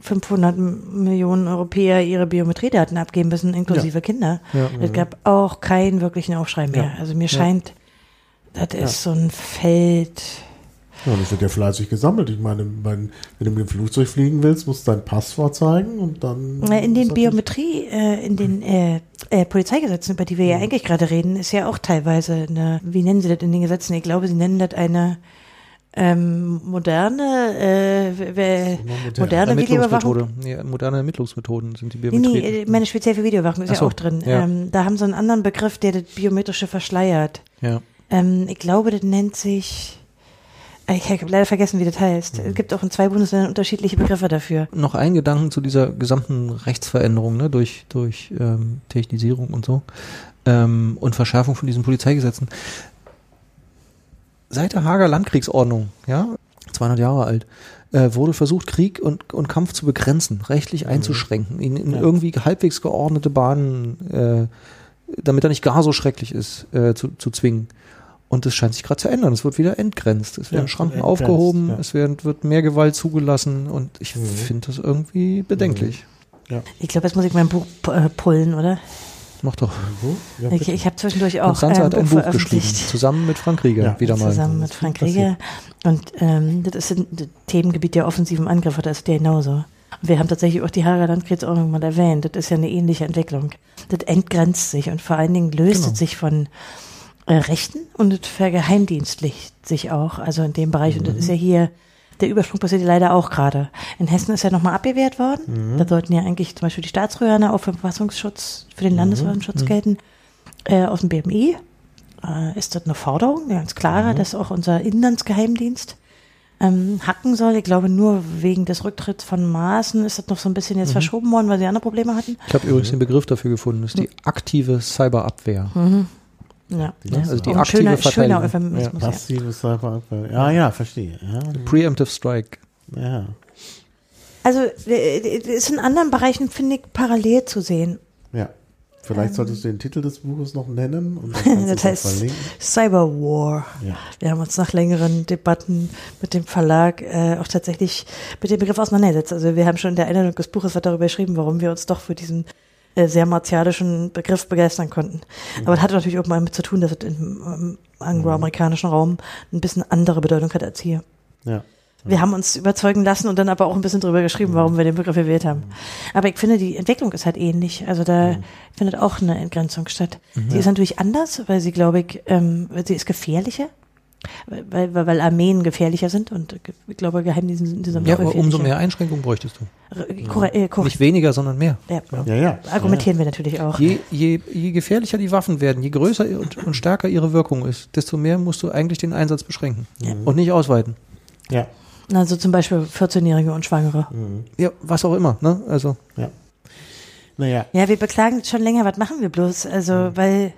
500 M- Millionen Europäer ihre Biometriedaten abgeben müssen, inklusive Kinder. Ja. Es gab auch keinen wirklichen Aufschrei mehr. Ja. Also mir scheint, das ist so ein Feld. Ja, das wird ja fleißig gesammelt. Ich meine, wenn, wenn du mit dem Flugzeug fliegen willst, musst du dein Pass vorzeigen und dann. Na, In den Biometrie, äh, in den äh, äh, Polizeigesetzen, über die wir Mhm. ja eigentlich gerade reden, ist ja auch teilweise eine, wie nennen sie das in den Gesetzen? Ich glaube, sie nennen das eine ähm, moderne, äh, w- w- moderne Videoüberwachung. Ermittlungsmethode. Ja, moderne Ermittlungsmethoden sind die Nee, Biometrie. nee, äh, meine speziell für Videoüberwachung ist Ach ja so, auch drin. ja. Ähm, da haben sie einen anderen Begriff, der das Biometrische verschleiert. ja. Ähm, ich glaube, das nennt sich, ich habe leider vergessen, wie das heißt. Mhm. Es gibt auch in zwei Bundesländern unterschiedliche Begriffe dafür. Noch ein Gedanken zu dieser gesamten Rechtsveränderung, ne, durch, durch ähm, Technisierung und so ähm, und Verschärfung von diesen Polizeigesetzen. Seit der Hager Landkriegsordnung, ja, 200 Jahre alt, äh, wurde versucht, Krieg und, und Kampf zu begrenzen, rechtlich einzuschränken, ihn in Ja. irgendwie halbwegs geordnete Bahnen, äh, damit er nicht gar so schrecklich ist, äh, zu, zu zwingen. Und das scheint sich gerade zu ändern. Es wird wieder entgrenzt. Es werden Ja, Schranken entgrenzt, aufgehoben, ja. es werden, wird mehr Gewalt zugelassen und ich Mhm. finde das irgendwie bedenklich. Ich glaube, jetzt muss ich mein Buch äh, pullen, oder? Mach doch. Ja, Ich, ich habe zwischendurch auch Konstanze ein hat ein Buch Buch geschrieben, zusammen mit Frank Rieger, Ja, wieder mal. Zusammen mit Frank Rieger. Und ähm, das ist ein Themengebiet der offensiven Angriffe, das ist ja genauso. Und wir haben tatsächlich auch die Hager Landkriegsordnung mal erwähnt. Das ist ja eine ähnliche Entwicklung. Das entgrenzt sich und vor allen Dingen löst Genau. es sich von Rechten und es vergeheimdienstlicht sich auch, also in dem Bereich. Und das ist ja hier, der Übersprung passiert ja leider auch gerade. In Hessen ist ja nochmal abgewehrt worden. Da sollten ja eigentlich zum Beispiel die Staatsröhre auch für den Verfassungsschutz, für den Landesverfassungsschutz gelten, äh, aus dem BMI. Äh, ist das eine Forderung, ganz klare, dass auch unser Inlandsgeheimdienst ähm, hacken soll. Ich glaube, nur wegen des Rücktritts von Maaßen ist das noch so ein bisschen jetzt verschoben worden, weil sie andere Probleme hatten. Ich habe übrigens den Begriff dafür gefunden, das ist die aktive Cyberabwehr. Ja, Ja, also die aktive schöner, schöner Verteidigung. Euphemismus. Ja. Passives. Ja, ja, verstehe. Ja, Preemptive Strike. ja. Also äh, ist in anderen Bereichen, finde ich, parallel zu sehen. Ja. Vielleicht solltest du den Titel des Buches noch nennen und Ähm. Das heißt verlinken. Cyber War. Ja. Wir haben uns nach längeren Debatten mit dem Verlag äh, auch tatsächlich mit dem Begriff auseinandergesetzt. Also wir haben schon in der Einladung des Buches was darüber geschrieben, warum wir uns doch für diesen äh, sehr martialischen Begriff begeistern konnten. Aber es hat natürlich auch mal damit zu tun, dass es im ähm, angloamerikanischen Raum ein bisschen andere Bedeutung hat als hier. Ja. Wir haben uns überzeugen lassen und dann aber auch ein bisschen drüber geschrieben, warum wir den Begriff gewählt haben. Aber ich finde, die Entwicklung ist halt ähnlich. Also da findet auch eine Entgrenzung statt. Sie ist natürlich anders, weil sie, glaube ich, ähm, sie ist gefährlicher. Weil, weil, weil Armeen gefährlicher sind und ge- ich glaube, Geheimdienste sind insgesamt Ja, aber umso mehr Einschränkungen bräuchtest du. R- korre- äh, korrekt. Nicht weniger, sondern mehr. Ja, Ja, ja. Argumentieren wir natürlich auch. Je, je, je gefährlicher die Waffen werden, je größer und, und stärker ihre Wirkung ist, desto mehr musst du eigentlich den Einsatz beschränken und nicht ausweiten. Ja. Also zum Beispiel 14-Jährige und Schwangere. Ja, was auch immer. Ne? Also Ja. Naja, Ja, wir beklagen schon länger, was machen wir bloß? Also, weil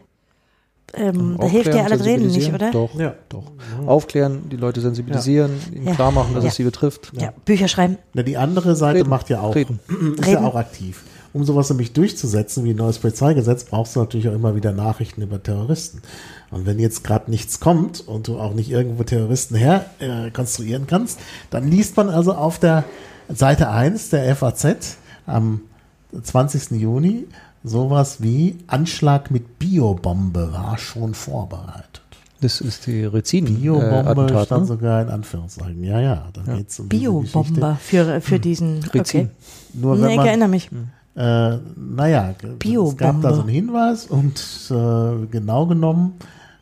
ähm, da hilft ja aufklären, alles Reden nicht, oder? Doch, Ja. doch. Aufklären, die Leute sensibilisieren, ihnen Ja. klar machen, dass Ja. es sie betrifft. Ja, Bücher schreiben. na, die andere Seite Reden. macht ja auch, Reden. ist Reden. ja auch aktiv. Um sowas nämlich durchzusetzen, wie ein neues Polizeigesetz, brauchst du natürlich auch immer wieder Nachrichten über Terroristen. Und wenn jetzt gerade nichts kommt und du auch nicht irgendwo Terroristen her äh, konstruieren kannst, dann liest man also auf der Seite 1 der FAZ am 20. Juni sowas wie Anschlag mit Biobombe war schon vorbereitet. Das ist die Biobombe Rezin-Attentat. stand ne? sogar in Anführungszeichen. Ja, ja, da Ja. geht's um. Biobomber für, für diesen. Okay. Rezin. Nur Nee, wenn ich man, erinnere mich. äh, naja, es gab Biobombe. da so einen Hinweis und äh, genau genommen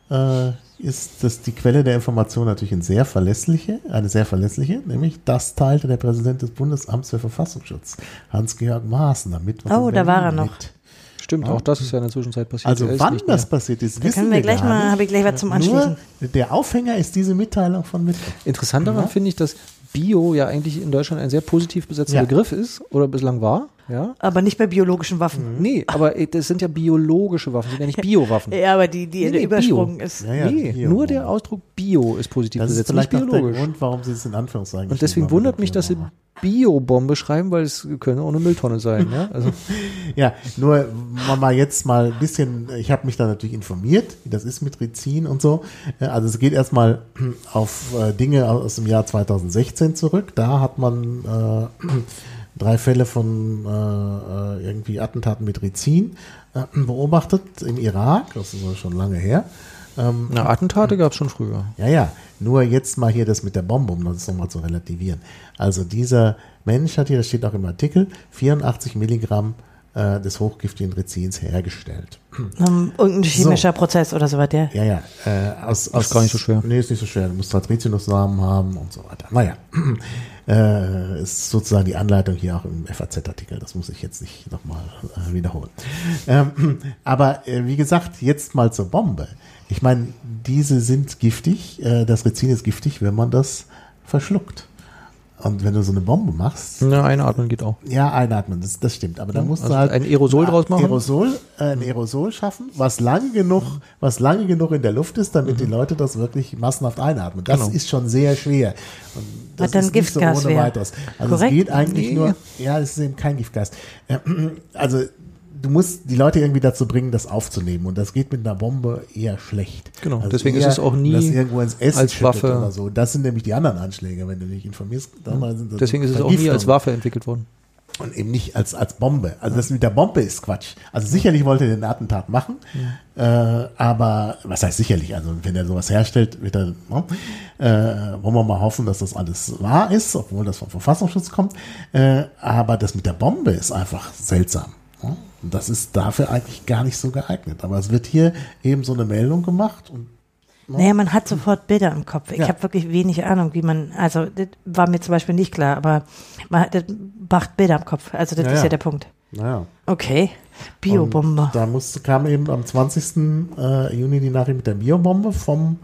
äh, ist das die Quelle der Information natürlich eine sehr verlässliche, eine sehr verlässliche, nämlich das teilte der Präsident des Bundesamts für Verfassungsschutz, Hans-Georg Maaßen, damit. Oh, da war er noch. Stimmt, auch das ist ja in der Zwischenzeit passiert. Also ist wann nicht das mehr. passiert ist, Da wissen können wir gleich gar mal, nicht. habe ich gleich was zum Anschließen. Nur der Aufhänger ist diese Mitteilung von Mittwoch. Interessant daran finde ich, dass Bio ja eigentlich in Deutschland ein sehr positiv besetzter Ja. Begriff ist oder bislang war. Ja. Aber nicht bei biologischen Waffen. Nee, aber äh, das sind ja biologische Waffen, sind ja nicht Biowaffen. Ja, aber die, die Nee, der nee, Übersprung Bio. ist. Ja, ja, nee, Bio. nur der Ausdruck Bio ist positiv Das ist besetzt, nicht vielleicht der biologisch. Grund, warum sie es in Anführungszeichen Und deswegen wundert mich, dass sie Biobombe schreiben, weil es können auch eine Mülltonne sein. Ja? Also, Ja, nur mal- mal jetzt mal ein bisschen, ich habe mich da natürlich informiert, wie das ist mit Rizin und so. Äh, Also es geht erstmal auf äh, Dinge aus dem Jahr 2016 zurück. Da hat man äh, drei Fälle von äh, äh, irgendwie Attentaten mit Rizin äh, beobachtet im Irak. Das ist schon lange her. Ähm, na, Attentate gab es schon früher. ja, ja, nur jetzt mal hier das mit der Bombe, um das nochmal zu relativieren. Also dieser Mensch hat hier, das steht auch im Artikel, 84 Milligramm äh, des hochgiftigen Rizins hergestellt. Ähm, irgendein chemischer Prozess oder so weiter. Ja, ja. Äh, aus, aus, gar nicht so schwer. Nee, ist nicht so schwer. Du musst halt Rizinussamen haben und so weiter. Naja, äh, ist sozusagen die Anleitung hier auch im FAZ-Artikel. Das muss ich jetzt nicht nochmal äh, wiederholen. Ähm, aber äh, wie gesagt, jetzt mal zur Bombe. Ich meine, diese sind giftig. Äh, das Rizin ist giftig, wenn man das verschluckt. Und wenn du so eine Bombe machst, Ja, einatmen geht auch. ja, einatmen, das, das stimmt. Aber da musst also du halt ein Aerosol draus machen? Aerosol, äh, ein Aerosol schaffen, was lange genug, was lange genug in der Luft ist, damit die Leute das wirklich massenhaft einatmen. Das Genau. ist schon sehr schwer. Und das dann ist nicht so Giftgas ohne weiteres. Also Korrekt? es geht eigentlich Nee. nur, ja, es ist eben kein Giftgas. Äh, Also du musst die Leute irgendwie dazu bringen, das aufzunehmen. Und das geht mit einer Bombe eher schlecht. Genau, Also deswegen ist eher, es auch nie als Waffe- oder so. Das sind nämlich die anderen Anschläge, wenn du dich informierst. Das Deswegen ist es auch nie als. Waffe entwickelt worden. Und eben nicht als, als Bombe. Also das mit der Bombe ist Quatsch. Also sicherlich wollte er den Attentat machen, äh, aber was heißt sicherlich? Also wenn er sowas herstellt, wird er, ne? äh, wollen wir mal hoffen, dass das alles wahr ist, obwohl das vom Verfassungsschutz kommt. Äh, aber das mit der Bombe ist einfach seltsam. Das ist dafür eigentlich gar nicht so geeignet. Aber es wird hier eben so eine Meldung gemacht und Naja, man hat sofort Bilder im Kopf. Ich Ja. habe wirklich wenig Ahnung, wie man, also das war mir zum Beispiel nicht klar, aber man hat, das macht Bilder im Kopf. Also das Ja, ist ja der Punkt. naja. Okay, Biobombe. Und Da musste, kam eben am 20. äh, Juni die Nachricht mit der Biobombe vom,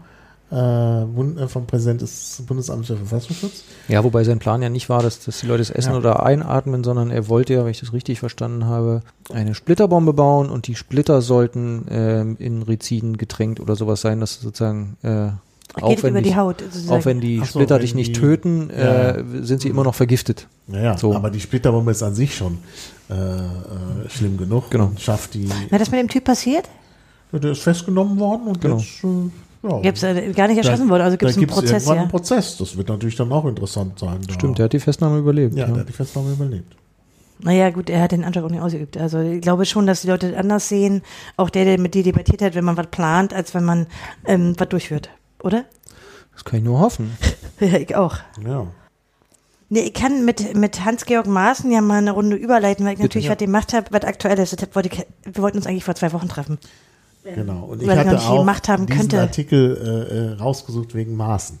äh, Bund, äh, vom Präsident des Bundesamts für Verfassungsschutz. Ja, wobei sein Plan ja nicht war, dass, dass die Leute es essen Ja. oder einatmen, sondern er wollte ja, wenn ich das richtig verstanden habe, eine Splitterbombe bauen und die Splitter sollten ähm, in Rizin getränkt oder sowas sein, dass sozusagen äh, Geht Auch wenn, über die Haut. sozusagen. auch wenn die so, Splitter wenn dich nicht die- töten, Ja, äh, sind sie immer noch vergiftet. Naja, So. aber die Splitterbombe ist an sich schon äh, äh, schlimm genug Genau. und schafft die. Na, das mit dem Typ passiert? Ja, der ist festgenommen worden und Genau. jetzt äh, ja, Gibt's äh, gar nicht erschossen worden, also gibt es da einen gibt's Prozess, ja. einen Prozess. Das wird natürlich dann auch interessant sein. Da. Stimmt, der hat die Festnahme überlebt. ja, ja. der hat die Festnahme überlebt. Naja, gut, er hat den Antrag auch nicht ausgeübt. Also ich glaube schon, dass die Leute anders sehen, auch der, der mit dir debattiert hat, wenn man was plant, als wenn man ähm, was durchführt. Oder? Das kann ich nur hoffen. Ja, ich auch. Ja. Nee, ich kann mit, mit Hans-Georg Maaßen ja mal eine Runde überleiten, weil ich natürlich ja. was gemacht habe, was aktuell ist. Wollte ich, wir wollten uns eigentlich vor zwei Wochen treffen. Genau. Und ich hatte auch gemacht haben diesen könnte. Artikel äh, äh, rausgesucht wegen Maßen.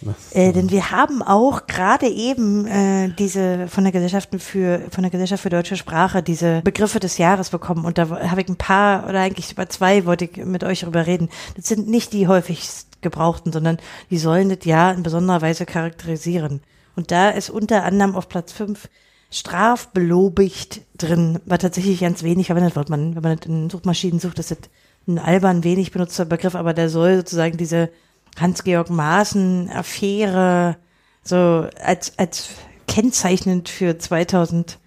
Das, Äh, denn wir haben auch gerade eben äh, diese von der Gesellschaft für von der Gesellschaft für deutsche Sprache diese Begriffe des Jahres bekommen und da habe ich ein paar oder eigentlich über zwei wollte ich mit euch darüber reden. Das sind nicht die häufigst gebrauchten, sondern die sollen das Jahr in besonderer Weise charakterisieren. Und da ist unter anderem auf Platz fünf strafbelobigt drin, war tatsächlich ganz wenig verwendet wird. Man, wenn man das in Suchmaschinen sucht, ist das ein albern wenig benutzter Begriff, aber der soll sozusagen diese Hans-Georg Maaßen-Affäre so als, als kennzeichnend für 2018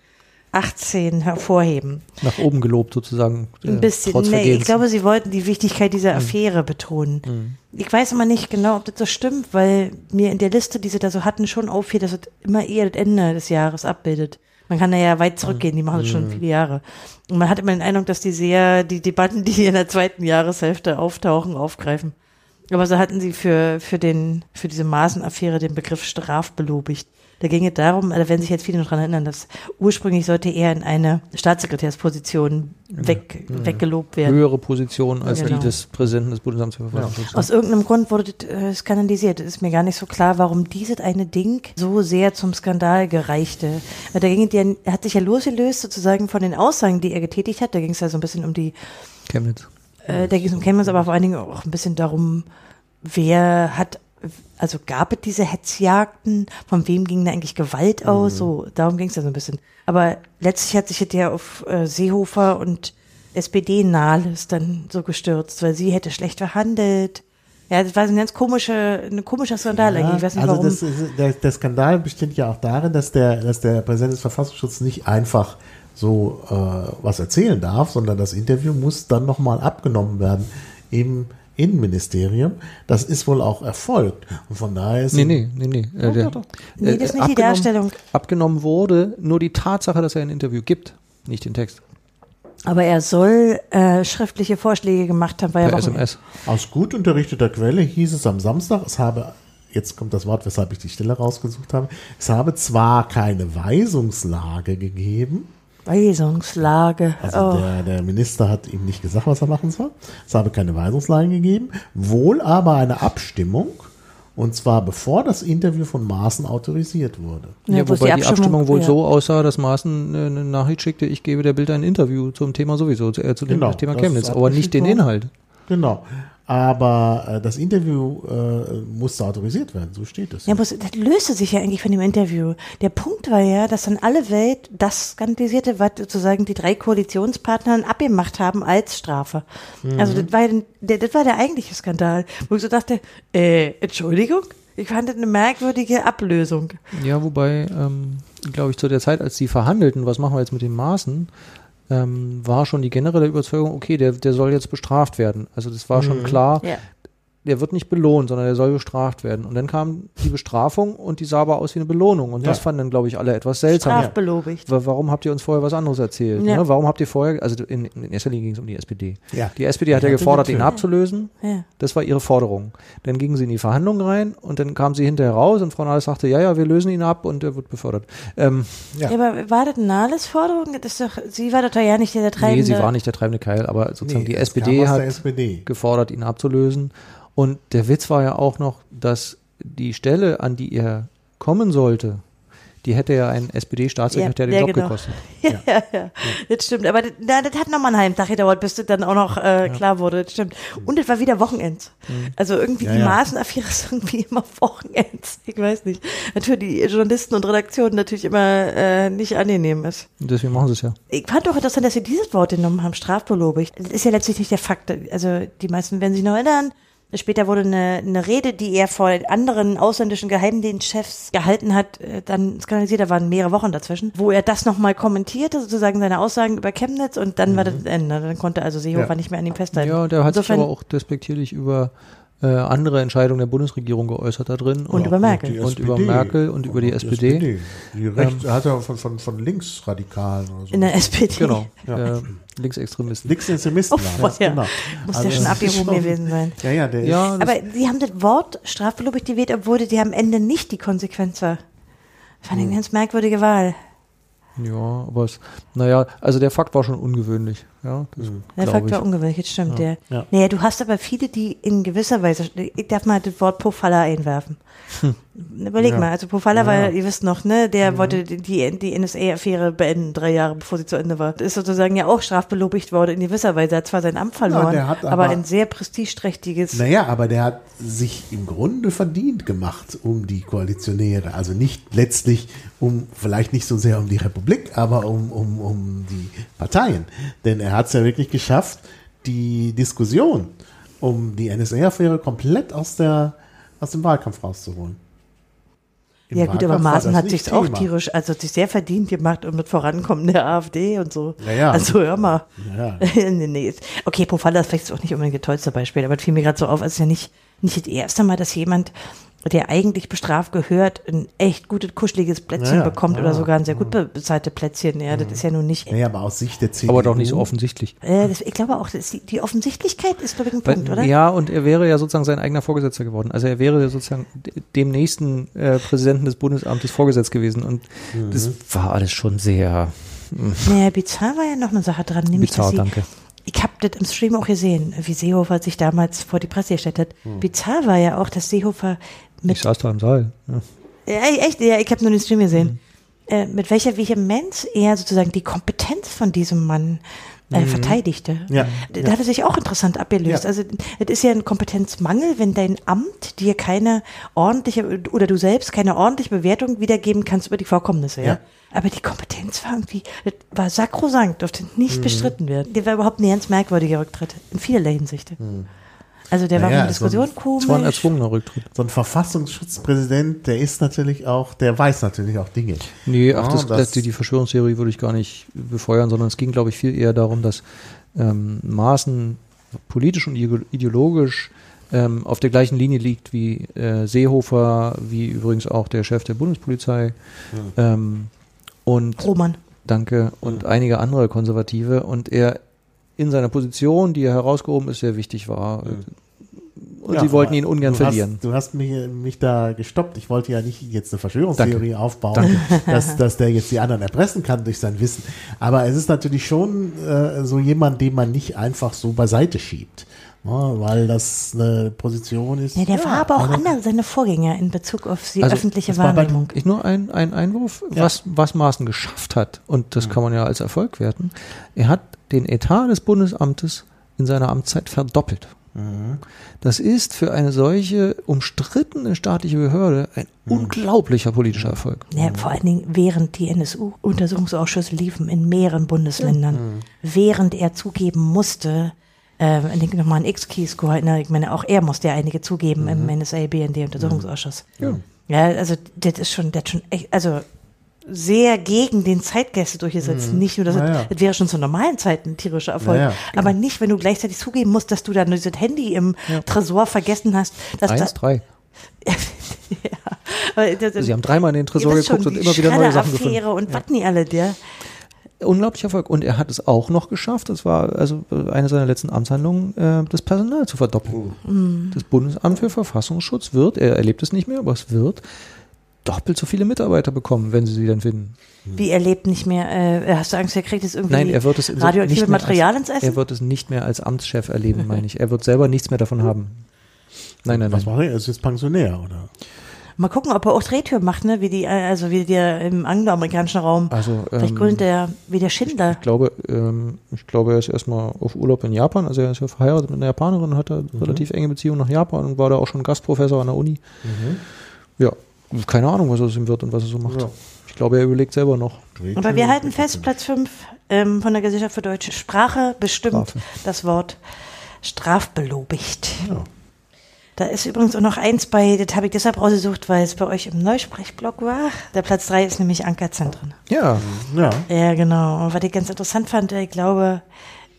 hervorheben. Nach oben gelobt sozusagen. äh, Ein bisschen. Trotz Nee, ich glaube, sie wollten die Wichtigkeit dieser Affäre betonen. Ich weiß aber nicht genau, ob das so stimmt, weil mir in der Liste, die sie da so hatten, schon auffiel, dass es immer eher das Ende des Jahres abbildet. Man kann da ja weit zurückgehen, die machen das schon viele Jahre. Und man hat immer den Eindruck, dass die sehr die Debatten, die in der zweiten Jahreshälfte auftauchen, aufgreifen. Aber so hatten sie für, für den, für diese Maßenaffäre den Begriff strafbelobigt. Da ging es darum, da werden sich jetzt viele noch dran erinnern, dass ursprünglich sollte er in eine Staatssekretärsposition weg, weggelobt werden. höhere Position als Genau. die des Präsidenten des Bundesamts für Verfassungsschutz. Aus irgendeinem Grund wurde das äh, skandalisiert. Es ist mir gar nicht so klar, warum dieses eine Ding so sehr zum Skandal gereichte. Weil da ging es ja, er hat sich ja losgelöst sozusagen von den Aussagen, die er getätigt hat. Da ging es ja so ein bisschen um die, Chemnitz. äh, da ging es um Chemnitz, aber vor allen Dingen auch ein bisschen darum, wer hat, also gab es diese Hetzjagden, von wem ging da eigentlich Gewalt aus? So, darum ging es ja so ein bisschen. Aber letztlich hat sich der auf äh, Seehofer und SPD-Nahles dann so gestürzt, weil sie hätte schlecht verhandelt. Ja, das war ein ganz komische, ein komischer Skandal eigentlich. Ich weiß nicht also warum. das der, der Skandal besteht ja auch darin, dass der, dass der Präsident des Verfassungsschutzes nicht einfach so äh, was erzählen darf, sondern das Interview muss dann nochmal abgenommen werden im Innenministerium. Das ist wohl auch erfolgt. Und von daher ist Nee, nee, nee, nee. Äh, der, Nee, das ist nicht die abgenommen- Darstellung. Abgenommen wurde nur die Tatsache, dass er ein Interview gibt, nicht den Text. Aber er soll äh, schriftliche Vorschläge gemacht haben, weil er Per Wochen- SMS. Aus gut unterrichteter Quelle hieß es am Samstag, es habe, jetzt kommt das Wort, weshalb ich die Stelle rausgesucht habe, es habe zwar keine Weisungslage gegeben, Weisungslage. also oh. der, der Minister hat ihm nicht gesagt, was er machen soll, es habe keine Weisungslage gegeben, wohl aber eine Abstimmung, und zwar bevor das Interview von Maaßen autorisiert wurde. Ja, Ja, wobei die Abstimmung, wohl ja. so aussah, dass Maaßen äh, eine Nachricht schickte, ich gebe der Bild ein Interview zum Thema sowieso, zu, äh, zu dem Genau, Thema Chemnitz, aber nicht den. Inhalt. Genau. Aber äh, das Interview äh, musste autorisiert werden, so steht es. Ja, aber das löste sich ja eigentlich von dem Interview. Der Punkt war ja, dass dann alle Welt das skandalisierte, was sozusagen die drei Koalitionspartner abgemacht haben als Strafe. Also das war, der, das war der eigentliche Skandal, wo ich so dachte, äh, Entschuldigung? Ich fand das eine merkwürdige Ablösung. Ja, wobei, ähm, glaube ich, zu der Zeit, als sie verhandelten, was machen wir jetzt mit den Maßen, ähm, war schon die generelle Überzeugung, okay, der, der soll jetzt bestraft werden. Also das war schon klar, Ja. Der wird nicht belohnt, sondern der soll bestraft werden. Und dann kam die Bestrafung und die sah aber aus wie eine Belohnung. Und das Ja. fanden dann, glaube ich, alle etwas seltsam. Strafbelobigt. Wa- Warum habt ihr uns vorher was anderes erzählt? Ja. Ne? Warum habt ihr vorher, also in, in erster Linie ging es um die SPD. Ja. Die SPD hat Die ja gefordert, ihn abzulösen. Ja. Das war ihre Forderung. Dann gingen sie in die Verhandlungen rein und dann kam sie hinterher raus und Frau Nahles sagte, ja, ja, wir lösen ihn ab und er wird befördert. Ähm, Ja. Ja, aber war das Nahles Forderung? Das ist doch, sie war doch ja nicht der treibende. nee, sie war nicht der treibende Keil, aber sozusagen die es kam SPD hat SPD. gefordert, ihn abzulösen. Und der Witz war ja auch noch, dass die Stelle, an die er kommen sollte, die hätte ja einen SPD-Staatssekretär Ja, den ja, Job genau. gekostet. Ja, ja, ja. Das stimmt. Aber das, na, das hat nochmal einen halben Tag gedauert, bis das dann auch noch äh, klar wurde. Das stimmt. Und es war wieder Wochenends. Also irgendwie Ja, die ja. Maßenaffäre ist irgendwie immer Wochenends. Ich weiß nicht. Natürlich die Journalisten und Redaktionen natürlich immer äh, nicht angenehm ist. Und deswegen machen sie es ja. Ich fand auch interessant, dass sie dieses Wort genommen haben, strafbelobigt. Das ist ja letztlich nicht der Fakt. Also die meisten werden sich noch erinnern, Später wurde eine, eine Rede, die er vor anderen ausländischen Geheimdienstchefs gehalten hat, äh, dann skandalisiert, da waren mehrere Wochen dazwischen, wo er das nochmal kommentierte, sozusagen seine Aussagen über Chemnitz und dann war das Ende. Dann konnte also Seehofer Ja. nicht mehr an ihm festhalten. Ja, der hat sich Insofern- aber auch despektierlich über äh, andere Entscheidungen der Bundesregierung geäußert da drin. Und über Merkel. die Und über Merkel und über die SPD. Die Recht, hat er von, von, von Linksradikalen oder so. in der SPD. Genau, Ja. äh, Linksextremisten. Linksextremisten Oh, war ja. genau. Muss Also ja schon abgehoben gewesen sein. Ja, ja, der Ja, ist, Aber sie haben das Wort strafbelobigt gewählt, obwohl die am Ende nicht die Konsequenz war. Fand ich eine ganz merkwürdige Wahl. Ja, aber es, naja, also der Fakt war schon ungewöhnlich. Ja, das Der glaub Fakt ich. war ungewöhnlich, das stimmt. Der. Ja. Naja, du hast aber viele, die in gewisser Weise, ich darf mal das Wort Pofalla einwerfen. Überleg Ja. mal, also Pofalla Ja. war, ihr wisst noch, ne, der wollte die, die, NSA-Affäre beenden, drei Jahre bevor sie zu Ende war. Ist sozusagen ja auch strafbelobigt worden in gewisser Weise. Er hat zwar sein Amt verloren, der hat aber, aber- ein sehr prestigeträchtiges. Naja, aber der hat sich im Grunde verdient gemacht um die Koalitionäre. Also nicht letztlich um, vielleicht nicht so sehr um die Republik, aber um, um, um die Parteien. Denn er hat es ja wirklich geschafft, die Diskussion um die NSA-Affäre komplett aus, der, aus dem Wahlkampf rauszuholen. Im Ja gut, aber Wahlkampf Maaßen hat sich auch tierisch, also hat sich sehr verdient gemacht und mit Vorankommen der AfD und so. Ja, ja. Also hör mal. Ja. nee, nee. Okay, Pofalla ist vielleicht auch nicht unbedingt das tollste Beispiel, aber es fiel mir gerade so auf, es ist ja nicht, nicht das erste Mal, dass jemand, der eigentlich bestraft gehört, ein echt gutes, kuscheliges Plätzchen Ja, bekommt Ja, oder sogar ein sehr gut be- bezahlte Plätzchen. Ja, das ist ja nun nicht. Naja, aber aus Sicht der CDU. Aber doch nicht so offensichtlich. Äh, das, ich glaube auch, das, die, die Offensichtlichkeit ist, glaube ich, ein Weil, Punkt, oder? Ja, und er wäre ja sozusagen sein eigener Vorgesetzter geworden. Also er wäre ja sozusagen dem nächsten äh, Präsidenten des Bundesamtes vorgesetzt gewesen. Und Mhm. das war alles schon sehr Naja, bizarr war ja noch eine Sache dran, nämlich, bizarr, sie, danke. Ich habe das im Stream auch gesehen, wie Seehofer sich damals vor die Presse gestellt hat. Hm. Bizarr war ja auch, dass Seehofer Ich mit, saß da im Saal. Ja. ja, echt, ja, ich habe nur den Stream gesehen, Hm. äh, mit welcher Vehemenz er sozusagen die Kompetenz von diesem Mann äh, verteidigte. Mhm. Ja, Da ja. hat er sich auch interessant abgelöst. Ja. Also es ist ja ein Kompetenzmangel, wenn dein Amt dir keine ordentliche oder du selbst keine ordentliche Bewertung wiedergeben kannst über die Vorkommnisse. Ja. Ja. Aber die Kompetenz war irgendwie, das war sakrosankt, durfte Mhm. nicht bestritten werden. Der war überhaupt ein ganz merkwürdiger Rücktritt, in vielerlei Hinsicht. Also der war Naja, in der Diskussion Das war ein komisch. erzwungener Rücktritt. So ein Verfassungsschutzpräsident, der ist natürlich auch, der weiß natürlich auch Dinge. Nee, ach, das, das- die, die Verschwörungstheorie würde ich gar nicht befeuern, sondern es ging, glaube ich, viel eher darum, dass ähm, Maaßen politisch und ide- ideologisch ähm, auf der gleichen Linie liegt wie äh, Seehofer, wie übrigens auch der Chef der Bundespolizei ähm, und Roman. danke und einige andere Konservative und er in seiner Position, die er herausgehoben ist, sehr wichtig war. Und Ja, sie wollten ihn ungern du verlieren. Hast, du hast mich, mich da gestoppt. Ich wollte ja nicht jetzt eine Verschwörungstheorie aufbauen, Dass, dass der jetzt die anderen erpressen kann durch sein Wissen. Aber es ist natürlich schon äh, so jemand, den man nicht einfach so beiseite schiebt. Ne, weil das eine Position ist. Ja, der war aber auch also- anders, seine Vorgänger in Bezug auf die Also, öffentliche war Wahrnehmung. Ich nur ein, ein Einwurf, Ja. was, was Maaßen geschafft hat, und das kann man ja als Erfolg werten. Er hat den Etat des Bundesamtes in seiner Amtszeit verdoppelt. Das ist für eine solche umstrittene staatliche Behörde ein unglaublicher politischer Erfolg. Ja, vor allen Dingen während die NSU-Untersuchungsausschüsse liefen in mehreren Bundesländern, während er zugeben musste, äh, ich denke nochmal an X-Keys-Score, ne, ich meine, auch er musste ja einige zugeben im NSA-BND-Untersuchungsausschuss. Ja. Ja, also das ist schon, das schon echt, also sehr gegen den Zeitgeist durchgesetzt. Nicht nur, dass Naja. es, das wäre schon zu normalen Zeiten ein tierischer Erfolg, Naja. aber nicht, wenn du gleichzeitig zugeben musst, dass du dann dieses Handy im Tresor vergessen hast. Dass Eins, das, drei. ja, das, Sie haben dreimal in den Tresor geguckt schon, und immer wieder neue Sachen gefunden. Und was nie alle, der. Unglaublicher Erfolg. Und er hat es auch noch geschafft, das war also eine seiner letzten Amtshandlungen, äh, das Personal zu verdoppeln. Mhm. Das Bundesamt für Verfassungsschutz wird, er erlebt es nicht mehr, aber es wird doppelt so viele Mitarbeiter bekommen, wenn sie sie dann finden. Wie er lebt nicht mehr, äh, hast du Angst, er kriegt jetzt irgendwie Nein, er wird es in so- radioaktive nicht mehr Material als, ins Essen? Er wird es nicht mehr als Amtschef erleben, meine ich. Er wird selber nichts mehr davon haben. Nein, nein, Was nein. macht er? Er ist jetzt Pensionär, oder? Mal gucken, ob er auch Drehtür macht, ne? Wie die, äh, also wie der im angloamerikanischen Raum. Also, Vielleicht ähm, gründet er wie der Schindler. Ich glaube, ähm, ich glaube, er ist erstmal auf Urlaub in Japan. Also er ist ja verheiratet mit einer Japanerin, hat da relativ enge Beziehungen nach Japan und war da auch schon Gastprofessor an der Uni. Ja, keine Ahnung, was aus ihm wird und was er so macht. Ja. Ich glaube, er überlegt selber noch. Aber wir halten fest, Platz 5 ähm, von der Gesellschaft für deutsche Sprache bestimmt Strafe. das Wort strafbelobigt. Ja. Da ist übrigens auch noch eins bei, das habe ich deshalb rausgesucht, weil es bei euch im Neusprechblock war. Der Platz drei ist nämlich Ankerzentren. Ja, Ja. Ja, genau. Und was ich ganz interessant fand, ich glaube,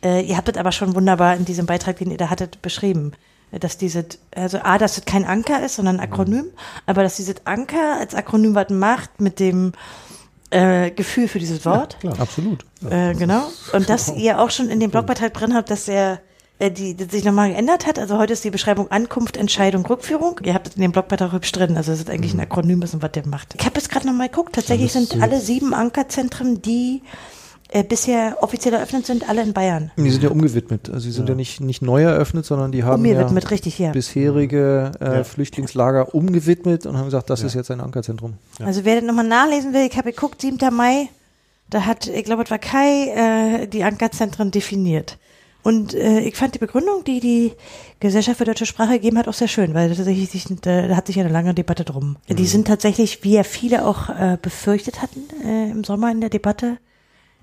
äh, ihr habt das aber schon wunderbar in diesem Beitrag, den ihr da hattet, beschrieben. Dass diese, also A, dass es kein Anker ist, sondern ein Akronym, aber dass dieses Anker als Akronym was macht mit dem äh, Gefühl für dieses Wort. Klar. absolut. Äh, genau. Und dass ihr auch schon in dem Blogbeitrag drin habt, dass er äh, die, die sich nochmal geändert hat. Also heute ist die Beschreibung Ankunft, Entscheidung, Rückführung. Ihr habt es in dem Blogbeitrag hübsch drin. Also es ist eigentlich ein Akronym ist und was der macht. Ich habe jetzt gerade nochmal geguckt. Tatsächlich sind so. alle sieben Ankerzentren, die äh, bisher offiziell eröffnet sind, alle in Bayern. Die sind ja umgewidmet. Also sie sind ja, nicht, nicht neu eröffnet, sondern die haben ja richtig, ja. bisherige äh, Ja. Flüchtlingslager umgewidmet und haben gesagt, das ist jetzt ein Ankerzentrum. Also wer das nochmal nachlesen will, ich habe geguckt, 7. Mai, da hat, ich glaube, es war Kai, äh, die Ankerzentren definiert. Und äh, ich fand die Begründung, die die Gesellschaft für deutsche Sprache gegeben hat, auch sehr schön, weil tatsächlich sich, da, da hat sich eine lange Debatte drum. Die sind tatsächlich, wie ja viele auch äh, befürchtet hatten äh, im Sommer in der Debatte,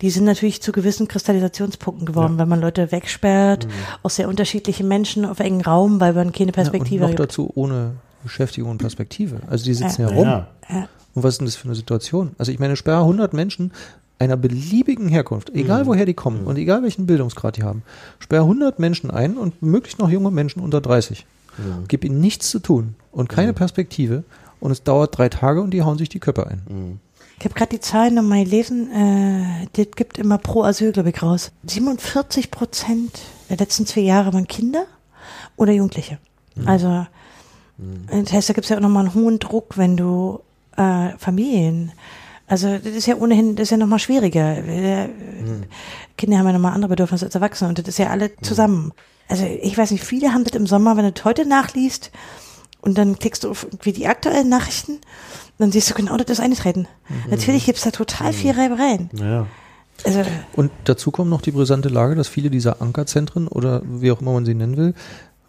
die sind natürlich zu gewissen Kristallisationspunkten geworden, wenn man Leute wegsperrt, aus sehr unterschiedlichen Menschen auf engen Raum, weil man keine Perspektive Ja, und noch hat. dazu ohne Beschäftigung und Perspektive. Also die sitzen Ja. ja rum. Ja. Ja. Und was ist denn das für eine Situation? Also ich meine, sperre 100 Menschen einer beliebigen Herkunft, egal woher die kommen und egal welchen Bildungsgrad die haben, sperre 100 Menschen ein und möglichst noch junge Menschen unter 30. Gib ihnen nichts zu tun und keine Perspektive und es dauert drei Tage und die hauen sich die Köpfe ein. Ich habe gerade die Zahlen nochmal gelesen. Äh, das gibt immer pro Asyl, glaube ich, raus. 47 Prozent der letzten zwei Jahre waren Kinder oder Jugendliche. Also, das heißt, da gibt es ja auch nochmal einen hohen Druck, wenn du äh, Familien. Also, das ist ja ohnehin, das ist ja nochmal schwieriger. Äh, Kinder haben ja nochmal andere Bedürfnisse als Erwachsene und das ist ja alle zusammen. Also, ich weiß nicht, viele haben das im Sommer, wenn du das heute nachliest, und dann klickst du auf irgendwie die aktuellen Nachrichten, dann siehst du genau, das ist eingetreten. Natürlich gibt's da total viel Reibereien. Ja. Also, Und dazu kommt noch die brisante Lage, dass viele dieser Ankerzentren oder wie auch immer man sie nennen will,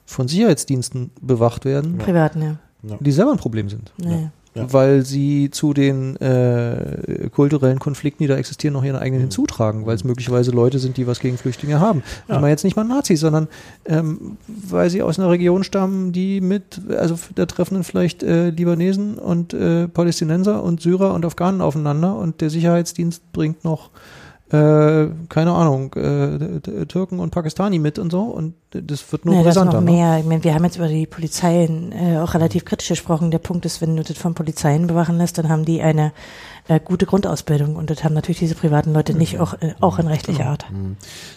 von Sicherheitsdiensten bewacht werden, privaten, ja. die selber ein Problem sind. ja. Ja. Weil sie zu den äh, kulturellen Konflikten, die da existieren, noch ihren eigenen hinzutragen, weil es möglicherweise Leute sind, die was gegen Flüchtlinge haben. Ich meine jetzt nicht mal Nazis, sondern ähm, weil sie aus einer Region stammen, die mit, also da treffen dann vielleicht äh, Libanesen und äh, Palästinenser und Syrer und Afghanen aufeinander und der Sicherheitsdienst bringt noch äh, keine Ahnung, äh, Türken und Pakistani mit und so und das wird nur Nee, das noch ne? mehr. Ich meine, wir haben jetzt über die Polizeien äh, auch relativ kritisch gesprochen. Der Punkt ist, wenn du das von Polizeien bewachen lässt, dann haben die eine äh, gute Grundausbildung und das haben natürlich diese privaten Leute nicht auch, äh, auch in rechtlicher Art.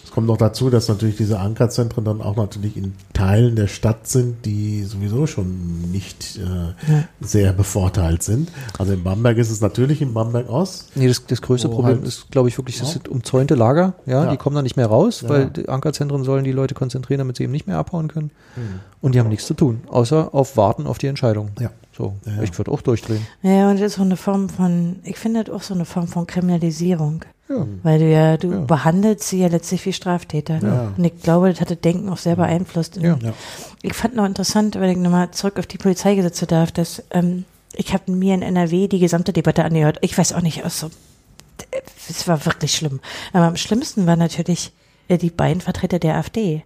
Es kommt noch dazu, dass natürlich diese Ankerzentren dann auch natürlich in Teilen der Stadt sind, die sowieso schon nicht äh, sehr bevorteilt sind. Also in Bamberg ist es natürlich in Bamberg Ost. Nee, das, das größte Problem halt- ist, glaube ich, wirklich, das Ja. sind umzäunte Lager. Ja, Ja. die kommen da nicht mehr raus, Ja. weil die Ankerzentren sollen die Leute konzentrieren, damit sie eben nicht mehr abhauen können. Hm. Und die haben nichts zu tun, außer auf Warten auf die Entscheidung. Ja. So, Ja, ja. ich würde auch durchdrehen. Ja, und das ist so eine Form von, ich finde das auch so eine Form von Kriminalisierung. Ja. Weil du ja, du Ja. behandelst sie ja letztlich wie Straftäter. Ja. Und ich glaube, das hat das Denken auch sehr beeinflusst. Ja. Ja. Ich fand noch interessant, wenn ich nochmal zurück auf die Polizeigesetze darf, dass ähm, ich habe mir in NRW die gesamte Debatte angehört. Ich weiß auch nicht, aus so, es war wirklich schlimm. Aber am schlimmsten war natürlich äh, die beiden Vertreter der AfD,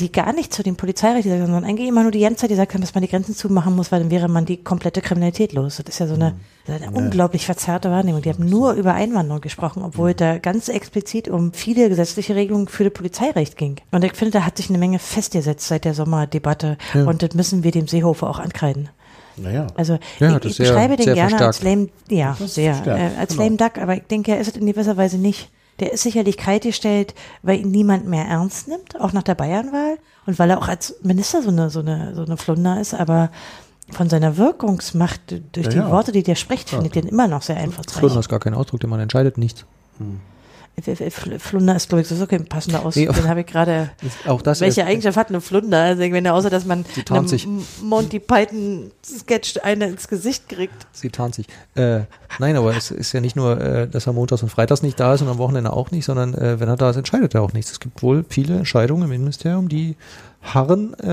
die gar nicht zu den Polizeirecht gesagt haben, sondern eigentlich immer nur die ganze Zeit gesagt haben, dass man die Grenzen zumachen muss, weil dann wäre man die komplette Kriminalität los. Das ist ja so eine, das ist eine unglaublich verzerrte Wahrnehmung. Die haben nur über Einwanderung gesprochen, obwohl da ganz explizit um viele gesetzliche Regelungen für das Polizeirecht ging. Und ich finde, da hat sich eine Menge festgesetzt seit der Sommerdebatte. Und das müssen wir dem Seehofer auch ankreiden. Naja. Also Ja, ich, ich ist sehr- beschreibe den sehr gerne als verstärkt. lame, ja, sehr, äh, als genau. lame duck, aber ich denke, er ist es in gewisser Weise nicht. Der ist sicherlich kaltgestellt, weil ihn niemand mehr ernst nimmt, auch nach der Bayernwahl und weil er auch als Minister so eine, so eine, so eine Flunder ist, aber von seiner Wirkungsmacht durch Ja, die ja. Worte, die der spricht, finde ich den immer noch sehr Flunder einfallsreich. ist gar kein Ausdruck, den man entscheidet, nichts. Fl- Flunder ist, glaube ich, sowieso kein passender Aus. Nee, Den habe ich gerade. Auch das Welche ist, Eigenschaft hat eine Flunder? Also, ich meine, außer dass man einem Monty Python Sketch eine ins Gesicht kriegt. Sie tarnt sich. Äh, nein, aber es ist ja nicht nur, äh, dass er montags und freitags nicht da ist und am Wochenende auch nicht, sondern äh, wenn er da ist, entscheidet er auch nichts. Es gibt wohl viele Entscheidungen im Innenministerium, die harren äh,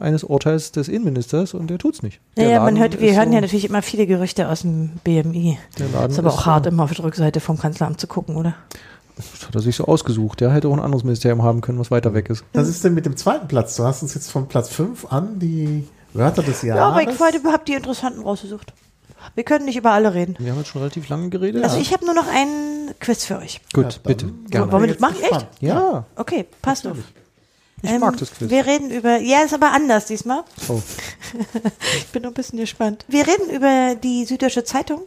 eines Urteils des Innenministers und der tut's nicht. Der Ja, man hört, wir hören so- ja natürlich immer viele Gerüchte aus dem BMI. Der Laden ist aber auch ist, hart, immer auf der Rückseite vom Kanzleramt zu gucken, oder? Das hat er sich so ausgesucht. Der hätte auch ein anderes Ministerium haben können, was weiter weg ist. Was ist denn mit dem zweiten Platz? Du hast uns jetzt von Platz 5 an die Wörter des Ja, Jahres. aber ich heute habe die interessanten rausgesucht. Wir können nicht über alle reden. Wir haben jetzt schon relativ lange geredet. Also ich habe nur noch einen Quiz für euch. Gut, Ja, bitte. Gerne. Wollen wir ich das machen? gespannt. Ja, Okay, passt auf. ich Ähm, mag das Quiz. Wir reden über, ja, ist aber anders diesmal. Oh. Ich bin noch ein bisschen gespannt. Wir reden über die Süddeutsche Zeitung.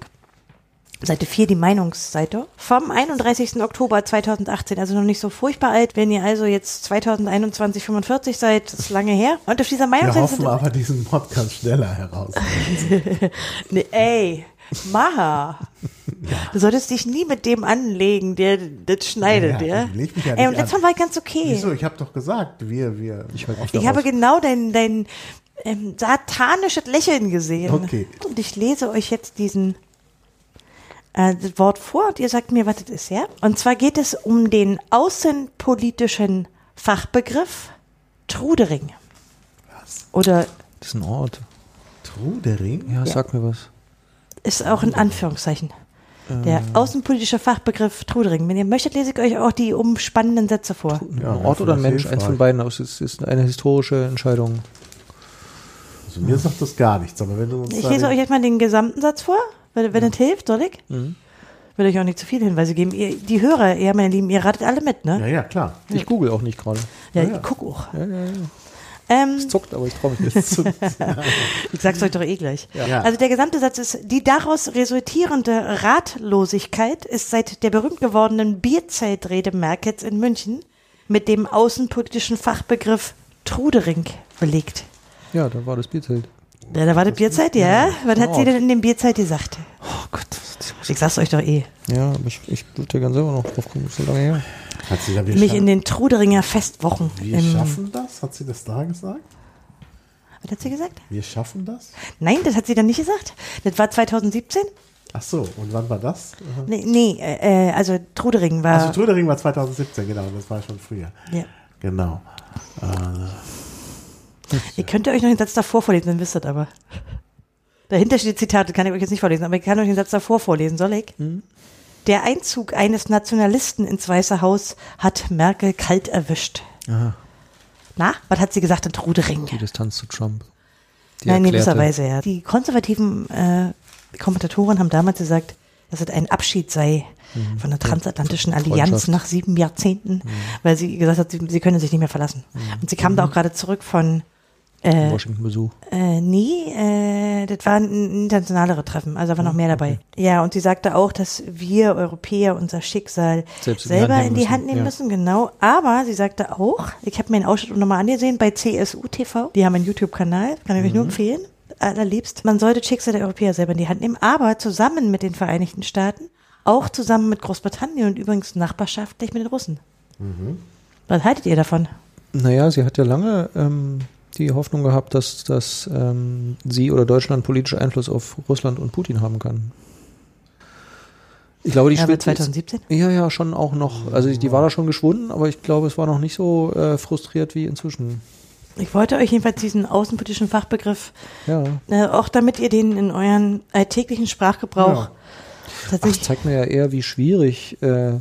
Seite 4, die Meinungsseite, vom 31. Oktober 2018, also noch nicht so furchtbar alt. Wenn ihr also jetzt 2021, 45 seid, das ist lange her. Und auf dieser Wir Meinungsseite hoffen sind, aber diesen Podcast schneller heraus. nee, ey, Maha, du solltest dich nie mit dem anlegen, der das schneidet, Ja, ja. ich mich ja ey, und nicht letztes. Mal war ich ganz okay. Wieso? Ich habe doch gesagt, wir, wir. Ich Ich habe genau dein, dein ähm, satanisches Lächeln gesehen. Okay. Und ich lese euch jetzt diesen äh, das Wort vor und ihr sagt mir, was das ist, ja? Und zwar geht es um den außenpolitischen Fachbegriff Trudering. Was? Oder Das ist ein Ort. Trudering? Ja, sag mir was. ist auch in Anführungszeichen. Der außenpolitische Fachbegriff Trudering. Wenn ihr möchtet, lese ich euch auch die umspannenden Sätze vor. Ja, ein Ort oder ein Mensch, eins von beiden. aber Es ist, eine historische Entscheidung. Also mir sagt das gar nichts, aber wenn du uns Ich lese euch jetzt mal den gesamten Satz vor, wenn, wenn es hilft, soll ich? Mhm. Will euch auch nicht zu viele Hinweise geben. Ihr, die Hörer, ja, meine Lieben, ihr ratet alle mit, ne? Ja, ja, klar. Ich google auch nicht gerade. Ja, ja. ich guck auch. Ja, ja, ja. Ähm, Es zuckt, aber ich traue mich nicht. ich sag's euch doch eh gleich. Ja. Also der gesamte Satz ist, die daraus resultierende Ratlosigkeit ist seit der berühmt gewordenen Bierzeltrede Merkels in München mit dem außenpolitischen Fachbegriff Trudering belegt. ja, da war das Bierzelt. Ja, da war die Bierzeit, ja? Was hat sie denn in dem Bierzeit gesagt? Oh Gott. Ich sag's euch doch eh. Ja, aber ich, ich würde ja ganz selber noch drauf ist so lange her. Hat sie da, Mich scha in den Truderinger Festwochen. wir schaffen das? Hat sie das da gesagt? Was hat sie gesagt? Wir schaffen das? Nein, das hat sie dann nicht gesagt. Das war 2017? Ach so, und wann war das? Nee, nee äh, äh, also Trudering war. Also Trudering war 2017, genau, das war schon früher. ja. Genau. Äh, Ihr könnt euch noch den Satz davor vorlesen, dann wisst ihr das aber. Dahinter steht Zitate, kann ich euch jetzt nicht vorlesen, aber ich kann euch den Satz davor vorlesen, soll ich? Der Einzug eines Nationalisten ins Weiße Haus hat Merkel kalt erwischt. Aha, Na, was hat sie gesagt in Trudering? die Distanz zu Trump. Die Nein, in erklärte- gewisser Weise, ja. Die konservativen äh, Kommentatoren haben damals gesagt, dass es ein Abschied sei von der transatlantischen Allianz nach sieben Jahrzehnten, weil sie gesagt hat, sie, sie können sich nicht mehr verlassen. Und sie kam da auch gerade zurück von äh, Washington-Besuch. äh, nee, äh, das war ein internationalere Treffen, also war noch mehr dabei. Ja, und sie sagte auch, dass wir Europäer unser Schicksal Selbst in die selber Hand nehmen in die müssen, Hand nehmen ja. müssen, genau. Aber sie sagte auch, ich habe mir einen Ausschnitt nochmal angesehen bei CSU TV, die haben einen YouTube-Kanal, kann ich euch Mhm. nur empfehlen, allerliebst. Man sollte das Schicksal der Europäer selber in die Hand nehmen, aber zusammen mit den Vereinigten Staaten, auch zusammen mit Großbritannien und übrigens nachbarschaftlich mit den Russen. Mhm. Was haltet ihr davon? Naja, sie hat ja lange ähm, die Hoffnung gehabt, dass, dass ähm, sie oder Deutschland politischen Einfluss auf Russland und Putin haben kann. Ich glaube, die Ja, aber spielt jetzt- 2017? Ja, ja, schon auch noch. Also die war da schon geschwunden, aber ich glaube, es war noch nicht so äh, frustriert wie inzwischen. Ich wollte euch jedenfalls diesen außenpolitischen Fachbegriff Ja. Äh, auch damit ihr den in euren alltäglichen Sprachgebrauch Ja. Ach, tatsächlich. zeigt mir ja eher, wie schwierig äh,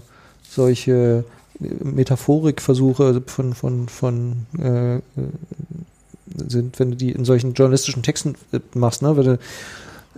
solche Metaphorikversuche von, von, von äh, äh, sind, wenn du die in solchen journalistischen Texten äh, machst, ne? Wenn du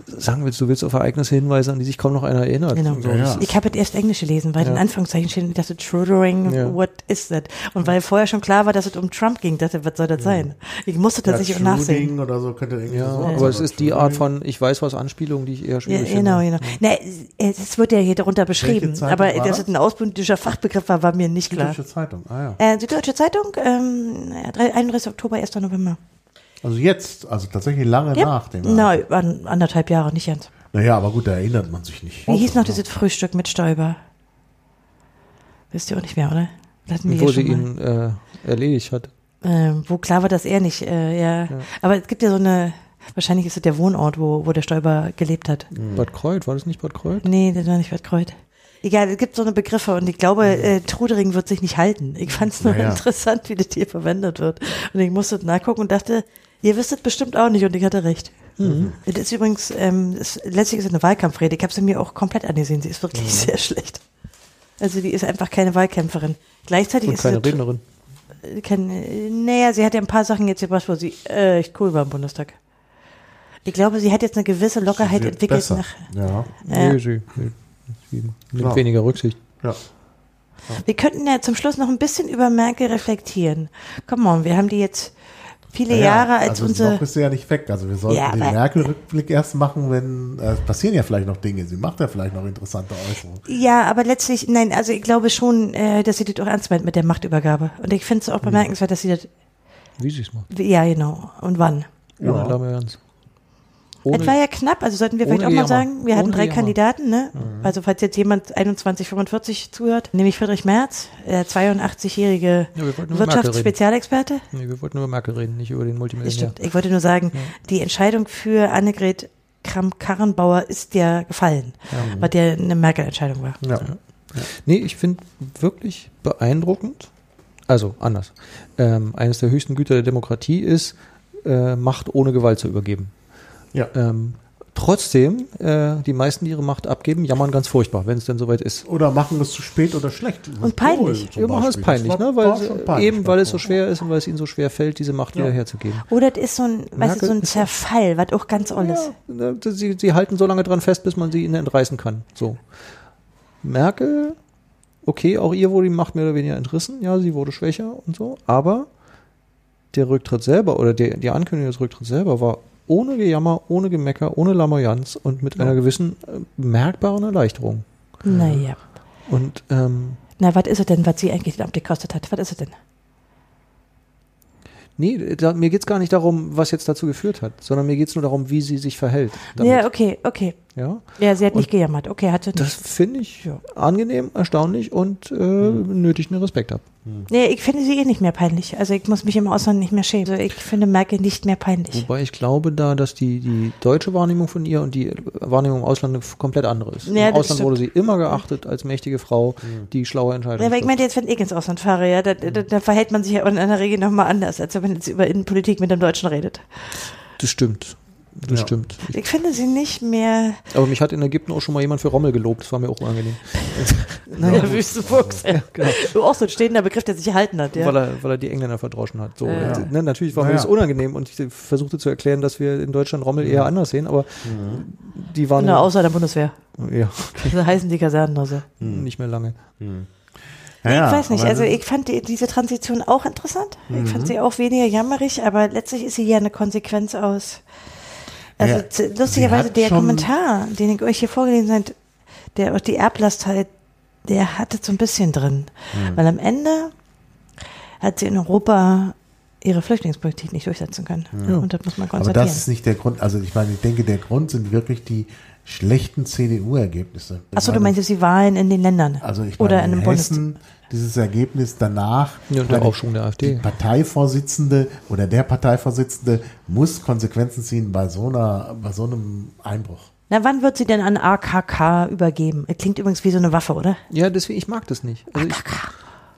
sagen willst, du willst auf Ereignisse hinweisen, an die sich kaum noch einer erinnert. Genau. So. Ja, ja. Ich habe jetzt erst Englisch gelesen, weil Ja. in Anführungszeichen steht, ich dachte, Trudering, Ja. what is that? Und weil vorher schon klar war, dass es um Trump ging, dachte, was soll das sein? Ich musste tatsächlich auch nachsehen. Oder so könnte irgendwie Ja, so aber es ist die Art von, ich weiß was Anspielung, die ich eher Ja, schwierig genau, finde. genau. Na, es es wird ja hier darunter beschrieben, aber dass das? es ein auspolitischer Fachbegriff war, war mir nicht klar. Süddeutsche Zeitung. Ah ja. Äh, Süddeutsche Zeitung, ähm, ja, 31. Oktober, 1. November. Also jetzt, also tatsächlich lange Ja, nach dem. na, an, anderthalb Jahre, nicht ganz. Naja, aber gut, da erinnert man sich nicht. Wie hieß noch dieses Frühstück mit Stoiber? Wisst ihr auch nicht mehr, oder? Wo sie ihn äh, erledigt hat. Ähm, wo klar war, dass er nicht, äh, ja. Aber es gibt ja so eine, wahrscheinlich ist es der Wohnort, wo, wo der Stoiber gelebt hat. Bad Kreuth, war das nicht Bad Kreuth? Nee, das war nicht Bad Kreuth. Egal, es gibt so eine Begriffe und ich glaube, äh, Trudering wird sich nicht halten. Ich fand es nur Naja. interessant, wie das hier verwendet wird. Und ich musste nachgucken und dachte, ihr wisst es bestimmt auch nicht und ich hatte recht. Das ist übrigens, ähm, es, letztlich ist es eine Wahlkampfrede. Ich habe sie mir auch komplett angesehen. Sie ist wirklich sehr schlecht. Also die ist einfach keine Wahlkämpferin. Gleichzeitig Und ist keine sie Rednerin. keine, naja, sie hat ja ein paar Sachen jetzt gebracht, wo sie äh, echt cool war im Bundestag. Ich glaube, sie hat jetzt eine gewisse Lockerheit entwickelt besser. nach. Ja, Ja. Nee, sie, sie, nimmt Ja. weniger Rücksicht. ja. Wir könnten ja zum Schluss noch ein bisschen über Merkel reflektieren. Come on, wir haben die jetzt viele Ja, Jahre als also unsere. noch ist sie ja nicht weg. Also wir sollten Ja, den aber- Merkel-Rückblick erst machen, wenn äh, es passieren ja vielleicht noch Dinge. Sie macht ja vielleicht noch interessante Äußerungen. Ja, aber letztlich, nein, also ich glaube schon, äh, dass sie das auch ernst meint mit der Machtübergabe. Und ich finde es auch bemerkenswert, dass sie das, Wie sie es macht. ja, genau. Und wann? Ohne Ja. Lamoyanz. Es war ja knapp, also sollten wir vielleicht ohne auch mal sagen, wir hatten Ohne drei. Kandidaten, ne? Also falls jetzt jemand 2145 zuhört, nämlich Friedrich Merz, der 82-jährige Ja, wir. Wirtschaftsspezialexperte. Nee, wir wollten über Merkel reden, nicht über den Multimillionär. stimmt. Ich wollte nur sagen, die Entscheidung für Annegret Kramp-Karrenbauer ist ja gefallen, weil der eine Merkel-Entscheidung war. Ja. Nee, ich finde wirklich beeindruckend, also anders. Ähm, eines der höchsten Güter der Demokratie ist, äh, Macht ohne Gewalt zu übergeben. Ja. Ähm, trotzdem, äh, die meisten, die ihre Macht abgeben, jammern ganz furchtbar, wenn es denn soweit ist. Oder machen es zu spät oder schlecht. Und peinlich. Wir machen es peinlich, ne? weil, peinlich. eben weil es so schwer ist und weil es ihnen so schwer fällt, diese Macht Ja. wieder herzugeben. Oder das ist so ein, weißt du, so ein Zerfall, was auch ganz oll ist. Ja, ne, sie, sie halten so lange dran fest, bis man sie ihnen entreißen kann. So. Merkel, okay, auch ihr wurde die Macht mehr oder weniger entrissen. Ja, sie wurde schwächer und so. Aber der Rücktritt selber oder der, die Ankündigung des Rücktritts selber war ohne Gejammer, ohne Gemecker, ohne Lamoyanz und mit einer gewissen äh, merkbaren Erleichterung. Naja. Und ähm, Na, was ist es denn, was sie eigentlich den gekostet hat? Was ist es denn? nee, da, mir geht's gar nicht darum, was jetzt dazu geführt hat, sondern mir geht's nur darum, wie sie sich verhält. damit. Ja, okay, okay. Ja? Ja, sie hat nicht gejammert. Okay, hat sie nicht. Das finde ich angenehm, erstaunlich und äh, nötigt mir Respekt ab. Nee, ich finde sie eh nicht mehr peinlich. Also ich muss mich im Ausland nicht mehr schämen. Also ich finde Merkel nicht mehr peinlich. Wobei ich glaube da, dass die, die deutsche Wahrnehmung von ihr und die Wahrnehmung im Ausland eine komplett andere ist. Ja, Im Ausland stimmt. wurde sie immer geachtet als mächtige Frau, die schlaue Entscheidungen Ja, aber ich meinte jetzt, wenn ich ins Ausland fahre, ja, da, da, da verhält man sich ja in einer Regel nochmal anders, als wenn man jetzt über Innenpolitik mit dem Deutschen redet. Das stimmt. Das Ja. stimmt. Ich finde sie nicht mehr. Aber mich hat in Ägypten auch schon mal jemand für Rommel gelobt. Das war mir auch unangenehm. Naja, Wüstenfuchs. Ja, genau. Du auch so ein stehender Begriff, der sich gehalten hat, ja. Weil, er, weil er die Engländer verdroschen hat. So, Ja. Und, ne, natürlich war mir das unangenehm und ich versuchte zu erklären, dass wir in Deutschland Rommel eher anders sehen, aber die waren Na, außer der Bundeswehr. ja, Da heißen die Kasernen also. nicht mehr lange. Ja, ich ja, weiß nicht, also ich fand die, diese Transition auch interessant. Ich fand sie auch weniger jammerig, aber letztlich ist sie ja eine Konsequenz aus. Also Ja, lustigerweise der Kommentar, den ich euch hier vorgelesen habe, der die Erblast halt, der hatte so ein bisschen drin. Mhm. Weil am Ende hat sie in Europa ihre Flüchtlingspolitik nicht durchsetzen können. Und das muss man Aber konstatieren. das ist nicht der Grund. Also ich meine, ich denke, der Grund sind wirklich die schlechten CDU-Ergebnisse. Achso, du meinst jetzt die Wahlen in den Ländern? Also ich Oder meine, in in Hessen, dieses Ergebnis danach, Ja, und der Aufschwung der AfD. die Parteivorsitzende oder der Parteivorsitzende muss Konsequenzen ziehen bei so einer, bei so einem Einbruch. Na, wann wird sie denn an AKK übergeben? Das klingt übrigens wie so eine Waffe, oder? Ja, deswegen, ich mag das nicht. Also ich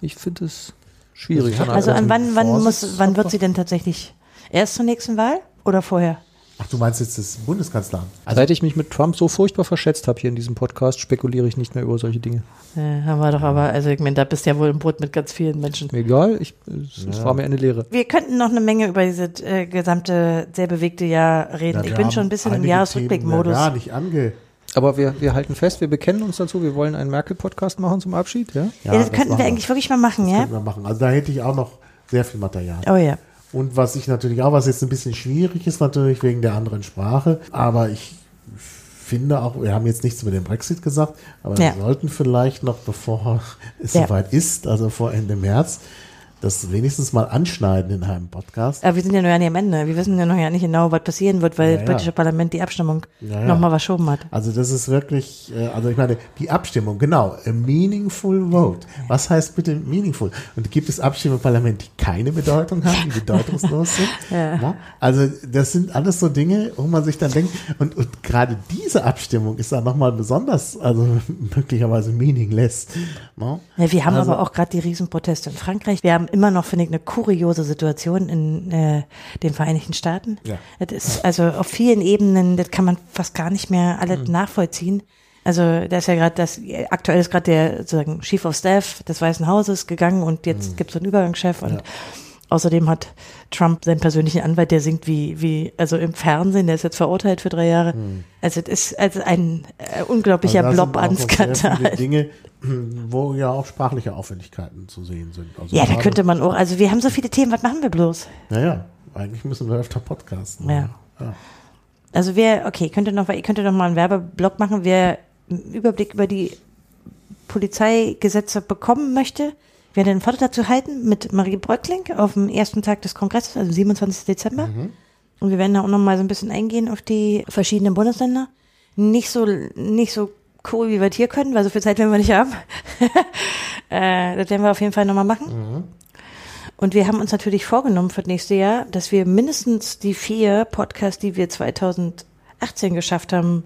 ich finde es schwierig. Also Also Also an wann, wann muss, wann wird sie denn tatsächlich? Erst zur nächsten Wahl oder vorher? Ach, du meinst jetzt das Bundeskanzleramt? Also Seit ich mich mit Trump so furchtbar verschätzt habe hier in diesem Podcast, spekuliere ich nicht mehr über solche Dinge. Ja, haben wir doch aber, also ich meine, da bist du ja wohl im Boot mit ganz vielen Menschen. Egal, ich, es, es war mir eine Lehre. Wir könnten noch eine Menge über dieses äh, gesamte, sehr bewegte Jahr reden. ja, ich bin schon ein bisschen im Jahresrückblick-Modus. Ja, gar nicht ange. Aber wir, wir halten fest, wir bekennen uns dazu, wir wollen einen Merkel-Podcast machen zum Abschied, ja? Ja, das könnten machen wir eigentlich wirklich mal machen, ja? Könnten wir machen. Also da hätte ich auch noch sehr viel Material. Oh ja. Und was ich natürlich auch, was jetzt ein bisschen schwierig ist, natürlich wegen der anderen Sprache, aber ich finde auch, wir haben jetzt nichts über den Brexit gesagt, aber Ja. wir sollten vielleicht noch, bevor es Ja. soweit ist, also vor Ende März, das wenigstens mal anschneiden in einem Podcast. Aber wir sind ja noch ja nicht am Ende. Wir wissen ja noch ja nicht genau, was passieren wird, weil Ja, das britische Parlament die Abstimmung Ja, ja. nochmal verschoben hat. Also das ist wirklich, äh, also ich meine, die Abstimmung, genau, a meaningful vote. Was heißt bitte meaningful? Und gibt es Abstimmungen im Parlament, die keine Bedeutung haben, die bedeutungslos sind? Ja. Also das sind alles so Dinge, wo man sich dann denkt, und, und gerade diese Abstimmung ist dann nochmal besonders, also möglicherweise meaningless. Ne? Ja, wir haben Also- aber auch gerade die Riesenproteste in Frankreich. Wir haben immer noch, finde ich, eine kuriose Situation in äh, den Vereinigten Staaten. Ja. Das ist also auf vielen Ebenen, das kann man fast gar nicht mehr alle Mhm. nachvollziehen. Also da ist ja gerade das, aktuell ist gerade der sozusagen Chief of Staff des Weißen Hauses gegangen und jetzt Mhm. gibt es so einen Übergangschef und Außerdem hat Trump seinen persönlichen Anwalt, der singt wie, wie, also im Fernsehen, der ist jetzt verurteilt für drei Jahre. Also es ist also ein äh, unglaublicher Hm. Also Blob an Skandal. Dinge, wo ja auch sprachliche Auffälligkeiten zu sehen sind. Also Ja, da könnte man auch, also wir haben so viele Themen, was machen wir bloß? Naja, eigentlich müssen wir öfter podcasten. Ja. ja. Also wer, okay, könnte noch, ihr könnte noch mal einen Werbeblock machen, wer einen Überblick über die Polizeigesetze bekommen möchte, werde einen Vortrag dazu halten mit Marie Bröckling auf dem ersten Tag des Kongresses, also 27. Dezember. Und wir werden da auch noch mal so ein bisschen eingehen auf die verschiedenen Bundesländer. Nicht so, nicht so cool, wie wir es hier können, weil so viel Zeit werden wir nicht haben. äh, das werden wir auf jeden Fall noch mal machen. Und wir haben uns natürlich vorgenommen für das nächste Jahr, dass wir mindestens die vier Podcasts, die wir 2018 geschafft haben,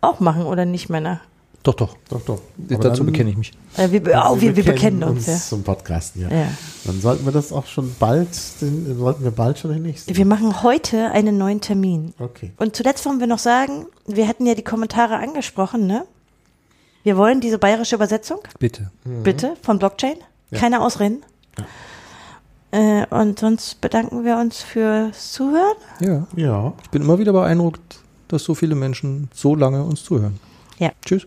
auch machen, oder nicht, Männer? Doch, doch. Doch, doch. Dazu bekenne ich mich. Äh, wir, oh, wir, wir bekennen uns, ja. zum Podcasten, ja. Ja. Dann sollten wir das auch schon bald, den, sollten wir bald schon den nächsten. Wir machen heute einen neuen Termin. Okay. Und zuletzt wollen wir noch sagen, wir hatten ja die Kommentare angesprochen, ne? Wir wollen diese bayerische Übersetzung, Bitte. bitte, von Blockchain. Keine Ausreden. Äh, und sonst bedanken wir uns fürs Zuhören. Ja. Ja. Ich bin immer wieder beeindruckt, dass so viele Menschen so lange uns zuhören. Ja. Tschüss.